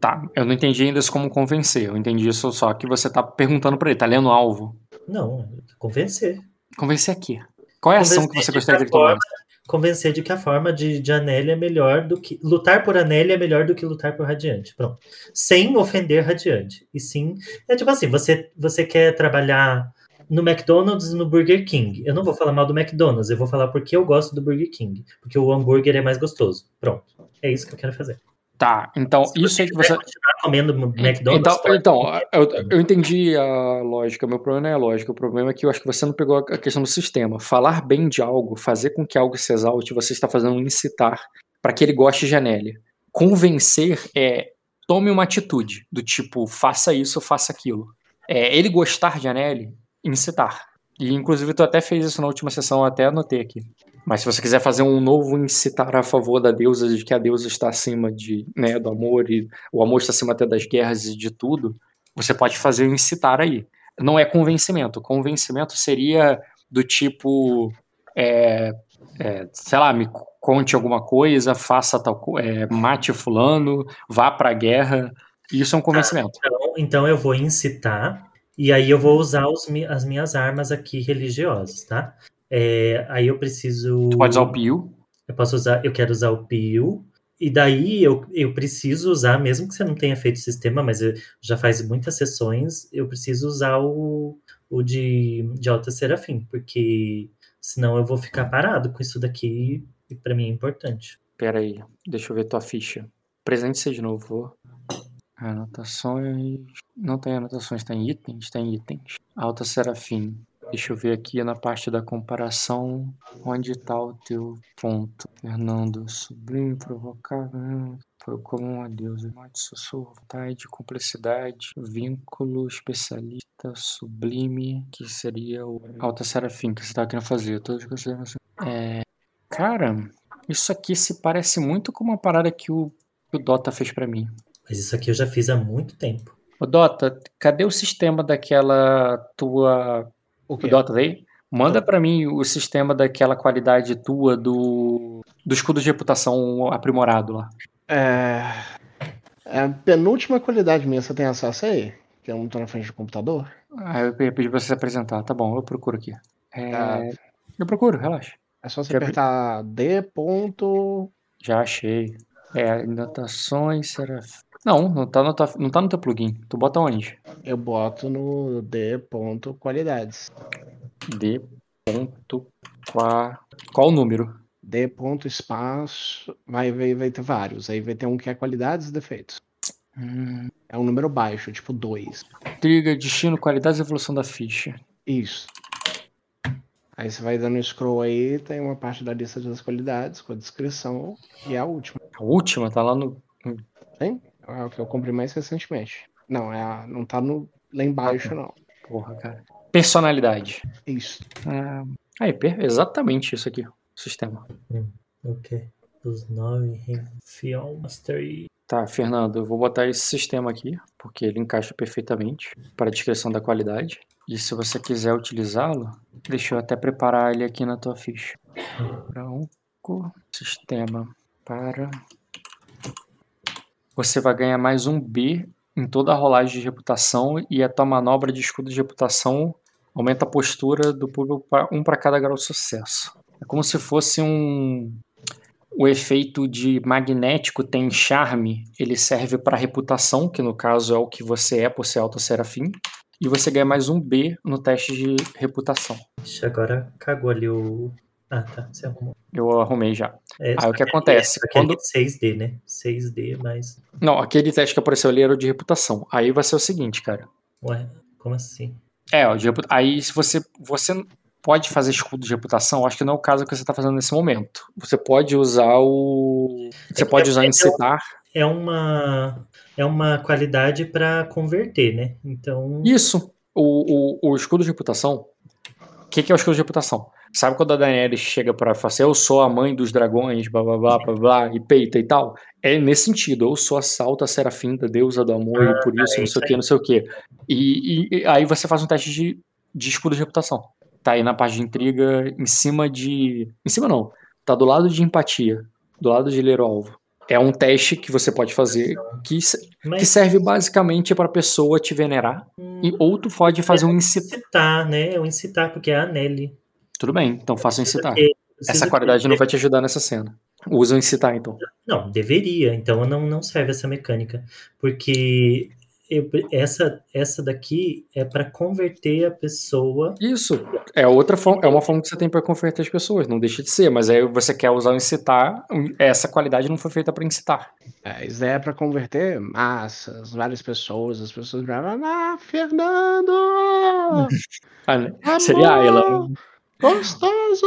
Tá, eu não entendi ainda isso como convencer. Eu entendi isso só que você tá perguntando para ele, tá lendo alvo. Não, convencer. Convencer aqui. Qual é a ação que você gostaria de ele tomasse? Convencer de que a forma de, de é melhor do que. Lutar por Anélia é melhor do que lutar por Radiante. Pronto. Sem ofender Radiante. E sim. É tipo assim: você, você quer trabalhar no McDonald's e no Burger King. Eu não vou falar mal do McDonald's, eu vou falar porque eu gosto do Burger King. Porque o hambúrguer é mais gostoso. Pronto. É isso que eu quero fazer. Tá, então Se isso aí que você. continuar comendo McDonald's. Então, então eu, eu entendi a lógica. Meu problema não é a lógica. O problema é que eu acho que você não pegou a questão do sistema. Falar bem de algo, fazer com que algo se exalte, você está fazendo um incitar para que ele goste de Anélia. Convencer é tome uma atitude do tipo faça isso, faça aquilo. É, ele gostar de Anélia, incitar. E inclusive tu até fez isso na última sessão, eu até anotei aqui. Mas se você quiser fazer um novo incitar a favor da deusa, de que a deusa está acima de, né, do amor e o amor está acima até das guerras e de tudo, você pode fazer um incitar aí. Não é convencimento. Convencimento seria do tipo, é, é, sei lá, me conte alguma coisa, faça tal coisa, é, mate fulano, vá para a guerra. Isso é um convencimento. Ah, então, então eu vou incitar e aí eu vou usar os, as minhas armas aqui religiosas, tá? É, aí eu preciso. Tu pode usar o Pio. Eu posso usar, eu quero usar o Pio. E daí eu, eu preciso usar, mesmo que você não tenha feito o sistema, mas já faz muitas sessões, eu preciso usar o, o de, de Alta Serafim, porque senão eu vou ficar parado com isso daqui e para mim é importante. Pera aí, deixa eu ver tua ficha. Presente-se de novo. Anotações. Não tem anotações, tem itens? Tem itens. Alta Serafim. Deixa eu ver aqui na parte da comparação onde está o teu ponto. Fernando, sublime, provocar, foi como uma deusa, morte, sussurro, vontade, complexidade, vínculo, especialista, sublime, que seria o Alta Serafim, que você está querendo fazer. Todas as considerações. É, cara, isso aqui se parece muito com uma parada que o, que o Dota fez para mim. Mas isso aqui eu já fiz há muito tempo. Ô Dota, cadê o sistema daquela tua o que? Dota aí? Manda para mim o sistema daquela qualidade tua do, do escudo de reputação aprimorado lá. É. É a penúltima qualidade minha, você tem acesso aí? Que eu não tô na frente do computador? Ah, eu pedi pra você se apresentar. Tá bom, eu procuro aqui. É... Ah. Eu procuro, relaxa. É só você Já apertar D. Ponto... Já achei. É, anotações, será. Não, não tá, no, não tá no teu plugin. Tu bota onde? Eu boto no D. Qualidades. D. Qua... Qual o número? D. Espaço. Vai, vai, vai ter vários. Aí vai ter um que é qualidades e defeitos. Hum, é um número baixo, tipo 2. Intriga, destino, qualidade e evolução da ficha. Isso. Aí você vai dando scroll aí, tem uma parte da lista das qualidades com a descrição e a última. A última tá lá no. Tem? É o que eu comprei mais recentemente. Não, é a, não tá no, lá embaixo, não. Porra, cara. Personalidade. Isso. Ah, aí, per- exatamente isso aqui, o sistema. Ok. Os nove, Fion, Mastery. Tá, Fernando, eu vou botar esse sistema aqui, porque ele encaixa perfeitamente para a descrição da qualidade. E se você quiser utilizá-lo, deixa eu até preparar ele aqui na tua ficha. Branco, sistema para. Você vai ganhar mais um B em toda a rolagem de reputação e a tua manobra de escudo de reputação aumenta a postura do público para um para cada grau de sucesso. É como se fosse um o efeito de magnético tem charme, ele serve para reputação, que no caso é o que você é por ser alto serafim, e você ganha mais um B no teste de reputação. Ixi, agora cagou ali o. Ah, tá. Você arrumou. Eu arrumei já. É, Aí o que aquele- acontece? só aquele Quando 6D, né? 6D mais. não, aquele teste que apareceu ali era o de reputação. Aí vai ser o seguinte, cara. Ué, como assim? É, o de aí se você você pode fazer escudo de reputação, acho que não é o caso que você está fazendo nesse momento. Você pode usar o você É pode é- usar é- incitar. É uma. É uma qualidade para converter, né? Então. Isso. O, o, o escudo de reputação. O que, que é o escudo de reputação? Sabe quando a Daenerys chega pra falar assim, eu sou a mãe dos dragões, blá blá blá blá blá, e peita e tal? É nesse sentido, eu sou a salta serafim da deusa do amor, e por isso é não sei o que, não sei o que. E, e- aí você faz um teste de, de escudo de reputação. Tá aí na parte de intriga, em cima de. Em cima não. Tá do lado de empatia, do lado de ler o alvo. É um teste que você pode fazer que, que serve basicamente pra pessoa te venerar. E, ou tu pode fazer um incitar. incitar, né? O incitar, porque é a Nelly. Tudo bem, então faça um incitar. Essa qualidade ter- não vai te ajudar nessa cena. Usa o incitar, então. Não, deveria. Então não, não serve essa mecânica. Porque eu- essa, essa daqui é para converter a pessoa. Isso. É outra forma, é uma forma que você tem pra converter as pessoas, não deixa de ser, mas aí você quer usar o incitar, essa qualidade não foi feita pra incitar. É, isso daí é pra converter massas, várias pessoas, as pessoas ah, Fernando! Ah, né? Seria a Gostoso!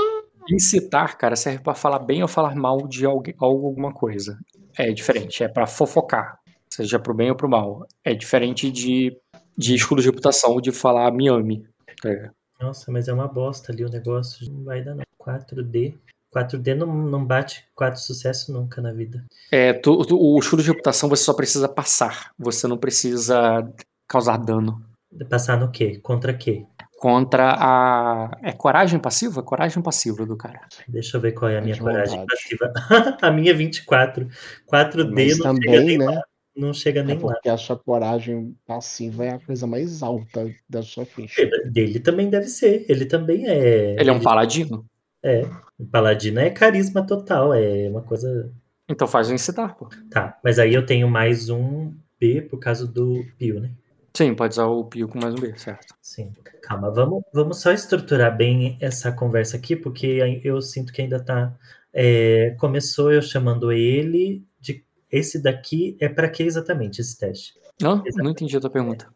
Incitar, cara, serve pra falar bem ou falar mal de alguém, algo, alguma coisa. É diferente, é pra fofocar, seja pro bem ou pro mal. É diferente de, de escudo de reputação de falar me ame. É. Nossa, mas é uma bosta ali o negócio. Não vai dar, não. 4D. 4D não, não bate 4 sucesso nunca na vida. É, tu- tu- o escudo de reputação você só precisa passar, você não precisa causar dano. Passar no quê? Contra quê? Contra a. É coragem passiva? Coragem passiva do cara. Deixa eu ver qual é a minha De coragem vontade. passiva. a minha é 24. 4D Mas não chega também, nem né? lá. Não chega É nem lá. porque a sua coragem passiva é a coisa mais alta da sua ficha. Dele também deve ser. Ele também é. Ele é um paladino. É. O Paladino é carisma total. É uma coisa. Então faz o incitar, pô. Tá, mas aí eu tenho mais um B por causa do Pio, né? Sim, pode usar o Pio com mais um B, certo? Sim. Calma, vamos, vamos só estruturar bem essa conversa aqui, porque eu sinto que ainda tá. é, começou eu chamando ele de. Esse daqui é para que exatamente esse teste? Não, não entendi a tua pergunta.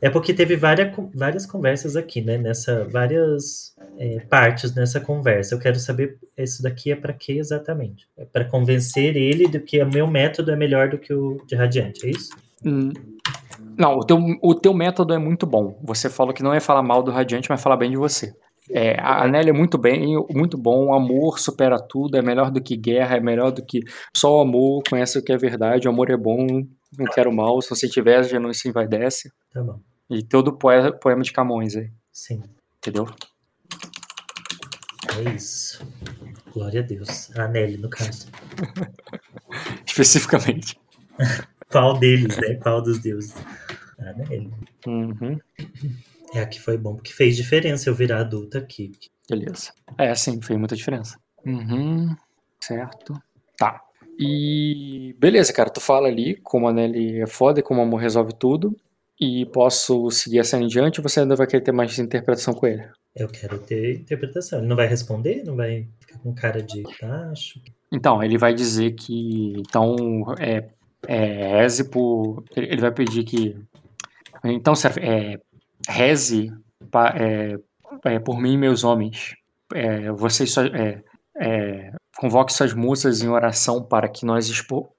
É porque teve várias, várias conversas aqui, né? Nessa, várias é, partes nessa conversa. Eu quero saber, isso daqui é para que exatamente? É para convencer ele do que o meu método é melhor do que o de Radiante, é isso? Hum, Não, o teu, o teu método é muito bom. Você falou que não é falar mal do Radiante, mas falar bem de você. É, a Nelly é muito bem, muito bom, o amor supera tudo, é melhor do que guerra, é melhor do que só o amor, conhece o que é verdade, o amor é bom, não quero mal, se você tiver, já não se envaidece. Tá bom. E todo poema, poema de Camões aí, Sim, entendeu? é isso. Glória a Deus. A Nelly, no caso. Especificamente. Qual deles, né? Qual dos deuses? A Nelly. Uhum, É a que foi bom, porque fez diferença eu virar adulta aqui. beleza. É, sim, fez muita diferença. Uhum, certo. Tá. E beleza, cara, tu fala ali como a Nelly é foda e como o amor resolve tudo. E posso seguir a cena em diante ou você ainda vai querer ter mais interpretação com ele? Eu quero ter interpretação. Ele não vai responder? Não vai ficar com cara de tacho? Então, ele vai dizer que. Então, é, é, reze por. Ele vai pedir que. Então, é, reze pa, é, é, por mim e meus homens. É, vocês só, é, convoque suas musas em oração para que nós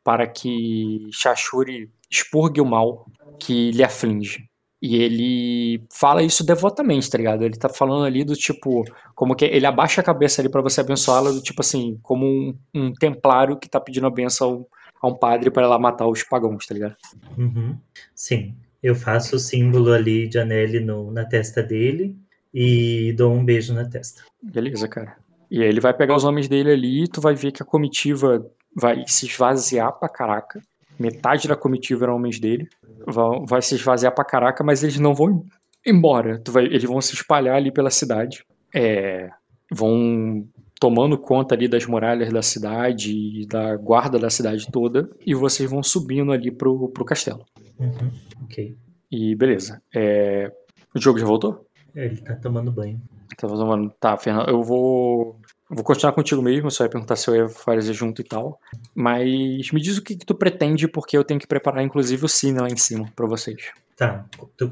para que Shashuri expurgue o mal que lhe aflige. E ele fala isso devotamente, tá ligado? Ele tá falando ali do tipo, como que ele abaixa a cabeça ali para você abençoá-la, do tipo assim, como um, um, templário que tá pedindo a benção a um padre para lá matar os pagãos, tá ligado? Uhum. Sim, eu faço o símbolo ali de Anelli no, na testa dele e dou um beijo na testa. Beleza, cara. E aí ele vai pegar os homens dele ali e tu vai ver que a comitiva vai se esvaziar pra caraca. Metade da comitiva eram homens dele. Vai, vai se esvaziar pra caraca, mas eles não vão embora. Vai, eles vão se espalhar ali pela cidade. É, vão tomando conta ali das muralhas da cidade e da guarda da cidade toda. E vocês vão subindo ali pro, pro castelo. Uhum, ok. E beleza. É, o jogo já voltou? Ele tá tomando banho. Tá tomando. Tá, Fernando, eu vou. Vou continuar contigo mesmo, só ia perguntar se eu ia fazer junto e tal. Mas me diz o que, que tu pretende, porque eu tenho que preparar, inclusive, o cine lá em cima para vocês. Tá.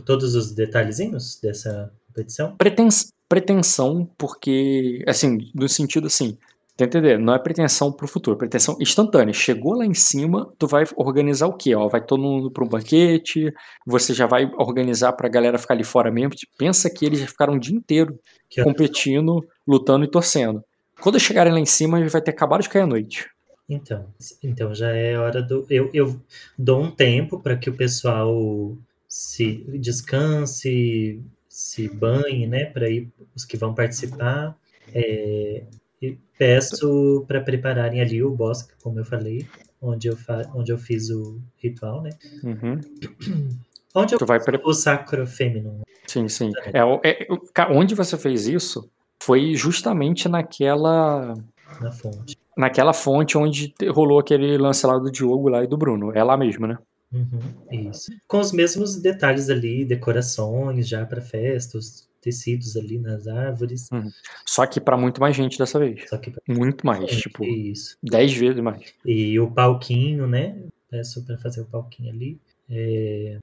Todos os detalhezinhos dessa competição? Pretens, pretensão, porque, assim, no sentido assim, Tá entendendo? Não é pretensão pro futuro, é pretensão instantânea. Chegou lá em cima, tu vai organizar o quê? Ó, vai todo mundo para um banquete, você já vai organizar pra galera ficar ali fora mesmo. Pensa que eles já ficaram o dia inteiro que competindo, lutando e torcendo. Quando chegarem lá em cima, vai ter acabado de cair a noite. Então, então já é hora do. Eu, eu dou um tempo para que o pessoal se descanse, se banhe, né? Para ir os que vão participar. É, e peço para prepararem ali o bosque, como eu falei, onde eu, fa onde eu fiz o ritual, né? Uhum. Onde eu tu vai pre... o sacro fêmino. Sim, sim. É, é, onde você fez isso foi justamente naquela. Na fonte. Naquela fonte onde rolou aquele lance lá do Diogo lá e do Bruno. É lá mesmo, né? Uhum, isso. Com os mesmos detalhes ali, decorações já para festas, tecidos ali nas árvores. Uhum. Só que para muito mais gente dessa vez. Só que pra... Muito mais, é, tipo, isso. dez vezes mais. E o palquinho, né? Peço para fazer o palquinho ali. É...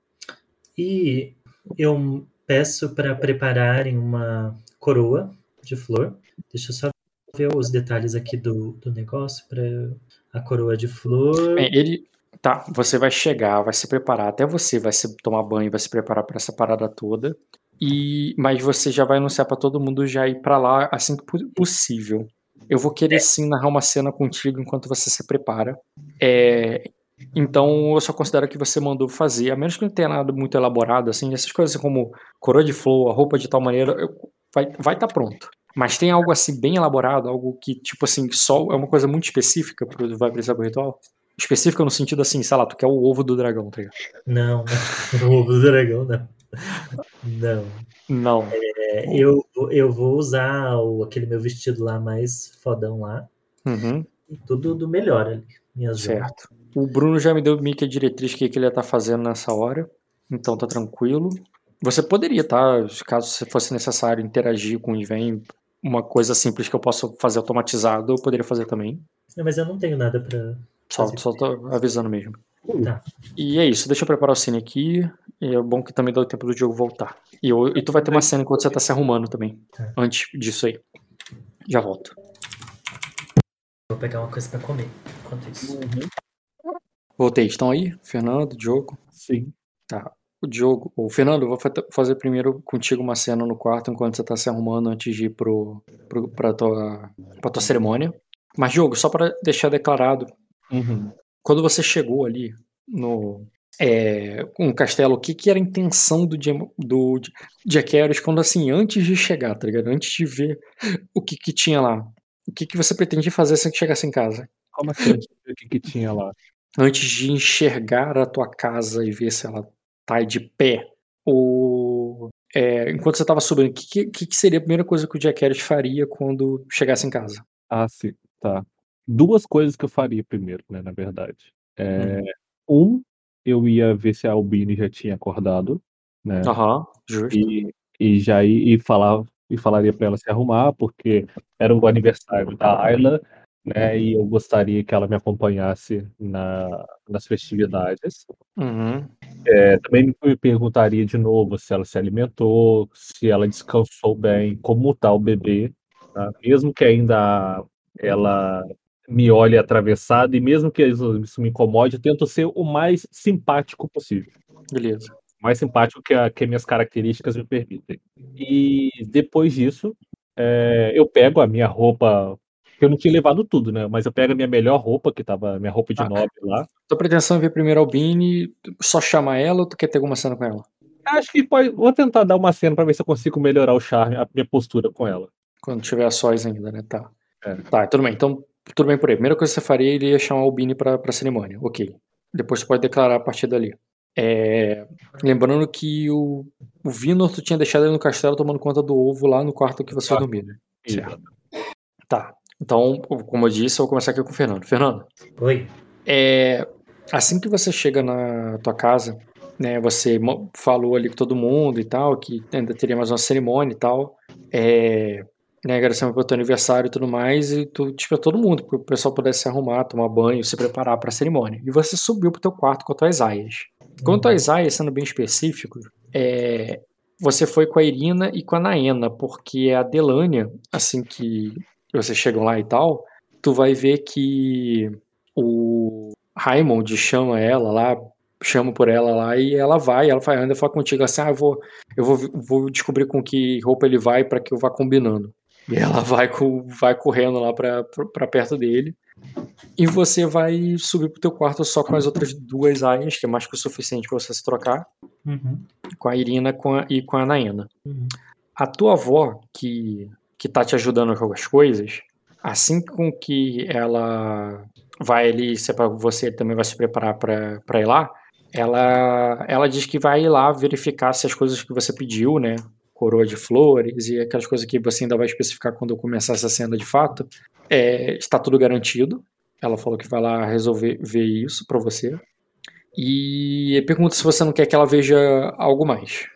E eu peço para prepararem uma coroa de flor. Deixa eu só ver os detalhes aqui do, do negócio para a coroa de flor. Bem, ele, Tá, você vai chegar, vai se preparar, até você vai se tomar banho, vai se preparar para essa parada toda. E mas você já vai anunciar para todo mundo já ir para lá assim que possível. Eu vou querer sim narrar uma cena contigo enquanto você se prepara. É, então eu só considero que você mandou fazer, a menos que não tenha nada muito elaborado assim, essas coisas como coroa de flor, a roupa de tal maneira, eu, vai vai estar tá pronto. Mas tem algo assim bem elaborado, algo que tipo assim, só é uma coisa muito específica para vai precisar pro ritual? Específica no sentido assim, sei lá, tu quer o ovo do dragão, tá ligado? Não, não. o ovo do dragão não. Não. Não. É, eu, eu vou usar o, aquele meu vestido lá mais fodão lá. Uhum. E tudo do melhor ali. Minhas certo. O Bruno já me deu meio que a diretriz que, que ele ia estar tá fazendo nessa hora. Então tá tranquilo. Você poderia, tá? Caso fosse necessário interagir com o Iven, uma coisa simples que eu possa fazer automatizado, eu poderia fazer também. É, mas eu não tenho nada pra. Só, só tô avisando mesmo. Tá. E é isso, deixa eu preparar o cine aqui. E é bom que também dá o tempo do jogo voltar. E, eu, e tu vai ter uma cena enquanto você tá se arrumando também. Tá. Antes disso aí. Já volto. Vou pegar uma coisa pra comer enquanto isso. Uhum. Voltei, estão aí? Fernando, Diogo? Sim. Tá. O Diogo, o Fernando, eu vou fazer primeiro contigo uma cena no quarto enquanto você tá se arrumando antes de ir pro, pro, pra, tua, pra tua cerimônia. Mas, Diogo, só para deixar declarado, uhum. quando você chegou ali no, é, um castelo, o que, que era a intenção do, do Jack Harris quando assim, antes de chegar, tá ligado? Antes de ver o que, que tinha lá. O que, que você pretendia fazer assim que chegasse em casa? Como assim, antes de ver o que, que tinha lá? Antes de enxergar a tua casa e ver se ela tá de pé. Ou é, enquanto você tava subindo, o que, que, que, seria a primeira coisa que o Jack Harris faria quando chegasse em casa? Ah, sim, tá. Duas coisas que eu faria primeiro, né, na verdade. É, hum. Um, eu ia ver se a Albine já tinha acordado, né? Aham, justo. E, e já ia e falar e falaria para ela se arrumar, porque era o aniversário da Ayla, né? E eu gostaria que ela me acompanhasse na, nas festividades. Uhum. É, também me perguntaria de novo se ela se alimentou, se ela descansou bem, como está o bebê, tá? mesmo que ainda ela me olhe atravessado e mesmo que isso, me incomode, eu tento ser o mais simpático possível. Beleza. Mais simpático que, a, que minhas características me permitem. E depois disso, é, eu pego a minha roupa eu não tinha levado tudo, né? Mas eu pego a minha melhor roupa, que tava minha roupa de ah, nobre lá. Tua pretensão é ver primeiro a Albine, só chamar ela ou tu quer ter alguma cena com ela? Acho que pode. Vou tentar dar uma cena pra ver se eu consigo melhorar o charme, a minha postura com ela. Quando tiver a sóis ainda, né? Tá. É. Tá, tudo bem. Então, tudo bem por aí. Primeira coisa que você faria iria chamar a Albine pra, pra cerimônia. Ok. Depois você pode declarar a partir dali. É... Lembrando que o, o Vinor tu tinha deixado ele no castelo tomando conta do ovo lá no quarto que você ah, dormir, né? Certo. Tá. Então, como eu disse, eu vou começar aqui com o Fernando. Fernando. Oi. É, assim que você chega na tua casa, né, você falou ali com todo mundo e tal, que ainda teria mais uma cerimônia e tal, é, né, agradecendo pelo teu aniversário e tudo mais, e tu tipo todo mundo, para o pessoal pudesse se arrumar, tomar banho, se preparar para a cerimônia. E você subiu pro teu quarto com as tuas aias. Quanto às aias, sendo bem específico, é, você foi com a Irina e com a Naena, porque a Delânia, assim que vocês chegam lá e tal, tu vai ver que o Raymond chama ela lá, chama por ela lá e ela vai, ela vai ainda fala contigo assim, ah, eu vou, eu vou, vou descobrir com que roupa ele vai para que eu vá combinando. E ela vai, com, vai correndo lá para perto dele. E você vai subir pro teu quarto só com as outras duas aias, que é mais que o suficiente para você se trocar. Uhum. Com a Irina com a, e com a Naena. Uhum. A tua avó, que que tá te ajudando com as coisas, assim com que ela vai ali, se é pra você também vai se preparar para ir lá, ela, ela diz que vai ir lá verificar se as coisas que você pediu, né, coroa de flores e aquelas coisas que você ainda vai especificar quando eu começar essa cena de fato, é, está tudo garantido. Ela falou que vai lá resolver ver isso para você. E pergunta se você não quer que ela veja algo mais.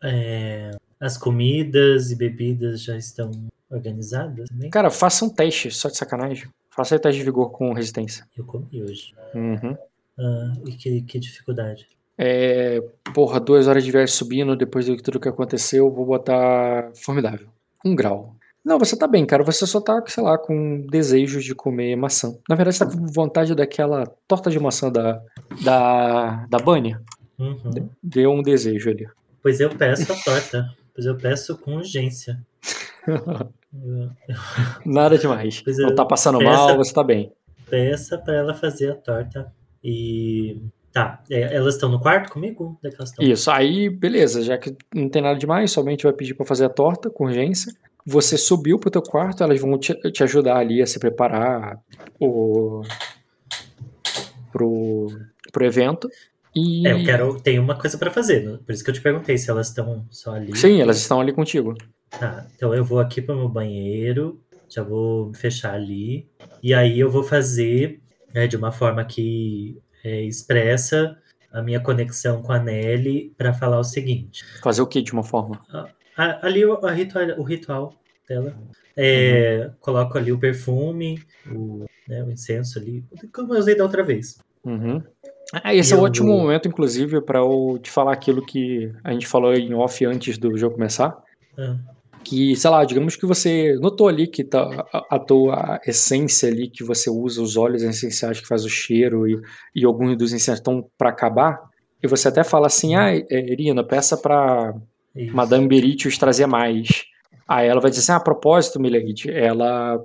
É, as comidas e bebidas já estão organizadas também? Cara, faça um teste, só de sacanagem. Faça um teste de vigor com resistência. Eu comi hoje. Uhum. Ah, e que, que dificuldade? É, porra, duas horas de viagem subindo, depois de tudo que aconteceu, vou botar formidável. Um grau. Não, você tá bem, cara. Você só tá, sei lá, com desejos de comer maçã. Na verdade, você tá com vontade daquela torta de maçã da, da, da Bunny. Uhum. Deu um desejo ali. Pois eu peço a torta. Pois eu peço com urgência. Nada demais. Pois não tá passando peça, mal, você tá bem. Peça para ela fazer a torta. E. Tá, é, elas estão no quarto comigo? É Isso, aí beleza, já que não tem nada demais, somente vai pedir para fazer a torta com urgência. Você subiu pro teu quarto, elas vão te, te ajudar ali a se preparar o, pro, pro evento. E... É, eu quero. Tem uma coisa para fazer, né? por isso que eu te perguntei se elas estão só ali. Sim, elas estão ali contigo. Tá, então eu vou aqui para o meu banheiro, já vou fechar ali, e aí eu vou fazer né, de uma forma que é, expressa a minha conexão com a Nelly para falar o seguinte. Fazer o que de uma forma? ali o, ritual, o ritual dela. É, uhum. Coloco ali o perfume, o, né, o incenso ali, como eu usei da outra vez. Uhum. Ah, esse é um ótimo momento, inclusive, para eu te falar aquilo que a gente falou em off antes do jogo começar. É. Que, sei lá, digamos que você notou ali que tá, a, a tua essência ali que você usa, os óleos essenciais que faz o cheiro e, e alguns dos incensos estão para acabar. E você até fala assim: ah, Irina, peça para Madame Beritius trazer mais. Aí ela vai dizer assim: ah, a propósito, Milady, ela.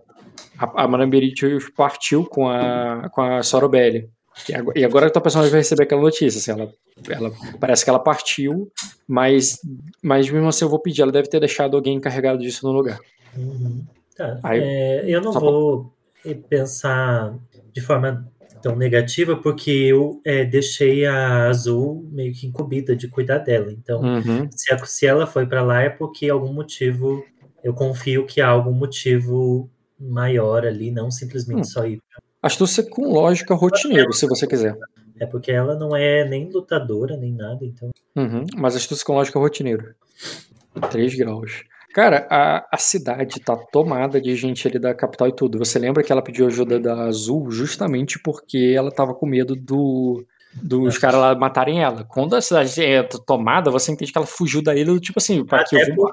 A, a Madame Beritius partiu com a, com a Sorobelli. E agora a tua personagem vai receber aquela notícia, assim, ela, ela parece que ela partiu, mas, mas mesmo assim eu vou pedir, ela deve ter deixado alguém encarregado disso no lugar. Uhum. Tá. Aí, é, eu não vou pra... pensar de forma tão negativa, porque eu é, deixei a Azul meio que incumbida de cuidar dela. Então, uhum. se, a, se ela foi para lá é porque algum motivo, eu confio que há algum motivo maior ali, não simplesmente hum. só ir Astúcia com lógica rotineiro, se você quiser. É porque ela não é nem lutadora, nem nada, então. Uhum, mas astúcia com lógica rotineiro. 3 graus. Cara, a, a cidade tá tomada de gente ali da capital e tudo. Você lembra que ela pediu ajuda da Azul justamente porque ela tava com medo do dos caras lá matarem ela. Quando a cidade é tomada, você entende que ela fugiu da ilha, tipo assim, para que eu vou...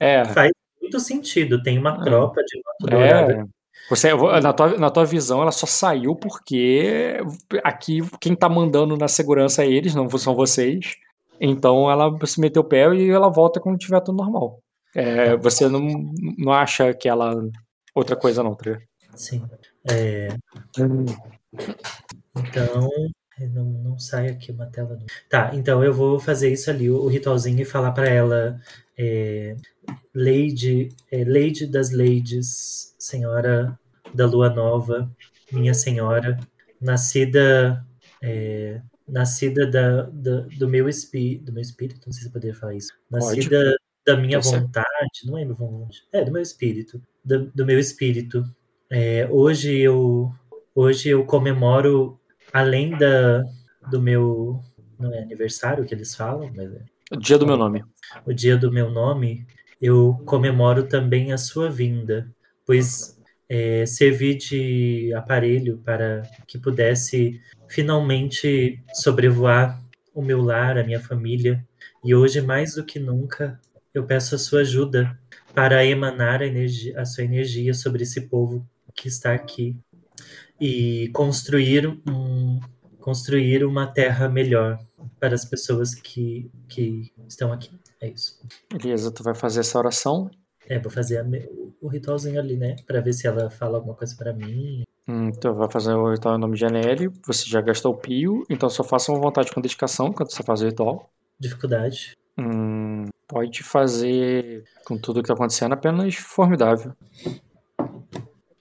É. Faz muito sentido, tem uma é. tropa de é. Você, na, tua, na tua visão, ela só saiu porque aqui quem tá mandando na segurança é eles, não são vocês. Então ela se meteu o pé e ela volta quando tiver tudo normal. É, você não, não acha que ela. Outra coisa, não, tá Sim. É... Então. Não, não sai aqui uma tela. Tá, então eu vou fazer isso ali, o ritualzinho, e falar para ela. É, Lady, é, Lady das Ladies, Senhora da Lua Nova, minha Senhora, nascida é, nascida da, da, do meu espírito, do meu espírito, não sei se eu poderia falar isso, nascida Pode. da minha vontade, não lembro vontade, é do meu espírito, do, do meu espírito. É, hoje eu hoje eu comemoro além da do meu não é aniversário que eles falam, mas é, o dia do meu nome. O dia do meu nome, eu comemoro também a sua vinda, pois é, servi de aparelho para que pudesse finalmente sobrevoar o meu lar, a minha família. E hoje, mais do que nunca, eu peço a sua ajuda para emanar a, a sua energia sobre esse povo que está aqui e construir, um, construir uma terra melhor para as pessoas que, que estão aqui. É isso. Beleza, tu vai fazer essa oração? É, vou fazer o ritualzinho ali, né? Pra ver se ela fala alguma coisa para mim. Hum, então vai fazer o ritual em nome de Anelli. Você já gastou o pio, então só faça uma vontade com dedicação quando você faz o ritual. Dificuldade. Hum, pode fazer com tudo que tá acontecendo apenas formidável.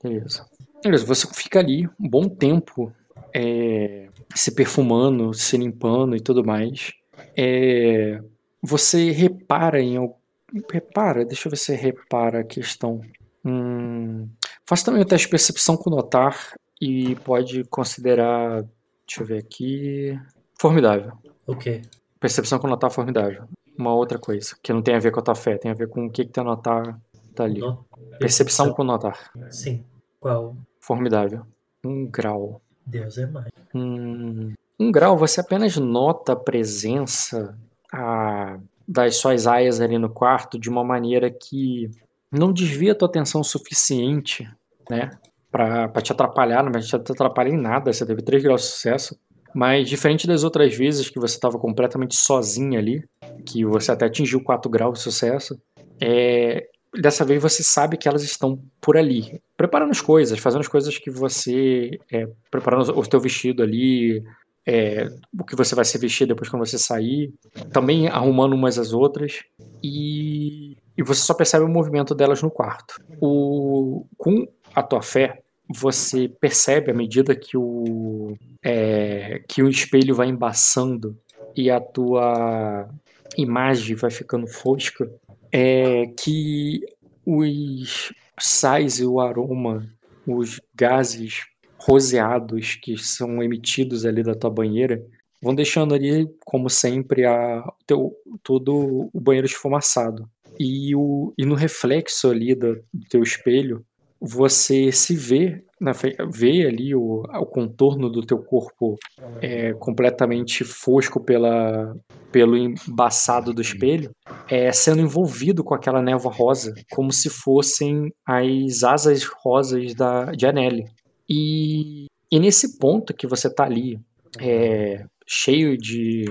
Beleza. Beleza, você fica ali um bom tempo é, se perfumando, se limpando e tudo mais. É, você repara em algo. Repara, deixa eu ver se repara a questão. Hum, faça também o teste de percepção com notar e pode considerar. Deixa eu ver aqui. Formidável. O quê? Percepção com notar formidável. Uma outra coisa, que não tem a ver com a tua fé, tem a ver com o que, que teu notar tá ali. No... Percepção com notar. Sim. Qual? Formidável. Um grau. Deus é mais. Hum, um grau, você apenas nota a presença a, das suas aias ali no quarto de uma maneira que não desvia a tua atenção suficiente, né? Pra te atrapalhar, não te atrapalhar em nada, você teve 3 graus de sucesso. Mas diferente das outras vezes que você estava completamente sozinha ali, que você até atingiu 4 graus de sucesso, é, dessa vez você sabe que elas estão por ali, preparando as coisas, fazendo as coisas que você. É, preparando o teu vestido ali, é, o que você vai se vestir depois quando você sair, também arrumando umas às outras, e, e você só percebe o movimento delas no quarto. O, com a tua fé, você percebe à medida que o, é, que o espelho vai embaçando e a tua imagem vai ficando fosca, é que os sais e o aroma, os gases roseados que são emitidos ali da tua banheira vão deixando ali, como sempre, a, teu, todo o banheiro esfumaçado. E, o, e no reflexo ali do, do teu espelho, você se vê, na, vê ali o, o contorno do teu corpo é, completamente fosco pela, pelo embaçado do espelho, é, sendo envolvido com aquela névoa rosa, como se fossem as asas rosas da, de Anneli. E, e nesse ponto que você tá ali, é, cheio de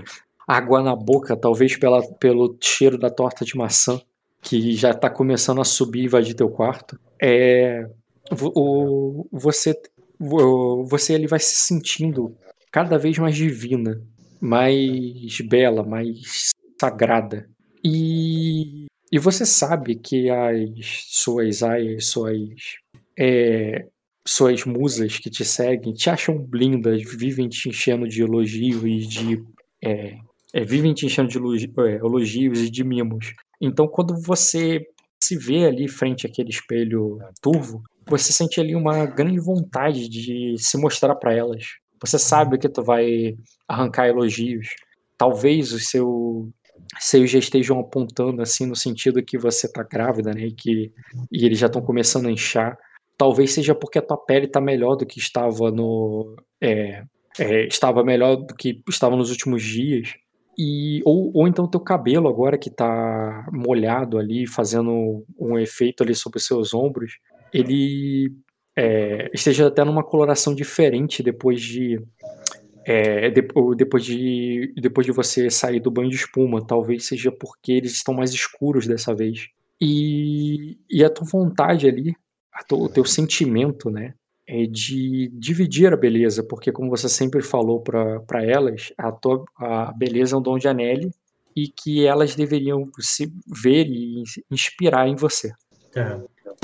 água na boca, talvez pela, pelo cheiro da torta de maçã, que já tá começando a subir e invadir teu quarto, é, o, você, você ele vai se sentindo cada vez mais divina, mais bela, mais sagrada. E, e você sabe que as suas aias, suas é, suas musas que te seguem te acham lindas, vivem te enchendo de elogios e de. É, é, vivem te enchendo de é, elogios e de mimos. Então, quando você se vê ali frente àquele espelho turvo, você sente ali uma grande vontade de se mostrar para elas. Você sabe que tu vai arrancar elogios. Talvez o seu seios já estejam apontando assim no sentido que você está grávida, né? E que e eles já estão começando a inchar. Talvez seja porque a tua pele está melhor do que estava no é, é, estava melhor do que estava nos últimos dias. E, ou, ou então teu cabelo agora que está molhado ali, fazendo um efeito ali sobre os seus ombros, ele é, esteja até numa coloração diferente depois de é, depois de depois de você sair do banho de espuma, talvez seja porque eles estão mais escuros dessa vez. E, e a tua vontade ali, o teu sentimento, né, é de dividir a beleza, porque como você sempre falou para elas, a, tua, a beleza é um dom de Anelli e que elas deveriam se ver e inspirar em você. Tá.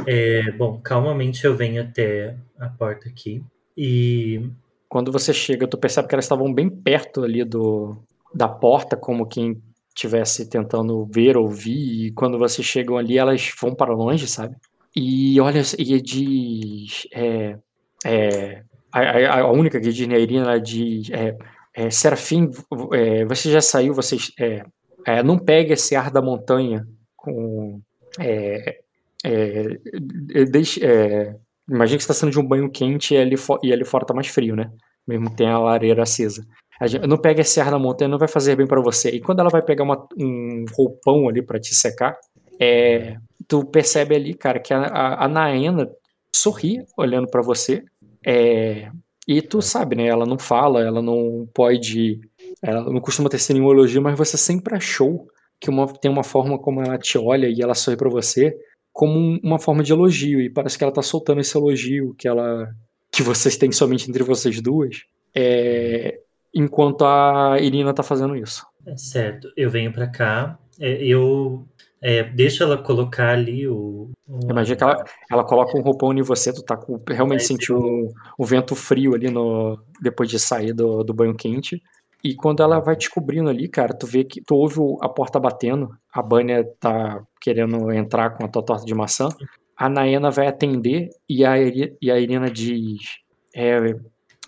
É, bom, calmamente eu venho até a porta aqui e quando você chega, tu percebe que elas estavam bem perto ali do, da porta, como quem estivesse tentando ver, ouvir, e quando vocês chegam ali, elas vão para longe, sabe? E olha, e diz. É, é, a, a, única que diz, né, a Irina, diz: é, é, Serafim, é, você já saiu, vocês. É, é, não pegue esse ar da montanha com. É, deixe, Imagina que você está saindo de um banho quente e ali, e ali fora tá mais frio, né? Mesmo que tenha a lareira acesa. Não pega esse ar na montanha, não vai fazer bem para você. E quando ela vai pegar uma, um roupão ali para te secar, é, tu percebe ali, cara, que a, a, a Naena sorri olhando para você. É, e tu sabe, né? Ela não fala, ela não pode. Ela não costuma ter nenhum elogio, mas você sempre achou que uma, tem uma forma como ela te olha e ela sorri para você como uma forma de elogio e parece que ela tá soltando esse elogio que ela que vocês têm somente entre vocês duas, é, enquanto a Irina tá fazendo isso. É certo, eu venho para cá, é, eu é, deixa ela colocar ali o. o Imagina que ela, ela coloca um roupão em você, tu tá com, realmente sentiu um, um, vento frio ali no, depois de sair do, do banho quente. E quando ela vai descobrindo ali, cara, tu vê que tu ouve a porta batendo, a Bânia tá querendo entrar com a tua torta de maçã, a Naena vai atender e a, e a Irina diz: é,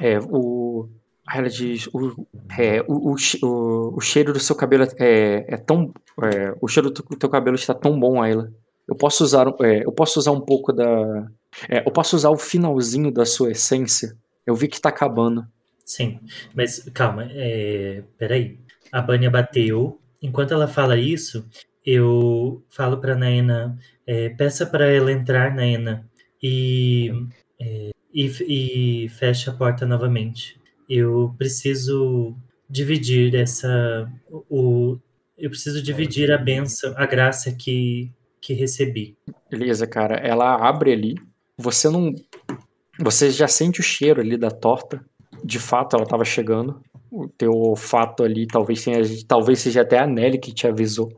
é, o, ela diz: o, é, o, o, o, cheiro do seu cabelo é, é tão. É, o cheiro do teu cabelo está tão bom, Ayla. Eu posso usar, é, eu posso usar um pouco da. É, eu posso usar o finalzinho da sua essência. Eu vi que está acabando. Sim, mas calma, é, peraí. A Bânia bateu. Enquanto ela fala isso, eu falo para Naena, é, peça para ela entrar, Naena, e, é, e, e fecha a porta novamente. Eu preciso dividir essa, o, eu preciso dividir a benção, a graça que, que recebi. Beleza, cara. Ela abre ali. Você não, você já sente o cheiro ali da torta de fato ela estava chegando. O teu olfato ali talvez tenha, talvez seja até a Nelly que te avisou.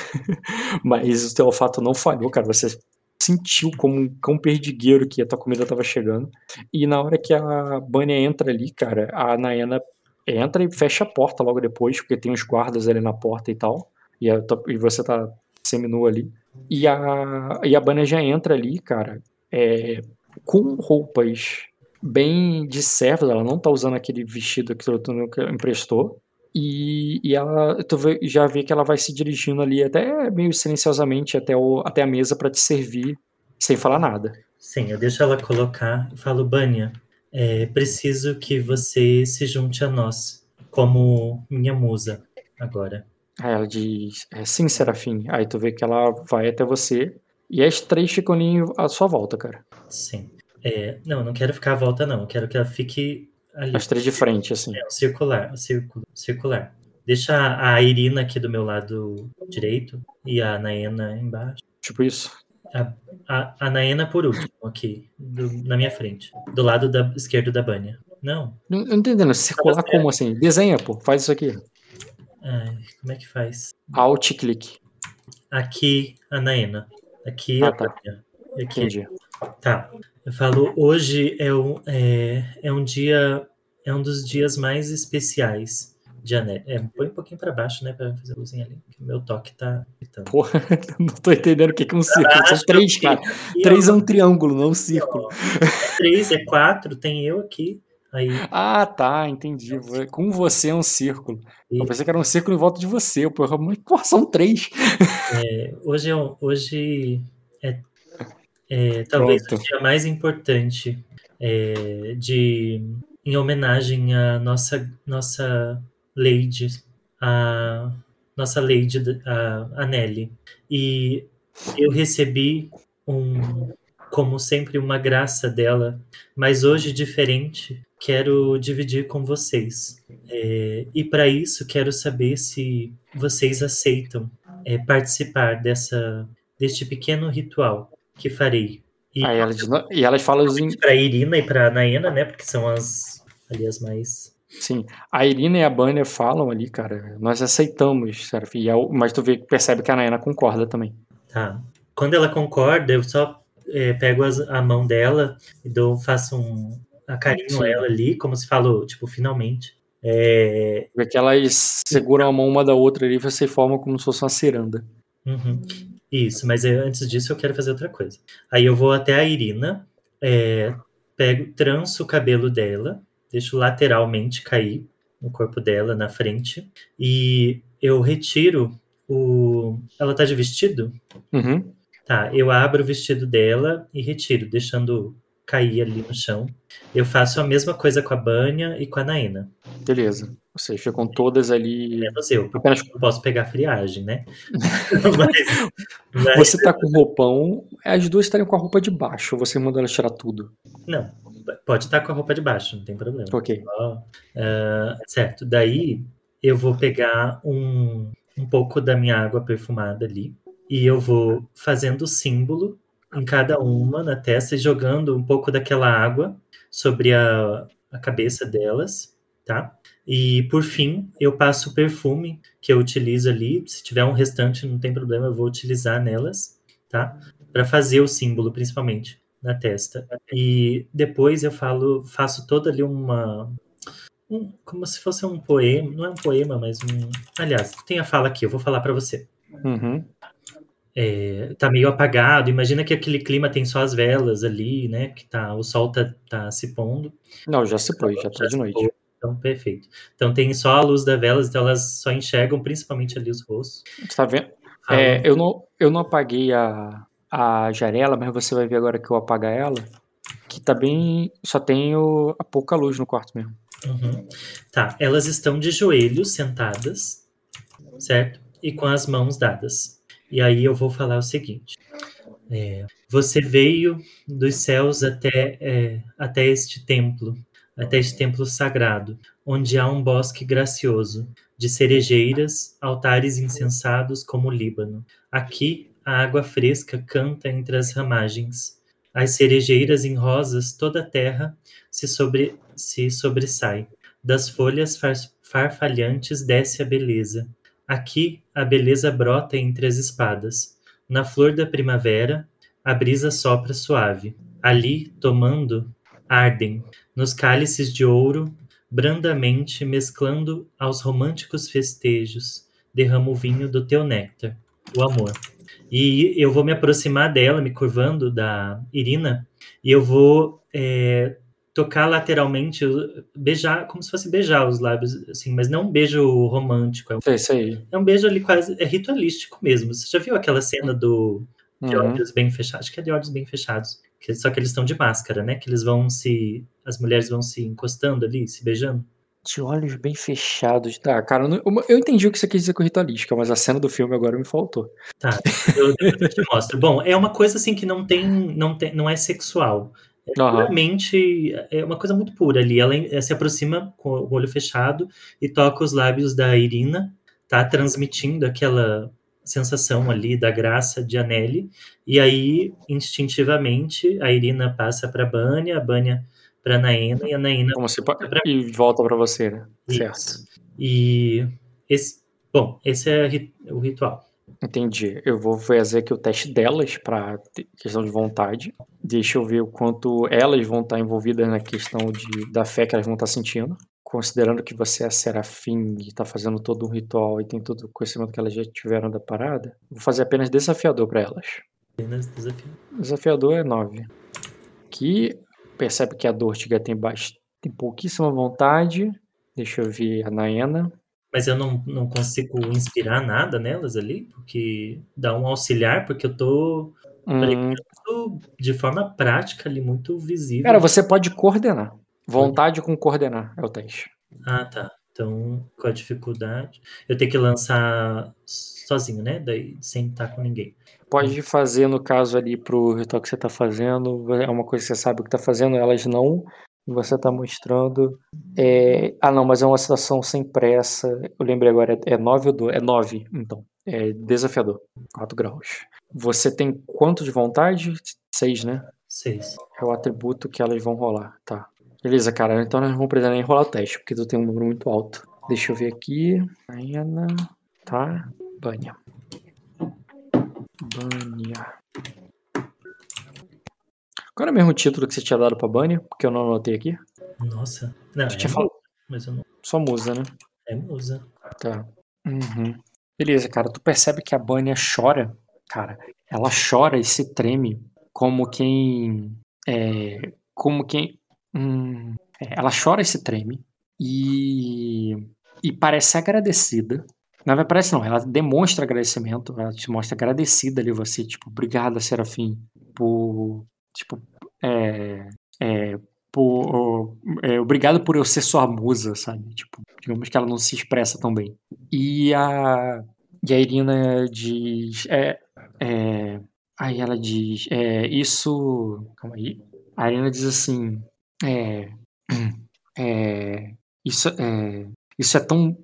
Mas o teu olfato não falhou, cara. Você sentiu como um cão perdigueiro que a tua comida estava chegando. E na hora que a Bunny entra ali, cara, a Naena entra e fecha a porta logo depois, porque tem os guardas ali na porta e tal. E, a, e você tá seminu ali. E a, e a Bunny já entra ali, cara, é, com roupas bem de serva, ela não tá usando aquele vestido que tu emprestou. E, e ela tu vê, já vê que ela vai se dirigindo ali até meio silenciosamente até, o, até a mesa para te servir sem falar nada. Sim, eu deixo ela colocar e falo, Bânia, é preciso que você se junte a nós como minha musa agora. Aí ela diz, é, sim, Serafim. Aí tu vê que ela vai até você e as três ficam ali à sua volta, cara. Sim. É, não, não quero ficar à volta, não. Eu quero que ela fique ali. As três de frente, assim. É, circular, círculo, circular. Deixa a Irina aqui do meu lado direito e a Naena embaixo. Tipo isso. A, a, a Naena por último, aqui, do, na minha frente. Do lado da, esquerdo da Bânia. Não. Não, não entendendo. Circular como assim? Desenha, pô. Faz isso aqui. Ai, como é que faz? Alt clique. Aqui a Naena. Aqui ah, a tá. Bânia. Aqui. Entendi. Tá. Eu falo, hoje é um, é, é um dia, é um dos dias mais especiais de Anel. É, põe um pouquinho para baixo, né, para fazer a luzinha ali, que o meu toque tá gritando. Porra, não tô entendendo o que é um círculo. São três, cara. Três é um triângulo, não um círculo. É três, é quatro, tem eu aqui. Aí, Ah, tá, entendi. Vo- Com você é um círculo. Eu e, pensei que era um círculo em volta de você. Porra, mas porra, são três. é, hoje, é, um- hoje é, é talvez Pronto. o dia mais importante é, de, em homenagem à nossa, nossa Lady, a nossa Lady, a, a Nelly. E eu recebi um, como sempre, uma graça dela, mas hoje diferente. Quero dividir com vocês. É, e para isso quero saber se vocês aceitam é, participar dessa deste pequeno ritual que farei. E Aí ela diz, "Não", e elas falam assim, para Irina e para Naena, né? Porque são as ali as mais sim, a Irina e a Banner falam ali, cara, nós aceitamos, Seraf, a- mas tu vê, percebe que a Naena concorda também. Tá. Quando ela concorda, eu só é, pego as- a mão dela e dou, faço um acarinho Sim. ela ali, como se falou, tipo, finalmente. É, Vê que elas seguram a mão uma da outra ali e você forma como se fosse uma ciranda. uhum. Isso, mas é, antes disso eu quero fazer outra coisa. Aí eu vou até a Irina, é, pego, tranço o cabelo dela, deixo lateralmente cair no corpo dela, na frente, e eu retiro o. Ela tá de vestido? Uhum. Tá, eu abro o vestido dela e retiro, deixando cair ali no chão. Eu faço a mesma coisa com a Banha e com a Naena. Beleza. Vocês ficam todas ali. Menos eu, Apenas eu posso pegar friagem, né? mas, mas- você tá com roupão, as duas estariam com a roupa de baixo, você manda elas tirar tudo. Não, pode estar com a roupa de baixo, não tem problema. Ok. Ah, certo, daí eu vou pegar um, um pouco da minha água perfumada ali e eu vou fazendo o símbolo em cada uma na testa e jogando um pouco daquela água sobre a, a cabeça delas, tá? E por fim, eu passo o perfume que eu utilizo ali. Se tiver um restante, não tem problema, eu vou utilizar nelas, tá? Para fazer o símbolo, principalmente na testa. E depois eu falo, faço toda ali uma um- como se fosse um poema, não é um poema, mas um. Aliás, tem a fala aqui, eu vou falar para você. Uhum. É, tá meio apagado. Imagina que aquele clima tem só as velas ali, né? Que tá, o sol tá, tá se pondo. Não, já se pôs, já tá de noite. pôs, Então, perfeito. Então tem só a luz das velas, então elas só enxergam principalmente ali os rostos. Tá vendo? Falam- É, eu, não, eu não apaguei a, a janela, mas você vai ver agora que eu apagar ela, que tá bem. Só tem o- a pouca luz no quarto mesmo. Uhum. Tá, elas estão de joelhos sentadas, certo? E com as mãos dadas. E aí eu vou falar o seguinte: é, você veio dos céus até, é, até este templo, até este templo sagrado, onde há um bosque gracioso, de cerejeiras, altares incensados como o Líbano. Aqui a água fresca canta entre as ramagens. As cerejeiras em rosas, toda a terra se, sobre, se sobressai. Das folhas far, farfalhantes desce a beleza. Aqui a beleza brota entre as espadas. Na flor da primavera, a brisa sopra suave. Ali, tomando, ardem. Nos cálices de ouro, brandamente mesclando aos românticos festejos, derrama o vinho do teu néctar, o amor. E eu vou me aproximar dela, me curvando da Irina, e eu vou é, tocar lateralmente, beijar, como se fosse beijar os lábios, assim, mas não um beijo romântico, é um, É isso aí. é um beijo ali quase, é ritualístico mesmo. Você já viu aquela cena do de Uhum. olhos bem fechados? Acho que é de olhos bem fechados, que, só que eles estão de máscara, né? Que eles vão se, as mulheres vão se encostando ali, se beijando. De olhos bem fechados. Tá, cara, eu, eu entendi o que você quis dizer com ritualística, mas a cena do filme agora me faltou. Tá, eu, eu te mostro. Bom, é uma coisa assim que não tem, não tem, não é sexual. Aham. puramente, é uma coisa muito pura ali. Ela eh, se aproxima com o olho fechado e toca os lábios da Irina, tá transmitindo aquela sensação ali da graça de Anneli. E aí, instintivamente, a Irina passa para Bânia, a Bânia para Naena e a Naena Como se Pra- E volta pra você, né? Isso. Certo. E esse, bom, esse é o ritual. Entendi. Eu vou fazer aqui o teste delas para questão de vontade. Deixa eu ver o quanto elas vão estar envolvidas na questão de, da fé que elas vão estar sentindo. Considerando que você é serafim e está fazendo todo um ritual e tem todo o conhecimento que elas já tiveram da parada, vou fazer apenas desafiador para elas. Apenas desafio. Desafiador é 9. Que percebe que a Dortiga tem tem pouquíssima vontade. Deixa eu ver a Naena. Mas eu não, não consigo inspirar nada nelas ali, porque dá um auxiliar, porque eu tô Hum, de forma prática ali, muito visível. cara, você pode coordenar. Vontade com coordenar é o teste. Ah, tá. Então, com a dificuldade. Eu tenho que lançar sozinho, né? Daí, sem estar com ninguém. Pode fazer, no caso ali, pro ritual que você tá fazendo, é uma coisa que você sabe o que tá fazendo, elas não. Você tá mostrando. É... Ah, não, mas é uma situação sem pressa. Eu lembrei agora, é 9 ou 2? É 9, então. É desafiador. 4 graus. Você tem quanto de vontade? 6, né? 6. É o atributo que elas vão rolar. Tá. Beleza, cara. Então nós não vamos precisar nem rolar o teste, porque tu tem um número muito alto. Deixa eu ver aqui. Ana. Tá. Banha. Banha. Qual era mesmo o título que você tinha dado pra Banha? Porque eu não anotei aqui. Nossa. Não, Tu é tinha falado. Mas eu não. Só musa, né? É musa. Tá. Uhum. Beleza, cara. Tu percebe que a Banha chora, cara. Ela chora e se treme como quem. É, como quem. hum, é, ela chora e se treme e. E parece agradecida. Não, não parece não, ela demonstra agradecimento, ela te mostra agradecida ali você, tipo, obrigada, Serafim, por. Tipo, é. é por, é, obrigado por eu ser sua musa, sabe? Tipo, digamos que ela não se expressa tão bem. E a, e a Irina diz. É, é, aí ela diz. É, isso. Calma aí. A Irina diz assim. É, é, isso, é, isso é tão.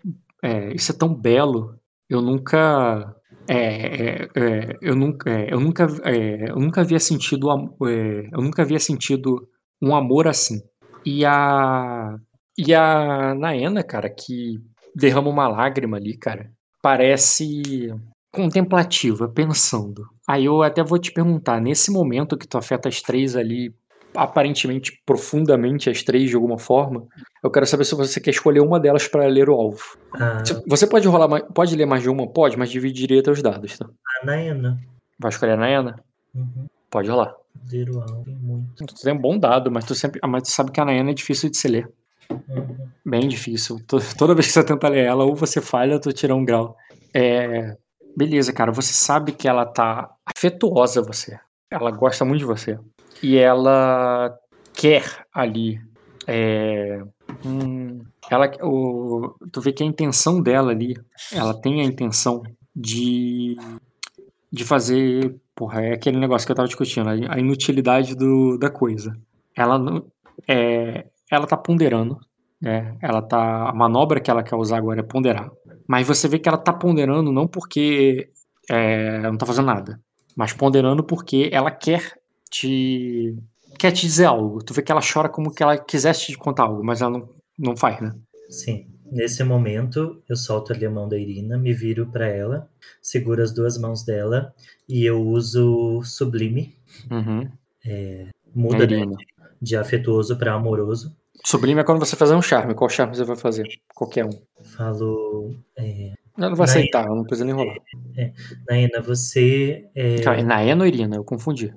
É, isso é tão belo. Eu nunca. É, é, é, eu nunca, é, eu nunca, é, eu nunca havia sentido, é, eu nunca havia sentido um amor assim. E a, e a Naena, cara, que derrama uma lágrima ali, cara, parece contemplativa, pensando. Aí eu até vou te perguntar, nesse momento que tu afeta as três ali, aparentemente profundamente as três de alguma forma, eu quero saber se você quer escolher uma delas para ler o alvo. A, Se- Você pode rolar, pode ler mais de uma? Pode, mas dividiria teus dados, tá? a Naena. Vai escolher a Naena? Uhum. Pode rolar. Zero alvo, muito. Tu tem um bom dado, mas tu sempre, mas tu sabe que a Naena é difícil de se ler. Uhum. Bem difícil. To- Toda vez que você tenta ler ela, ou você falha ou tu tira um grau. É, Beleza, cara. Você sabe que ela tá afetuosa a você. Ela gosta muito de você. E ela quer ali. é, hum, ela, o, tu vê que a intenção dela ali, ela tem a intenção de, de fazer. Porra, é aquele negócio que eu tava discutindo, a inutilidade do, da coisa. Ela. É, ela tá ponderando, né? Ela tá. A manobra que ela quer usar agora é ponderar. Mas você vê que ela tá ponderando não porque é, não tá fazendo nada, mas ponderando porque ela quer te. quer te dizer algo. Tu vê que ela chora como que ela quisesse te contar algo, mas ela não, não faz, né? Sim. Nesse momento, eu solto ali a mão da Irina, me viro pra ela, seguro as duas mãos dela e eu uso sublime, Uhum. muda né, Irina. de afetuoso pra amoroso. Sublime é quando você fazer um charme. Qual charme você vai fazer? Qualquer um. Falo, é, Ela não vai Naena. aceitar, ela não precisa nem rolar. Naena, você é Calma, é Naena ou Irina? Eu confundi.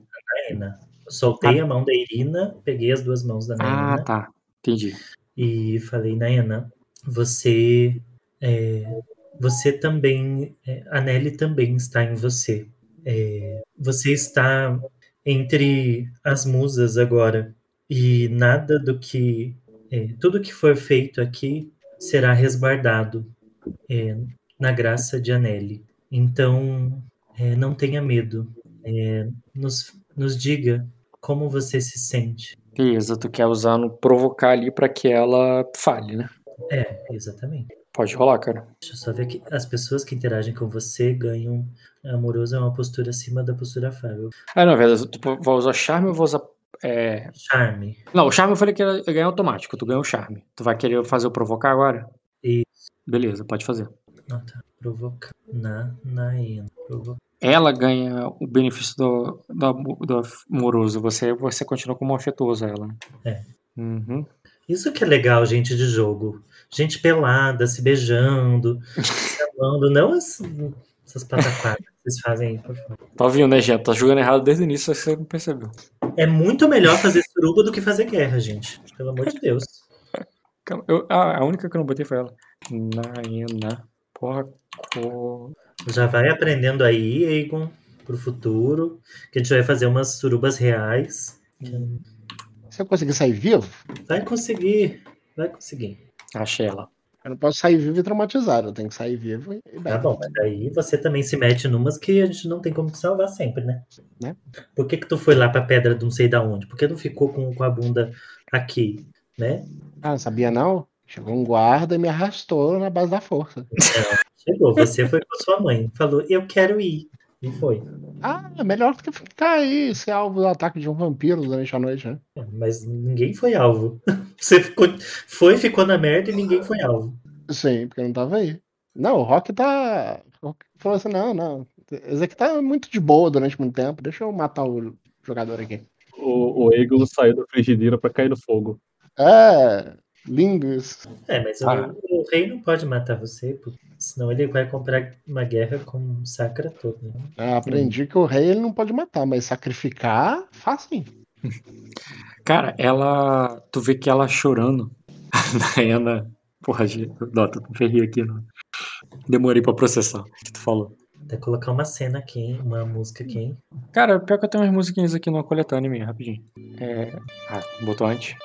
Soltei a mão da Irina, peguei as duas mãos da Naena Ah, tá. Entendi. e falei, Naena, você é, você também, é, a Nelly também está em você. É, você está entre as musas agora e nada do que é, tudo que for feito aqui será resguardado é, na graça de Anelli. Então, é, não tenha medo. Nos, nos diga como você se sente. Beleza, tu quer usar no provocar ali pra que ela fale, né? É, exatamente. Pode rolar, cara. Deixa eu só ver que as pessoas que interagem com você ganham. Amoroso é uma postura acima da postura afável. Ah, não, verdade. Tu vai usar charme ou vai usar. É... Charme. Não, o charme eu falei que ia ganhar automático. Tu ganhou o charme. Tu vai querer fazer o provocar agora? Isso. Beleza, pode fazer. Ah, tá. Provocar. Na, Naena. Provocar. Ela ganha o benefício do, do, do amoroso. Você, você continua como afetuoso a ela. É. Uhum. Isso que é legal, gente, de jogo. Gente pelada, se beijando, se amando. Não as- essas pataquadas que vocês fazem aí, por favor. Tá ouvindo, né, gente? Tá jogando errado desde o início, só que você não percebeu. É muito melhor fazer suruba do que fazer guerra, gente. Pelo amor de Deus. Eu, a, a única que eu não botei foi ela. Naena. Porra, co... Já vai aprendendo aí, Egon, pro futuro. Que a gente vai fazer umas surubas reais. Você conseguir sair vivo? Vai conseguir. Vai conseguir. Achei ela. Eu não posso sair vivo e traumatizado, eu tenho que sair vivo e Tá bom, mas daí você também se mete numas que a gente não tem como salvar sempre, né? Né? Por que que tu foi lá pra pedra de não sei da onde? Por que não ficou com, com a bunda aqui, né? Ah, sabia não? Chegou um guarda e me arrastou na base da força. Chegou, você foi com sua mãe, falou, eu quero ir. E foi. Ah, é melhor do que ficar aí, ser alvo do ataque de um vampiro durante a noite, né? Mas ninguém foi alvo. Você ficou, foi, ficou na merda e ninguém foi alvo. Sim, porque eu não tava aí. Não, o Rock tá. O Rock falou assim: não, não. Esse aqui tá muito de boa durante muito tempo. Deixa eu matar o jogador aqui. O, o Eagle saiu da frigideira pra cair no fogo. É, lindos. É, mas Ah. o, o rei não pode matar você, porque senão ele vai comprar uma guerra com o sacra todo. Né? Eu aprendi que o rei ele não pode matar, mas sacrificar, fácil. Cara, ela. Tu vê que ela chorando. A Naena. Porra, gente, Dota, tu ferrei aqui, não. Demorei pra processar o que tu falou. Até colocar uma cena aqui, hein? uma música aqui. hein? Cara, pior que eu tenho umas musiquinhas aqui no coletânea minha, rapidinho. É. Ah, botou antes.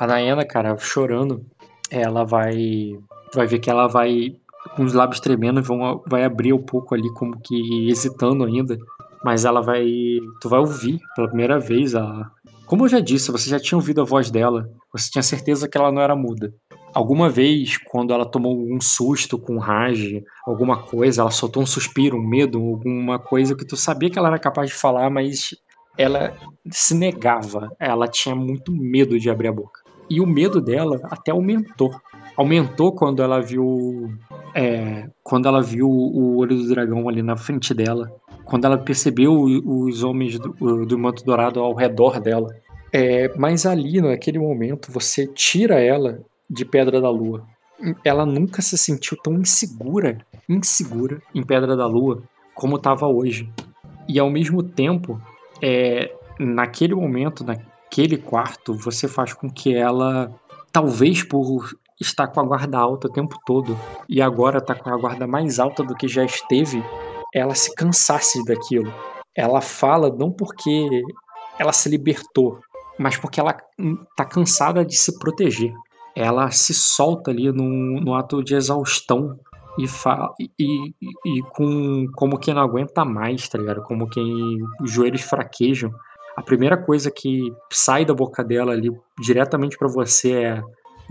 A Naena, cara, chorando, ela vai. Vai ver que ela vai. Com os lábios tremendo, vão, vai abrir um pouco ali, como que hesitando ainda. Mas ela vai. Tu vai ouvir pela primeira vez a. Como eu já disse, você já tinha ouvido a voz dela. Você tinha certeza que ela não era muda. Alguma vez, quando ela tomou um susto com rage, alguma coisa, ela soltou um suspiro, um medo, alguma coisa que tu sabia que ela era capaz de falar, mas ela se negava. Ela tinha muito medo de abrir a boca. E o medo dela até aumentou. Aumentou quando ela viu. é, quando ela viu o olho do dragão ali na frente dela. Quando ela percebeu os homens do, do manto dourado ao redor dela. É, mas ali, naquele momento, você tira ela de Pedra da Lua. Ela nunca se sentiu tão insegura, insegura em Pedra da Lua como estava hoje. E ao mesmo tempo, é, naquele momento, naquele quarto, você faz com que ela, talvez por estar com a guarda alta o tempo todo e agora tá com a guarda mais alta do que já esteve, ela se cansasse daquilo. Ela fala não porque ela se libertou, mas porque ela hum, tá cansada de se proteger. Ela se solta ali no ato de exaustão e, fa e, e, e com como quem não aguenta mais, tá ligado? Como quem os joelhos fraquejam. A primeira coisa que sai da boca dela ali diretamente pra você é,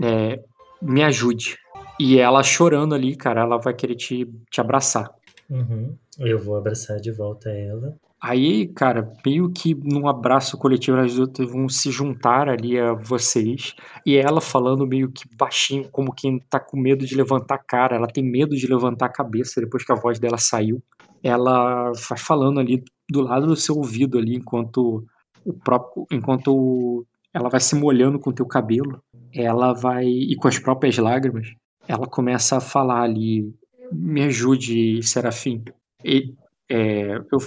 é me ajude. E ela chorando ali, cara, ela vai querer te, te abraçar. Uhum. Eu vou abraçar de volta ela. Aí, cara, meio que num abraço coletivo, as outras vão se juntar ali a vocês. E ela falando meio que baixinho, como quem tá com medo de levantar a cara. Ela tem medo de levantar a cabeça depois que a voz dela saiu. Ela vai falando ali do lado do seu ouvido ali, enquanto o próprio. Enquanto ela vai se molhando com o teu cabelo. Ela vai. E com as próprias lágrimas. Ela começa a falar ali. Me ajude, Serafim. E, é, eu,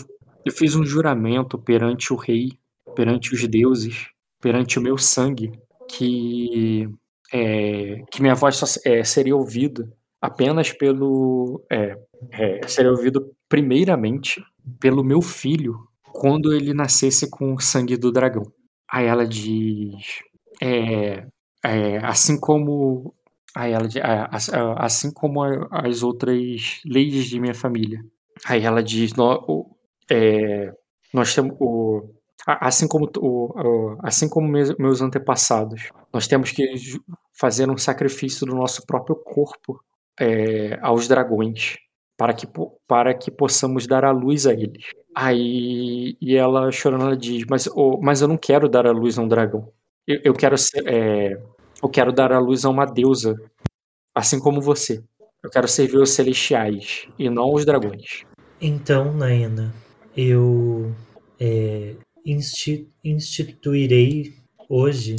eu fiz um juramento perante o rei, perante os deuses, perante o meu sangue, que, é, que minha voz só, é, seria ouvida apenas pelo. É, é, seria ouvido primeiramente pelo meu filho quando ele nascesse com o sangue do dragão. Aí ela diz. é, é, assim como. Aí ela, diz, "Ah, as- assim como as outras ladies de minha família. Aí ela diz: "Nó- o- é, nós temos o assim como o, assim como meus, meus antepassados nós temos que fazer um sacrifício do nosso próprio corpo é, aos dragões para que para que possamos dar a luz a eles aí e ela chorando ela diz mas ô, mas eu não quero dar a luz a um dragão. Eu, eu quero ser é, eu quero dar a luz a uma deusa assim como você. Eu quero servir os celestiais e não os dragões. Então, Naena, eu é, insti- instituirei hoje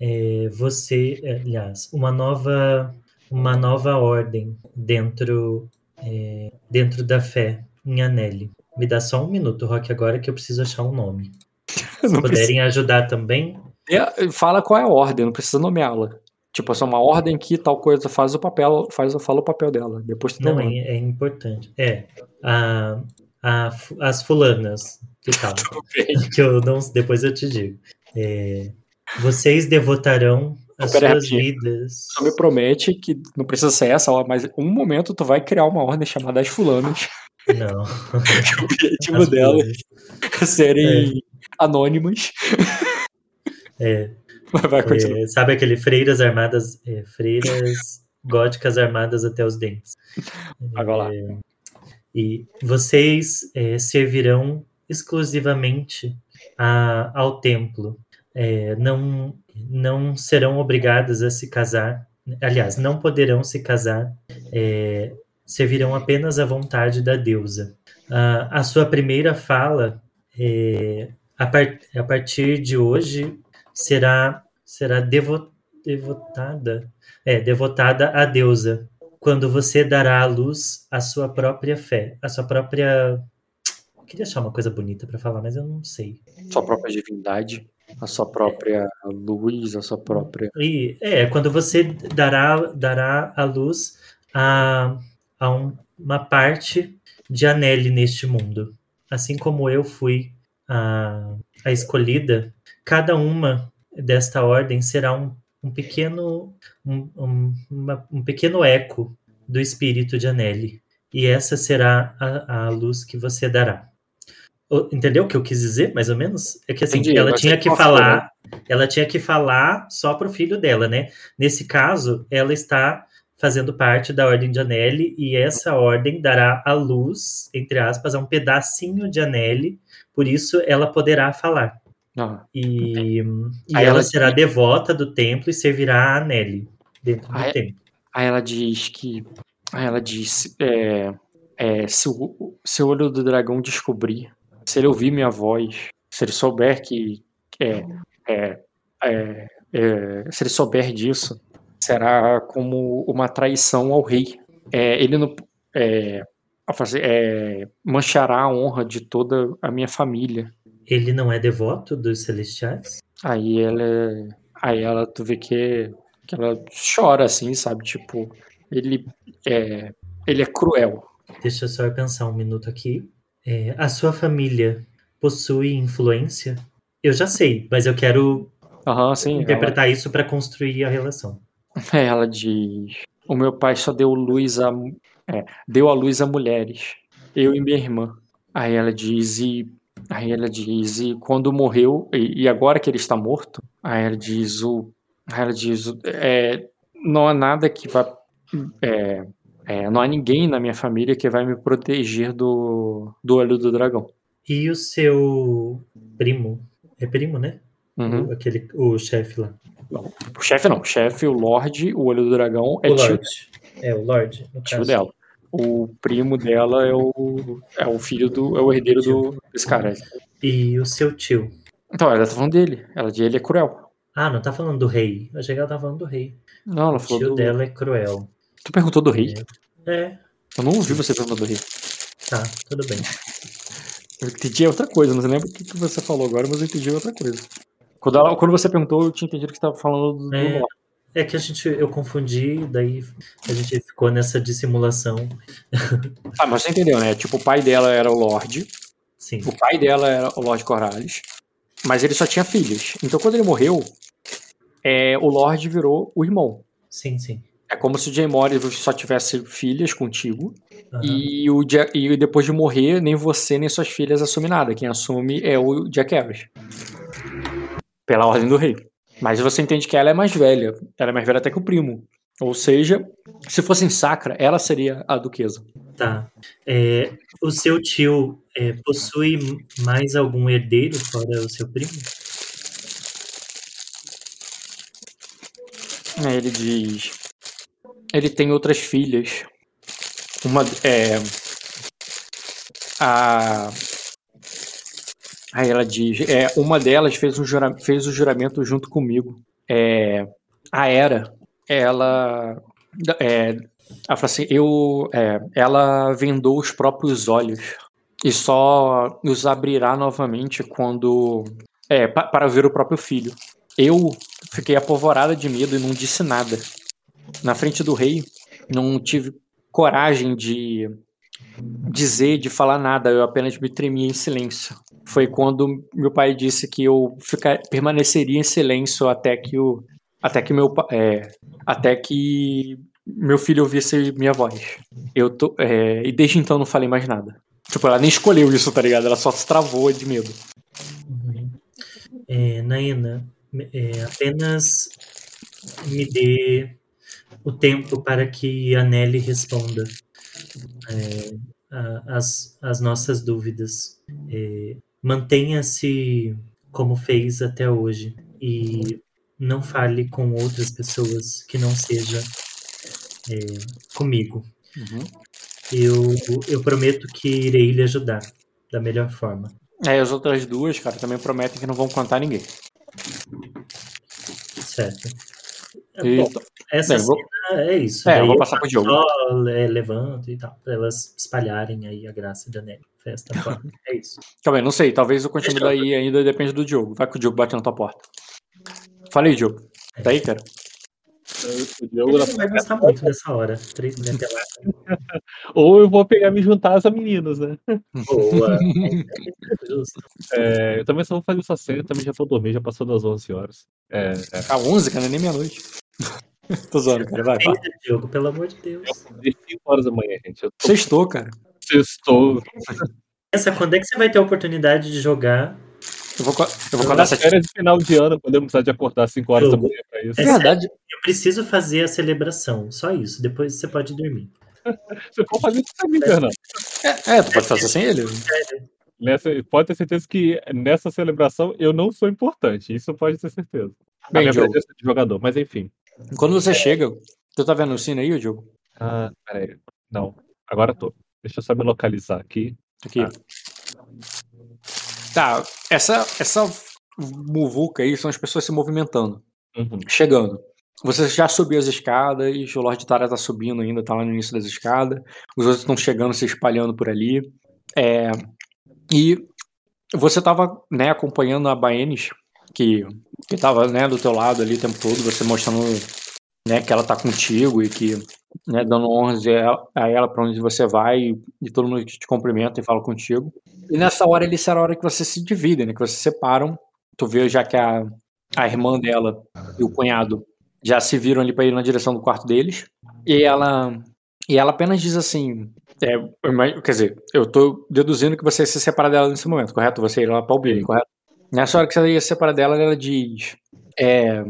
é, você, é, aliás, uma nova, uma nova ordem dentro, é, dentro da fé em Anelli. Me dá só um minuto, Rock, agora que eu preciso achar um nome. Se puderem ajudar também, fala qual é a ordem, não precisa nomeá-la. Tipo, é uma ordem que tal coisa faz o papel, faz, fala o papel dela. Depois tu Não, é, é, importante. É. A, a, as fulanas, que tal? que eu não, depois eu te digo. É, vocês devotarão as suas vidas. Só me promete que não precisa ser essa, mas um momento tu vai criar uma ordem chamada as fulanas. Não. o objetivo delas serem é. anônimas. É. Vai, é, sabe aquele freiras armadas, é, freiras góticas armadas até os dentes. Agora lá. É, e vocês é, servirão exclusivamente a, ao templo. É, não, não serão obrigadas a se casar. Aliás, não poderão se casar. É, servirão apenas à vontade da deusa. a sua primeira fala, a, part, a partir de hoje, será será devo, devotada, é, devotada à deusa, quando você dará à luz a sua própria fé, a sua própria eu queria achar uma coisa bonita para falar, mas eu não sei. Sua própria divindade, a sua própria luz, a sua própria. E é quando você dará dará à luz a, a um, uma parte de Anele neste mundo, assim como eu fui a, a escolhida cada uma desta ordem será um, um pequeno um, um, uma, um pequeno eco do espírito de Anelli. E essa será a, a luz que você dará. Entendeu o que eu quis dizer, mais ou menos? É que assim, Entendi, ela tinha que falar, ela tinha que falar só para o filho dela, né? Nesse caso, ela está fazendo parte da ordem de Anelli e essa ordem dará a luz, entre aspas, a um pedacinho de Anelli, por isso ela poderá falar. Ah, e, e ela, ela, será diz... devota do templo e servirá a Nelly dentro do aí, templo. Aí ela diz que. Aí ela diz: é, é, se, o, se o olho do dragão descobrir, se ele ouvir minha voz, se ele souber que. É, é, é, é se ele souber disso, será como uma traição ao rei. É, ele não. É, é, manchará a honra de toda a minha família ele não é devoto dos celestiais? Aí ela. Aí ela, tu vê que, que ela chora, assim, sabe? Tipo, ele é. Ele é cruel. Deixa eu só pensar um minuto aqui. É, a sua família possui influência? Eu já sei, mas eu quero uhum, sim, interpretar ela... isso para construir a relação. Ela diz: O meu pai só deu luz a. É, deu a luz a mulheres, eu e minha irmã. Aí ela diz: E Aí ela diz, e quando morreu, e, e agora que ele está morto, aí ela diz, o, aí ela diz, é, não há nada que vá, é, é, não há ninguém na minha família que vai me proteger do, do olho do dragão. E o seu primo, é primo, né? Uhum. O, aquele, o chefe lá. O chefe não, o chefe, o Lorde, o olho do dragão é o tio. Lorde. É, o Lorde. Tio dela o primo dela é o, é o filho do. é o herdeiro do, desse cara. E o seu tio? Então, ela tá falando dele. Ela de ele é cruel. Ah, não tá falando do rei. Eu achei que ela tá falando do rei. Não, ela falou. O tio do... dela é cruel. Tu perguntou do rei? É. é. Eu não ouvi você perguntar do rei. Tá, tudo bem. Eu entendi outra coisa, não lembro o que você falou agora, mas eu entendi outra coisa. Quando, ela, quando você perguntou, eu tinha entendido que você estava falando do, é. é que a gente, eu confundi, daí a gente ficou nessa dissimulação. Ah, mas você entendeu, né? Tipo, o pai dela era o Lorde. Sim. O pai dela era o Lorde Corrales. Mas ele só tinha filhos. Então, quando ele morreu, é, o Lorde virou o irmão. Sim, sim. É como se o Jay Morris só tivesse filhas contigo. Uhum. E, o e depois de morrer, nem você nem suas filhas assumem nada. Quem assume é o Jack Harris. Pela ordem do rei. Mas você entende que ela é mais velha. Ela é mais velha até que o primo. Ou seja, se fossem sacra, ela seria a duquesa. Tá. É, o seu tio é, possui mais algum herdeiro fora o seu primo? É, ele diz. Ele tem outras filhas. Uma é. A Aí ela diz: é, uma delas fez, um jura, fez o juramento junto comigo. É, a Era, ela. É, ela fala assim: eu, é, ela vendou os próprios olhos e só os abrirá novamente quando. É, pa, para ver o próprio filho. eu fiquei apavorada de medo e não disse nada. Na frente do rei, não tive coragem de dizer, de falar nada, eu apenas me tremia em silêncio. Foi quando meu pai disse que eu ficar, permaneceria em silêncio até que o até que meu é, até que meu filho ouvisse minha voz. Eu tô, é, e desde então não falei mais nada. Tipo, ela nem escolheu isso, tá ligado? Ela só se travou de medo. É, Naina, é, apenas me dê o tempo para que a Nelly responda é, a, as, as nossas dúvidas. É, Mantenha-se como fez até hoje e não fale com outras pessoas que não seja é, comigo. Uhum. Eu, eu prometo que irei lhe ajudar da melhor forma. É, as outras duas, cara, também prometem que não vão contar ninguém. Certo. E, Bom, essa bem, vou... é isso. É, eu vou passar pro Diogo. Só levanto e tal, pra elas espalharem aí a graça de Anel. Festa É isso. Calma aí, não sei. Talvez eu continue daí ainda depende do Diogo. Vai que o Diogo bate na tua porta. Falei, Diogo. É. Tá aí, cara? O Diogo Ele vai gostar muito dessa hora. Ou eu vou pegar e me juntar às meninas, né? Boa. É, eu também só vou fazer essa cena, também já vou dormir, já passou das 11 horas. É, é. A 11, cara, nem meia-noite. Tô zoando, cara. Vai, vai. Diogo, pelo amor de Deus. Eu 5 horas da manhã, gente. Eu tô... Sextou, cara. Sextou. Pensa, quando é que você vai ter a oportunidade de jogar eu vou, eu vou acordar essa férias de final de ano, podemos precisar de acordar às 5 horas da manhã pra isso. É verdade. Eu preciso fazer a celebração, só isso. Depois você pode dormir. você pode fazer isso me não. É, é, tu pode fazer sem ele. Nessa, pode ter certeza que nessa celebração eu não sou importante. Isso pode ter certeza. Bem, a minha de jogador, mas enfim. Quando você é... chega, tu tá vendo o sino aí, Diogo? Ah, peraí. Não, agora tô. Deixa eu só me localizar aqui. Aqui. Ah. Tá, essa, essa muvuca aí são as pessoas se movimentando, uhum. chegando. Você já subiu as escadas, o Lord Tara tá subindo ainda, tá lá no início das escadas. Os outros estão chegando, se espalhando por ali. É, e você tava, né, acompanhando a Baenis, que, que tava, né, do teu lado ali o tempo todo, você mostrando, né, que ela tá contigo e que, né, dando honras a ela, a ela pra onde você vai e, e todo mundo te cumprimenta e fala contigo. E nessa hora ele será a hora que vocês se dividem, né? Que vocês separam. Tu vê já que a, a irmã dela e o cunhado já se viram ali para ir na direção do quarto deles. E ela e ela apenas diz assim, é, quer dizer, eu tô deduzindo que você se separa dela nesse momento, correto? Você ir lá para o Billy, correto? Nessa hora que você ia se separar dela, ela diz, é,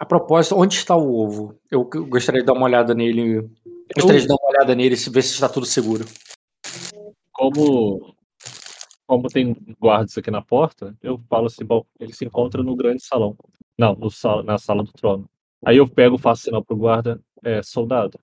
a propósito, onde está o ovo? Eu gostaria de dar uma olhada nele. Gostaria de dar uma olhada nele e ver se está tudo seguro. Como como tem guardas aqui na porta, eu falo assim, bom, ele se encontra no grande salão. Não, no sal, na sala do trono. Aí eu pego, faço sinal pro guarda, é, soldado.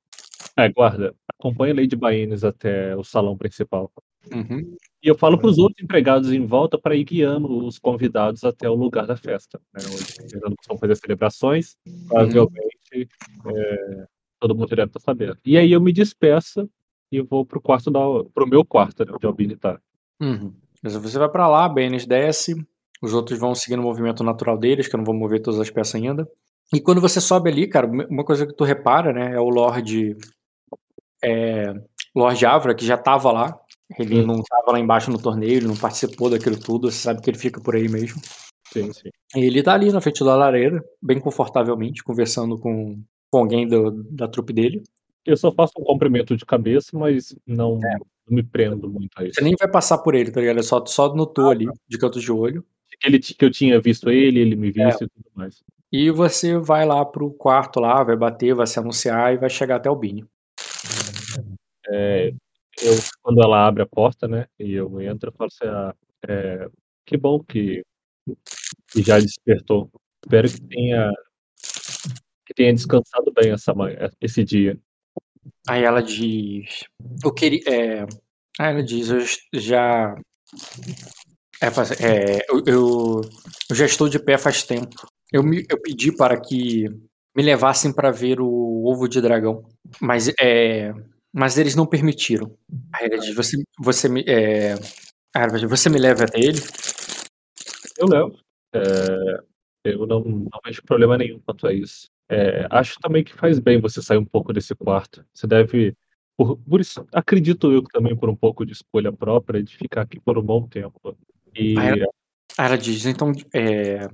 É, guarda, acompanha Lady Baines até o salão principal. Uhum. E eu falo para os outros empregados em volta para ir guiando os convidados até o lugar da festa, né, onde vão fazer celebrações. Provavelmente uhum. é, todo mundo deve estar sabendo. E aí eu me despeço e vou da, pro meu quarto, né, onde a Albini tá. Uhum. Você vai para lá, a BNs desce, os outros vão seguindo o movimento natural deles, que eu não vou mover todas as peças ainda. E quando você sobe ali, cara, uma coisa que tu repara, né, é o Lorde é, Lorde Avra, que já tava lá. Ele não tava lá embaixo no torneio, ele não participou daquilo tudo, você sabe que ele fica por aí mesmo. Sim, sim. Ele tá ali na frente da lareira, bem confortavelmente, conversando com, com alguém do, da trupe dele. Eu só faço um cumprimento de cabeça, mas não, é não me prendo muito a isso. Você nem vai passar por ele, tá ligado? É só, só notou ah, ali, de canto de olho. Ele, que eu tinha visto ele, ele me visto é. e tudo mais. E você vai lá pro quarto lá, vai bater, vai se anunciar e vai chegar até o Bini. É, eu, quando ela abre a porta, né, e eu entro, eu falo assim, ah, é, que bom que, que já despertou. Espero que tenha que tenha descansado bem essa esse dia. Aí ela diz. Eu queria. É... Aí ela diz, eu já. É, é, eu, eu, eu, já estou de pé faz tempo. Eu, me, eu pedi para que me levassem para ver o ovo de dragão, mas é, mas eles não permitiram. Aí ela diz, você, você me, é, você me leva até ele? Eu levo. É, Eu não, não vejo problema nenhum quanto a isso. É, acho também que faz bem você sair um pouco desse quarto. Você deve. Por, por isso, acredito eu também por um pouco de escolha própria, de ficar aqui por um bom tempo. E. Ela, ela diz, então, é,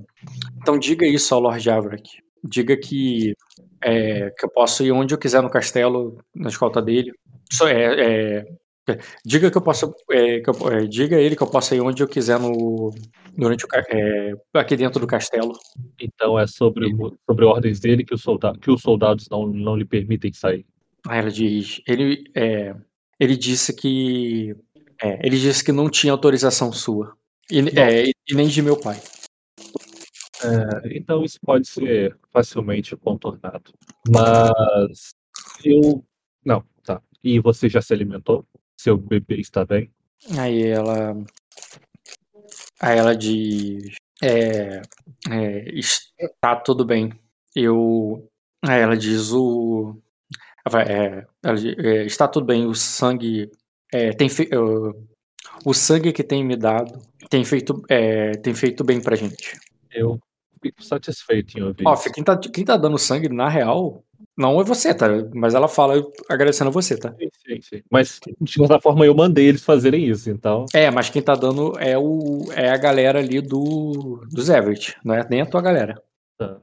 então diga isso ao Lord Avrak. Diga que, é, que eu posso ir onde eu quiser no castelo, na escolta dele. Só, é, é Diga que eu posso. É, que eu, é, diga a ele que eu posso ir onde eu quiser no, durante o, é, aqui dentro do castelo. Então é sobre, sobre ordens dele que, o soldado, que os soldados não, não lhe permitem sair. Aí ela diz. Ele, ele disse que. Ele disse que não tinha autorização sua. E, e nem de meu pai. Então isso pode ser facilmente contornado. Mas eu. Não, tá. E você já se alimentou? Seu bebê está bem? Aí ela. Aí ela diz. É, é, está tudo bem. Eu. Aí ela diz o. É, ela diz, é, está tudo bem. O sangue é, tem fe... o sangue que tem me dado tem feito é, tem feito bem pra gente. Eu fico satisfeito em ouvir. Ó, quem tá, quem tá dando sangue na real não é você, tá? Mas ela fala agradecendo a você, tá? Sim, sim, sim. Mas, de certa forma, eu mandei eles fazerem isso, então. É, mas quem tá dando é, o, é a galera ali do, dos Everett, não é nem a tua galera. Tá.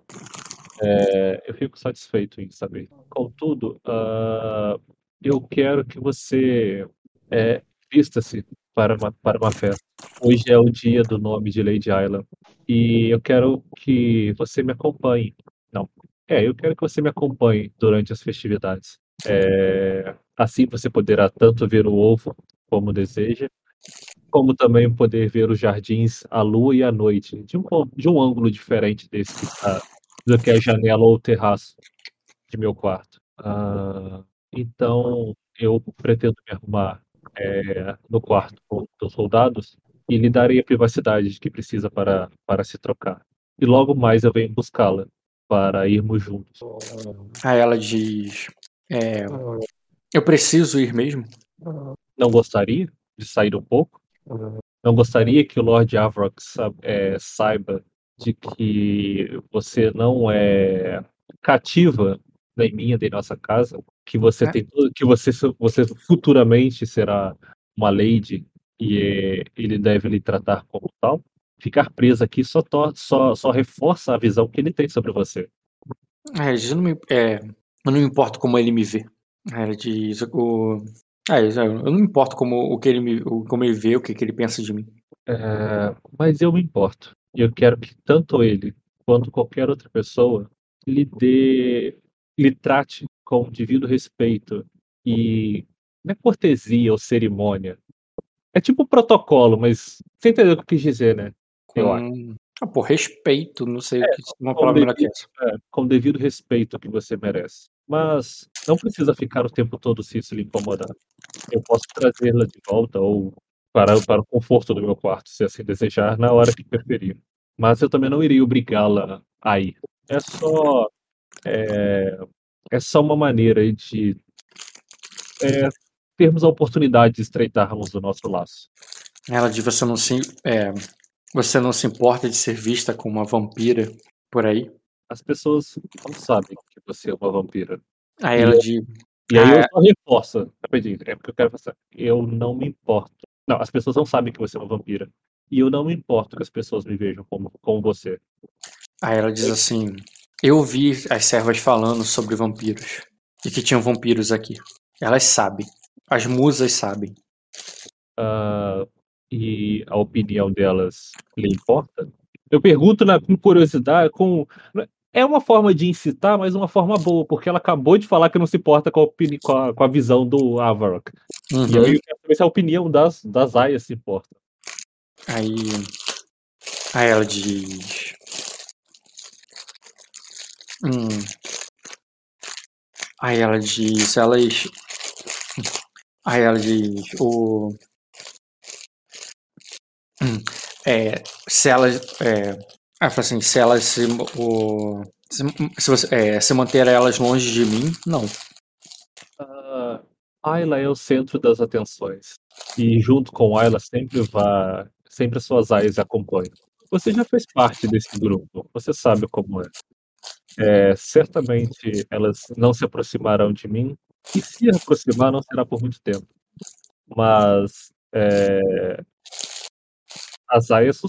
É, eu fico satisfeito em saber. Contudo, uh, eu quero que você é, vista-se para uma, para uma festa. Hoje é o dia do nome de Lady Island. E eu quero que você me acompanhe. Não, é, eu quero que você me acompanhe durante as festividades. É, assim você poderá tanto ver o ovo como deseja, como também poder ver os jardins à lua e à noite, de um, de um ângulo diferente desse do que a janela ou o terraço de meu quarto. Ah, então, eu pretendo me arrumar é, no quarto dos soldados e lhe darei a privacidade que precisa para, para se trocar. E logo mais eu venho buscá-la para irmos juntos. Aí ela diz: é, Eu preciso ir mesmo? Não gostaria de sair um pouco? Não gostaria que o Lord Avrock é, saiba de que você não é cativa nem minha, nem nossa casa, que você é. tem que você, você futuramente será uma lady e ele deve lhe tratar como tal? ficar preso aqui só, só, só reforça a visão que ele tem sobre você. É, eu não me, é, eu não me importo como ele me vê. É, diz, o, é, eu não me importo como, o que ele me, como ele vê, o que, que ele pensa de mim. É, mas eu me importo. E eu quero que tanto ele quanto qualquer outra pessoa lhe dê, lhe trate com devido respeito e não é cortesia ou cerimônia. É tipo protocolo, mas você entendeu o que eu quis dizer, né? eu acho. Ah, por respeito, não sei é, o que uma palavra devido, que é, com devido respeito que você merece. Mas não precisa ficar o tempo todo se isso lhe incomodar. Eu posso trazê-la de volta ou para, para o conforto do meu quarto, se assim desejar, na hora que preferir. Mas eu também não irei obrigá-la a ir. É só. É, é só uma maneira de é, termos a oportunidade de estreitarmos o nosso laço. Ela diz: você não se. É, você não se importa de ser vista como uma vampira por aí? As pessoas não sabem que você é uma vampira. Aí ela de. E aí eu ah, só reforço, rapidinho, é porque eu quero passar. Eu não me importo. Não, as pessoas não sabem que você é uma vampira. E eu não me importo que as pessoas me vejam como, como você. Aí ela diz assim: Eu ouvi as servas falando sobre vampiros. E que tinham vampiros aqui. Elas sabem. As musas sabem. Uh, e a opinião delas lhe importa? Eu pergunto na curiosidade, com é uma forma de incitar, mas uma forma boa, porque ela acabou de falar que não se importa com a, opini... com a, com a visão do Avarok. Uhum. E aí eu quero saber se a opinião das, das aias se importa. Aí, aí ela diz. Hum. Aí ela diz. Elas. Aí ela diz. O. Hum, é, se elas. É, assim, se elas se. O, se, se, você, é, se manter elas longe de mim, não. Uh, Ayla é o centro das atenções. E junto com Ayla sempre vá. Sempre as suas aias acompanham. Você já fez parte desse grupo, você sabe como é. É. Certamente elas não se aproximarão de mim, e se aproximar não será por muito tempo. Mas é, as aias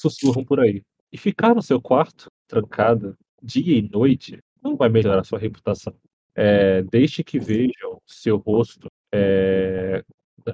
sussurram por aí. E ficar no seu quarto, trancada, dia e noite, não vai melhorar sua reputação. É, deixe que vejam seu rosto. É,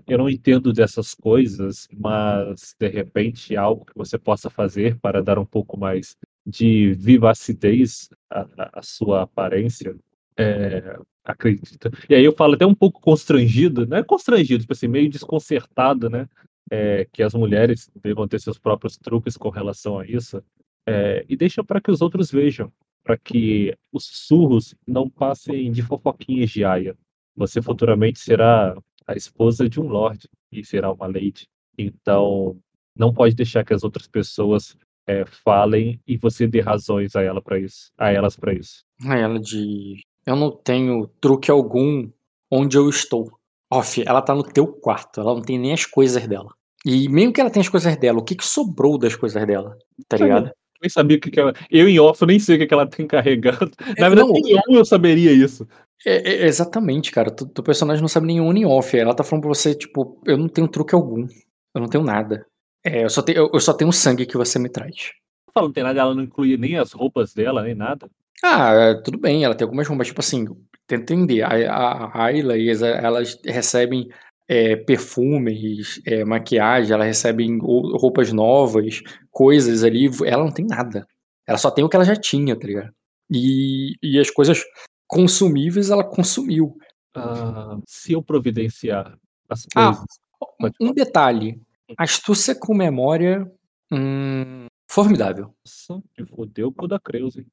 eu não entendo dessas coisas, mas de repente algo que você possa fazer para dar um pouco mais de vivacidez à, à sua aparência. É, acredita. E aí eu falo até um pouco constrangido, não é constrangido, tipo assim, meio desconcertado, né? É, que as mulheres devam ter seus próprios truques com relação a isso. É, e deixa para que os outros vejam, para que os sussurros não passem de fofoquinhas de aia. Você futuramente será a esposa de um lord e será uma lady. Então, não pode deixar que as outras pessoas é, falem e você dê razões a ela para isso, a elas para isso. A ela de eu não tenho truque algum onde eu estou. Off, ela tá no teu quarto, ela não tem nem as coisas dela. E mesmo que ela tenha as coisas dela, o que, que sobrou das coisas dela? Tá ligado? nem sabia o que, que ela. Eu em off, eu nem sei o que, que ela tem carregando. É, Na verdade, não, nem eu saberia isso. É, é, exatamente, cara. Teu personagem não sabe nem on nem off. Ela tá falando pra você, tipo, eu não tenho truque algum. Eu não tenho nada. É, eu, só tenho, eu, eu só tenho sangue que você me traz. Fala, não tem nada, ela não inclui nem as roupas dela, nem nada. Ah, é, tudo bem, ela tem algumas roupas, tipo assim, tenta entender. A, a Ayla, elas recebem é, perfumes, é, maquiagem, ela recebe roupas novas, coisas ali. Ela não tem nada. Ela só tem o que ela já tinha, tá ligado? E, e as coisas consumíveis ela consumiu. Ah, se eu providenciar as ah, coisas. Ah, um detalhe. Astúcia com memória. Hum, formidável. Nossa, que fodeu o cu da Creuze.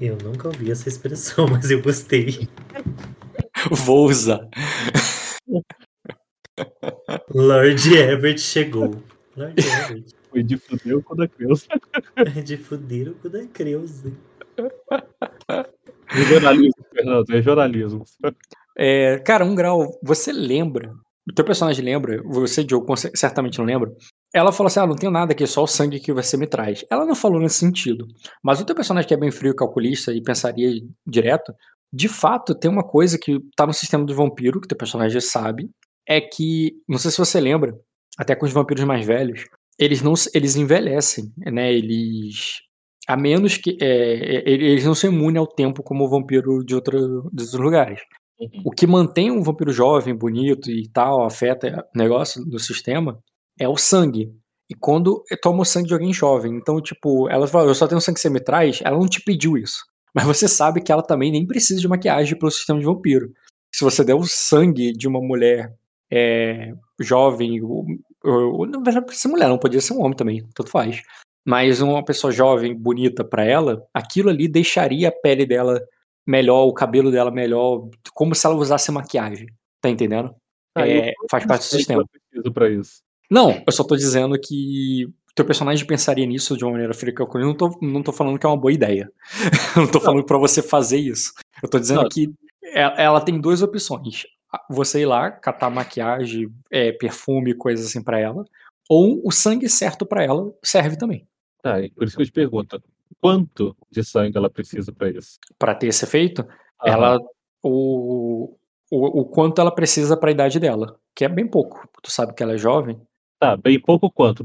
Eu nunca ouvi essa expressão, mas eu gostei. Vou usar. Lord Everett chegou. Lord Everett. Foi de fuder o cu da Creuza. É de fuder o cu da Creuza. Regionalismo, Fernando, regionalismo. É, cara, um grau, você lembra, o teu personagem lembra, você, Diogo, certamente não lembra, ela falou assim, ah, não tenho nada aqui, só o sangue que você me traz. Ela não falou nesse sentido, mas o teu personagem que é bem frio, calculista e pensaria direto, de fato, tem uma coisa que tá no sistema do vampiro, que o teu personagem sabe, é que, não sei se você lembra, até com os vampiros mais velhos, eles não eles envelhecem, né? Eles a menos que é, é eles não são imunes ao tempo como o vampiro de, outra, de outros lugares. Uhum. O que mantém um vampiro jovem, bonito e tal, afeta o negócio do sistema, é o sangue. E quando toma o sangue de alguém jovem. Então, tipo, ela fala, eu só tenho sangue que você me traz, ela não te pediu isso. Mas você sabe que ela também nem precisa de maquiagem pelo sistema de vampiro. Se você der o sangue de uma mulher é, jovem, ou, ou, verdade, precisa ser mulher, não podia ser um homem também, tanto faz. Mas uma pessoa jovem, bonita para ela, aquilo ali deixaria a pele dela melhor, o cabelo dela melhor, como se ela usasse maquiagem. Tá entendendo? Ah, é, faz parte do sistema. Eu pra isso. Não, eu só tô dizendo que teu personagem pensaria nisso de uma maneira fria Eu não tô, não tô falando que é uma boa ideia. eu não tô falando para você fazer isso. Eu tô dizendo não. que é, ela tem duas opções você ir lá, catar maquiagem, é, perfume, coisas assim para ela, ou o sangue certo para ela serve também. Tá, por isso que eu te pergunto, quanto de sangue ela precisa para isso? Para ter esse efeito, Aham. ela o, o, o quanto ela precisa para a idade dela, que é bem pouco. Tu sabe que ela é jovem. Tá, bem pouco quanto?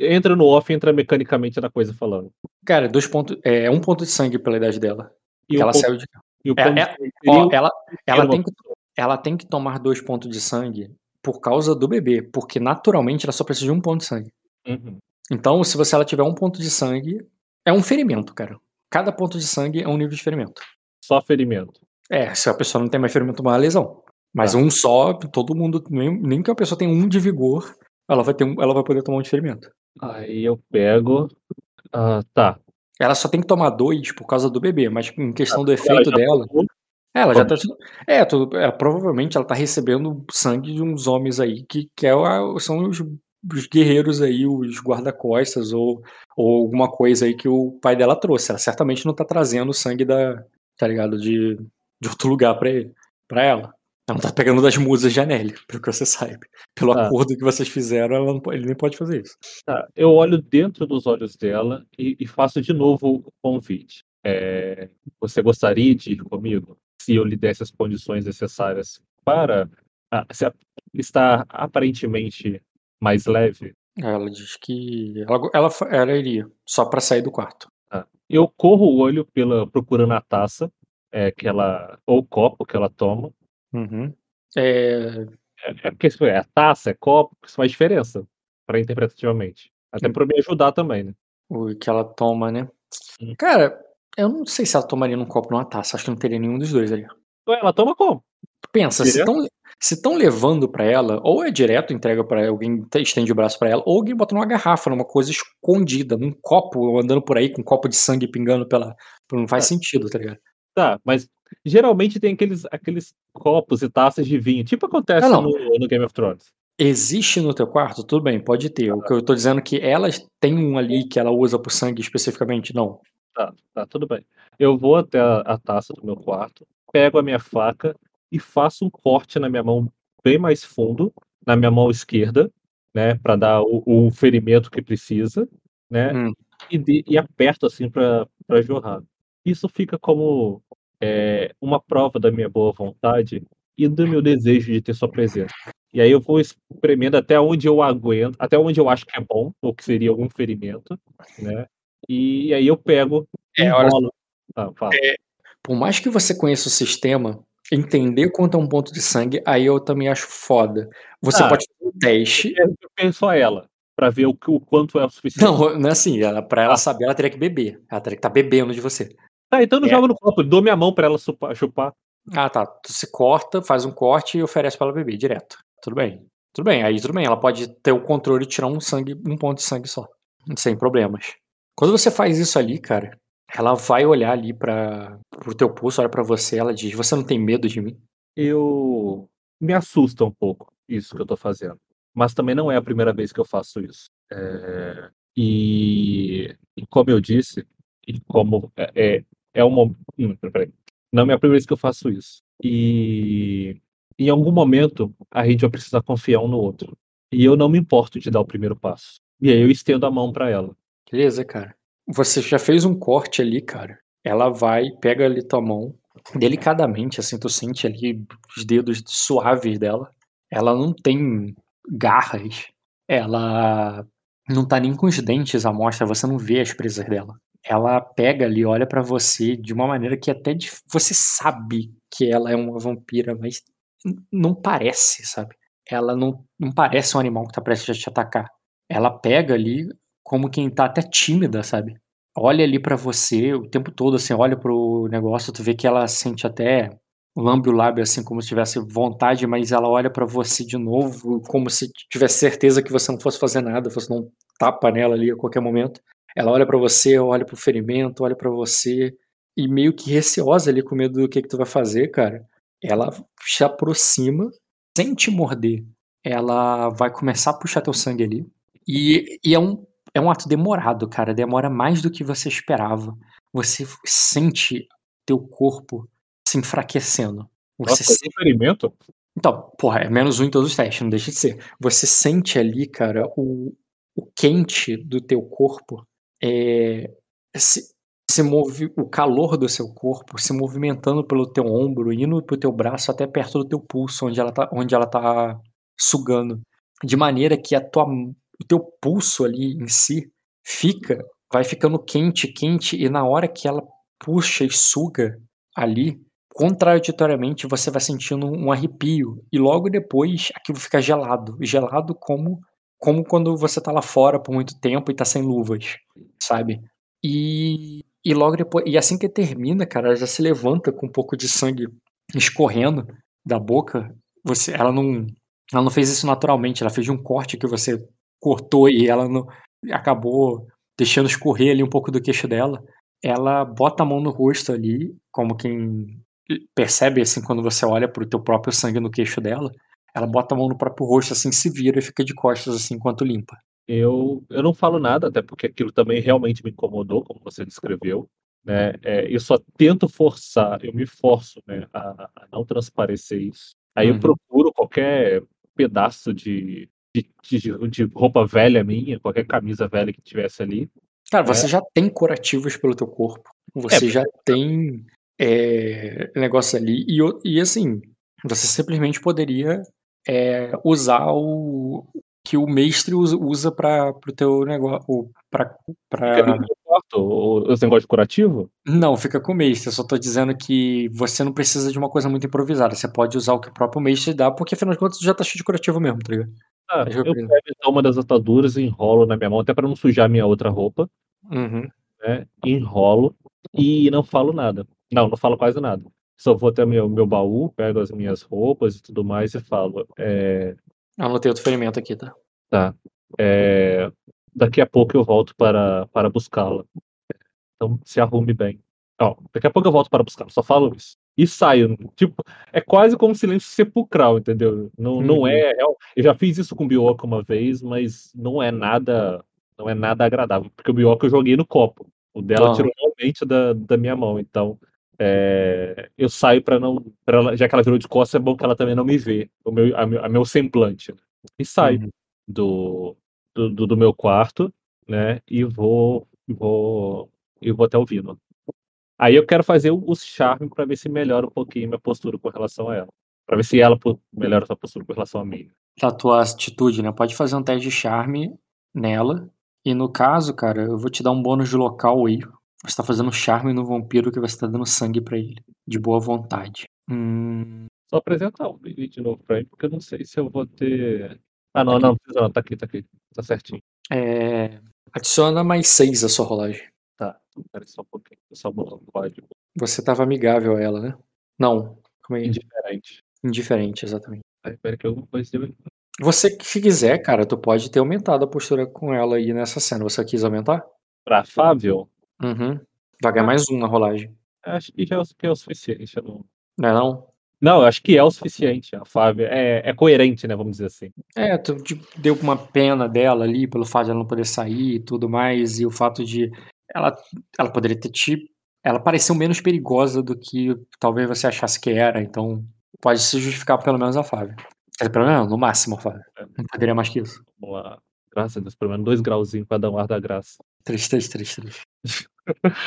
Entra no off, entra mecanicamente na coisa falando. Cara, dois pontos, é um ponto de sangue pela idade dela. E ela ponto, saiu de. E o é, é, ó, ela, ela, tem que, ela tem que tomar dois pontos de sangue por causa do bebê, porque naturalmente ela só precisa de um ponto de sangue. Uhum. Então, se você ela tiver um ponto de sangue, é um ferimento, cara. Cada ponto de sangue é um nível de ferimento. Só ferimento. É, se a pessoa não tem mais ferimento, uma lesão. Mas tá. um só, todo mundo, nem, nem que a pessoa tenha um de vigor, ela vai ter um, ela vai poder tomar um de ferimento. Aí eu pego. Uh, tá. Ela só tem que tomar dois por causa do bebê, mas em questão do efeito dela. Tomou, é, ela já tá. É, tudo, é, provavelmente ela tá recebendo sangue de uns homens aí que, que é, são os, os guerreiros aí, os guarda-costas ou, ou alguma coisa aí que o pai dela trouxe. Ela certamente não tá trazendo sangue da. tá ligado? De, de outro lugar pra, ele, pra ela. Ela não tá pegando das musas de Anelli, pelo que você sabe. Pelo Tá. acordo que vocês fizeram, ela não ele nem pode fazer isso. Tá, eu olho dentro dos olhos dela e, e faço de novo o convite. É, você gostaria de ir comigo? Se eu lhe desse as condições necessárias para ah, se a- estar aparentemente mais leve? Ela diz que ela, ela, ela iria, só pra sair do quarto. Tá. Eu corro o olho pela procurando a taça é, que ela ou o copo que ela toma. Uhum. É, É, é porque é taça, é copo, isso faz diferença para interpretativamente. Até Sim. para me ajudar também, né? o que ela toma, né? Hum. Cara, eu não sei se ela tomaria num copo ou numa taça. Acho que não teria nenhum dos dois ali. Ela toma como? Pensa, se Direto? estão se tão levando pra ela, ou é direto, entrega pra alguém, te- estende o braço pra ela, ou alguém bota numa garrafa, numa coisa escondida, num copo, andando por aí com um copo de sangue pingando pela. Não faz É. sentido, tá ligado? Tá, mas geralmente tem aqueles, aqueles copos e taças de vinho, tipo acontece Não, não. no, no Game of Thrones. Existe no teu quarto? Tudo bem, pode ter. O que eu tô dizendo é que elas têm um ali que ela usa pro sangue especificamente, não. Tá, tá, tudo bem. Eu vou até a, a taça do meu quarto, pego a minha faca e faço um corte na minha mão bem mais fundo, na minha mão esquerda, né, para dar o, o ferimento que precisa, né, Hum. e, de- e aperto assim para jorrar. Isso fica como é, uma prova da minha boa vontade e do meu desejo de ter sua presença. E aí eu vou espremendo até onde eu aguento, até onde eu acho que é bom, ou que seria algum ferimento, né? E aí eu pego, É, olha. Ah, fala. Por mais que você conheça o sistema, entender quanto é um ponto de sangue, aí eu também acho foda. Você Ah. pode fazer um teste. Eu penso a ela, para ver o, o quanto é o suficiente. Não, não é assim. Ela, pra ela Ah. saber, ela teria que beber. Ela teria que estar bebendo de você. Tá, então eu não É. jogo no copo, dou minha mão para ela chupar, chupar. Ah, tá. Tu se corta, faz um corte e oferece pra ela beber direto. Tudo bem. Tudo bem, aí tudo bem. Ela pode ter o controle de tirar um sangue, um ponto de sangue só. Sem problemas. Quando você faz isso ali, cara, ela vai olhar ali para pro teu pulso, olha pra você, ela diz: Você não tem medo de mim? Eu me assusta um pouco isso que eu tô fazendo. Mas também não é a primeira vez que eu faço isso. É, E, e como eu disse, e como é, é, é uma. Hum, peraí. Não é a primeira vez que eu faço isso. E em algum momento a gente vai precisar confiar um no outro. E eu não me importo de dar o primeiro passo. E aí eu estendo a mão para ela. Beleza, cara. Você já fez um corte ali, cara. Ela vai, pega ali tua mão, delicadamente, assim, tu sente ali os dedos suaves dela. Ela não tem garras. Ela não tá nem com os dentes à mostra, você não vê as presas dela. Ela pega ali, olha pra você de uma maneira que até dif- você sabe que ela é uma vampira, mas não parece, sabe? Ela não, não parece um animal que tá prestes a te atacar. Ela pega ali como quem tá até tímida, sabe? Olha ali pra você o tempo todo, assim, olha pro negócio, tu vê que ela sente até lambe o lábio, assim, como se tivesse vontade, mas ela olha pra você de novo, como se tivesse certeza que você não fosse fazer nada, fosse dar um tapa nela ali a qualquer momento. Ela olha pra você, olha pro ferimento, olha pra você, e meio que receosa ali, com medo do que, que tu vai fazer, cara. Ela se aproxima, sem te morder. Ela vai começar a puxar teu sangue ali. E, e é, um, é um ato demorado, cara. Demora mais do que você esperava. Você sente teu corpo se enfraquecendo. Você Nossa, um ferimento? então, porra, é menos um em todos os testes, não deixa de ser. Você sente ali, cara, o, o quente do teu corpo, é, se, se move, o calor do seu corpo se movimentando pelo teu ombro, indo pro teu braço até perto do teu pulso, onde ela tá, onde ela tá sugando. De maneira que a tua, o teu pulso ali em si fica, vai ficando quente, quente, e na hora que ela puxa e suga ali, contraditoriamente você vai sentindo um arrepio e logo depois aquilo fica gelado, gelado como como quando você tá lá fora por muito tempo e tá sem luvas, sabe? E, e logo depois, e assim que termina, cara, ela já se levanta com um pouco de sangue escorrendo da boca. Você, ela não, ela não fez isso naturalmente, ela fez um corte que você cortou e ela não acabou deixando escorrer ali um pouco do queixo dela. Ela bota a mão no rosto ali, como quem percebe assim quando você olha pro teu próprio sangue no queixo dela. Ela bota a mão no próprio rosto, assim, se vira e fica de costas, assim, enquanto limpa. Eu, eu não falo nada, até porque aquilo também realmente me incomodou, como você descreveu. Né? É, eu só tento forçar, eu me forço né, a, a não transparecer isso. Aí uhum. eu procuro qualquer pedaço de, de, de, de, roupa velha minha, qualquer camisa velha que tivesse ali. Cara, você é. já tem curativos pelo teu corpo. Você é, já tem é, negócio ali. E, e assim, você simplesmente poderia é, usar o que o mestre usa, para o teu negócio. Pra, pra... Os negócios curativo? Não, fica com o mestre. Eu só tô dizendo que você não precisa de uma coisa muito improvisada. Você pode usar o que o próprio mestre dá, porque afinal de contas já tá cheio de curativo mesmo, tá ligado? Ah, eu, eu pego então uma das ataduras e enrolo na minha mão, até para não sujar minha outra roupa. Uhum. Né? Enrolo e não falo nada. Não, não falo quase nada. Só vou até meu, meu baú, pego as minhas roupas e tudo mais e falo. É... Anotei outro ferimento aqui, tá? Tá. É... Daqui a pouco eu volto para, para buscá-la. Então se arrume bem. Ó, daqui a pouco eu volto para buscá-la, só falo isso. E saio. Tipo, é quase como um silêncio sepulcral, entendeu? Não, uhum. não é. Eu já fiz isso com o Bioca uma vez, mas não é nada. Não é nada agradável. Porque o Bioca eu joguei no copo. O dela uhum. tirou realmente da, da minha mão. Então, é, eu saio para não. Pra ela, já que ela virou de costas, é bom que ela também não me vê. O meu, a, meu, a meu semblante. E saio uhum. do, do, do, meu quarto, né? E vou. vou e vou até o Vino. Aí eu quero fazer o, o charme para ver se melhora um pouquinho minha postura com relação a ela. Para ver se ela melhora sua postura com relação a mim. A tua atitude, né? Pode fazer um teste de charme nela e no caso, cara, eu vou te dar um bônus de local aí. Você tá fazendo charme no vampiro que você tá dando sangue para ele. De boa vontade. Hum... Só apresentar o vídeo de novo pra ele, porque eu não sei se eu vou ter. Ah, não, aqui. não, precisa não. Tá aqui, tá aqui. Tá certinho. É... Adiciona mais seis a sua rolagem. Tá, peraí só um pouquinho. Só o código. Você tava amigável a ela, né? Não. Como é? Indiferente. Indiferente, exatamente. Aí, pera que eu vou você que quiser, cara, tu pode ter aumentado a postura com ela aí nessa cena. Você quis aumentar? Pra Fábio? Uhum. Vai ganhar mais um na rolagem. Acho que já é, que é o suficiente. Não... não é não? Não, acho que é o suficiente. A Fábio é, é coerente, né? Vamos dizer assim. É, tu tipo, deu uma pena dela ali pelo fato de ela não poder sair e tudo mais, e o fato de ela, ela poderia ter te. Ela pareceu menos perigosa do que talvez você achasse que era, então pode se justificar pelo menos a. É, pelo menos, no máximo, Fábio. É. Não poderia mais que isso. Vamos lá. Graças a Deus, pelo menos dois grauzinhos pra dar um ar da graça. 3, 3, 3, 3.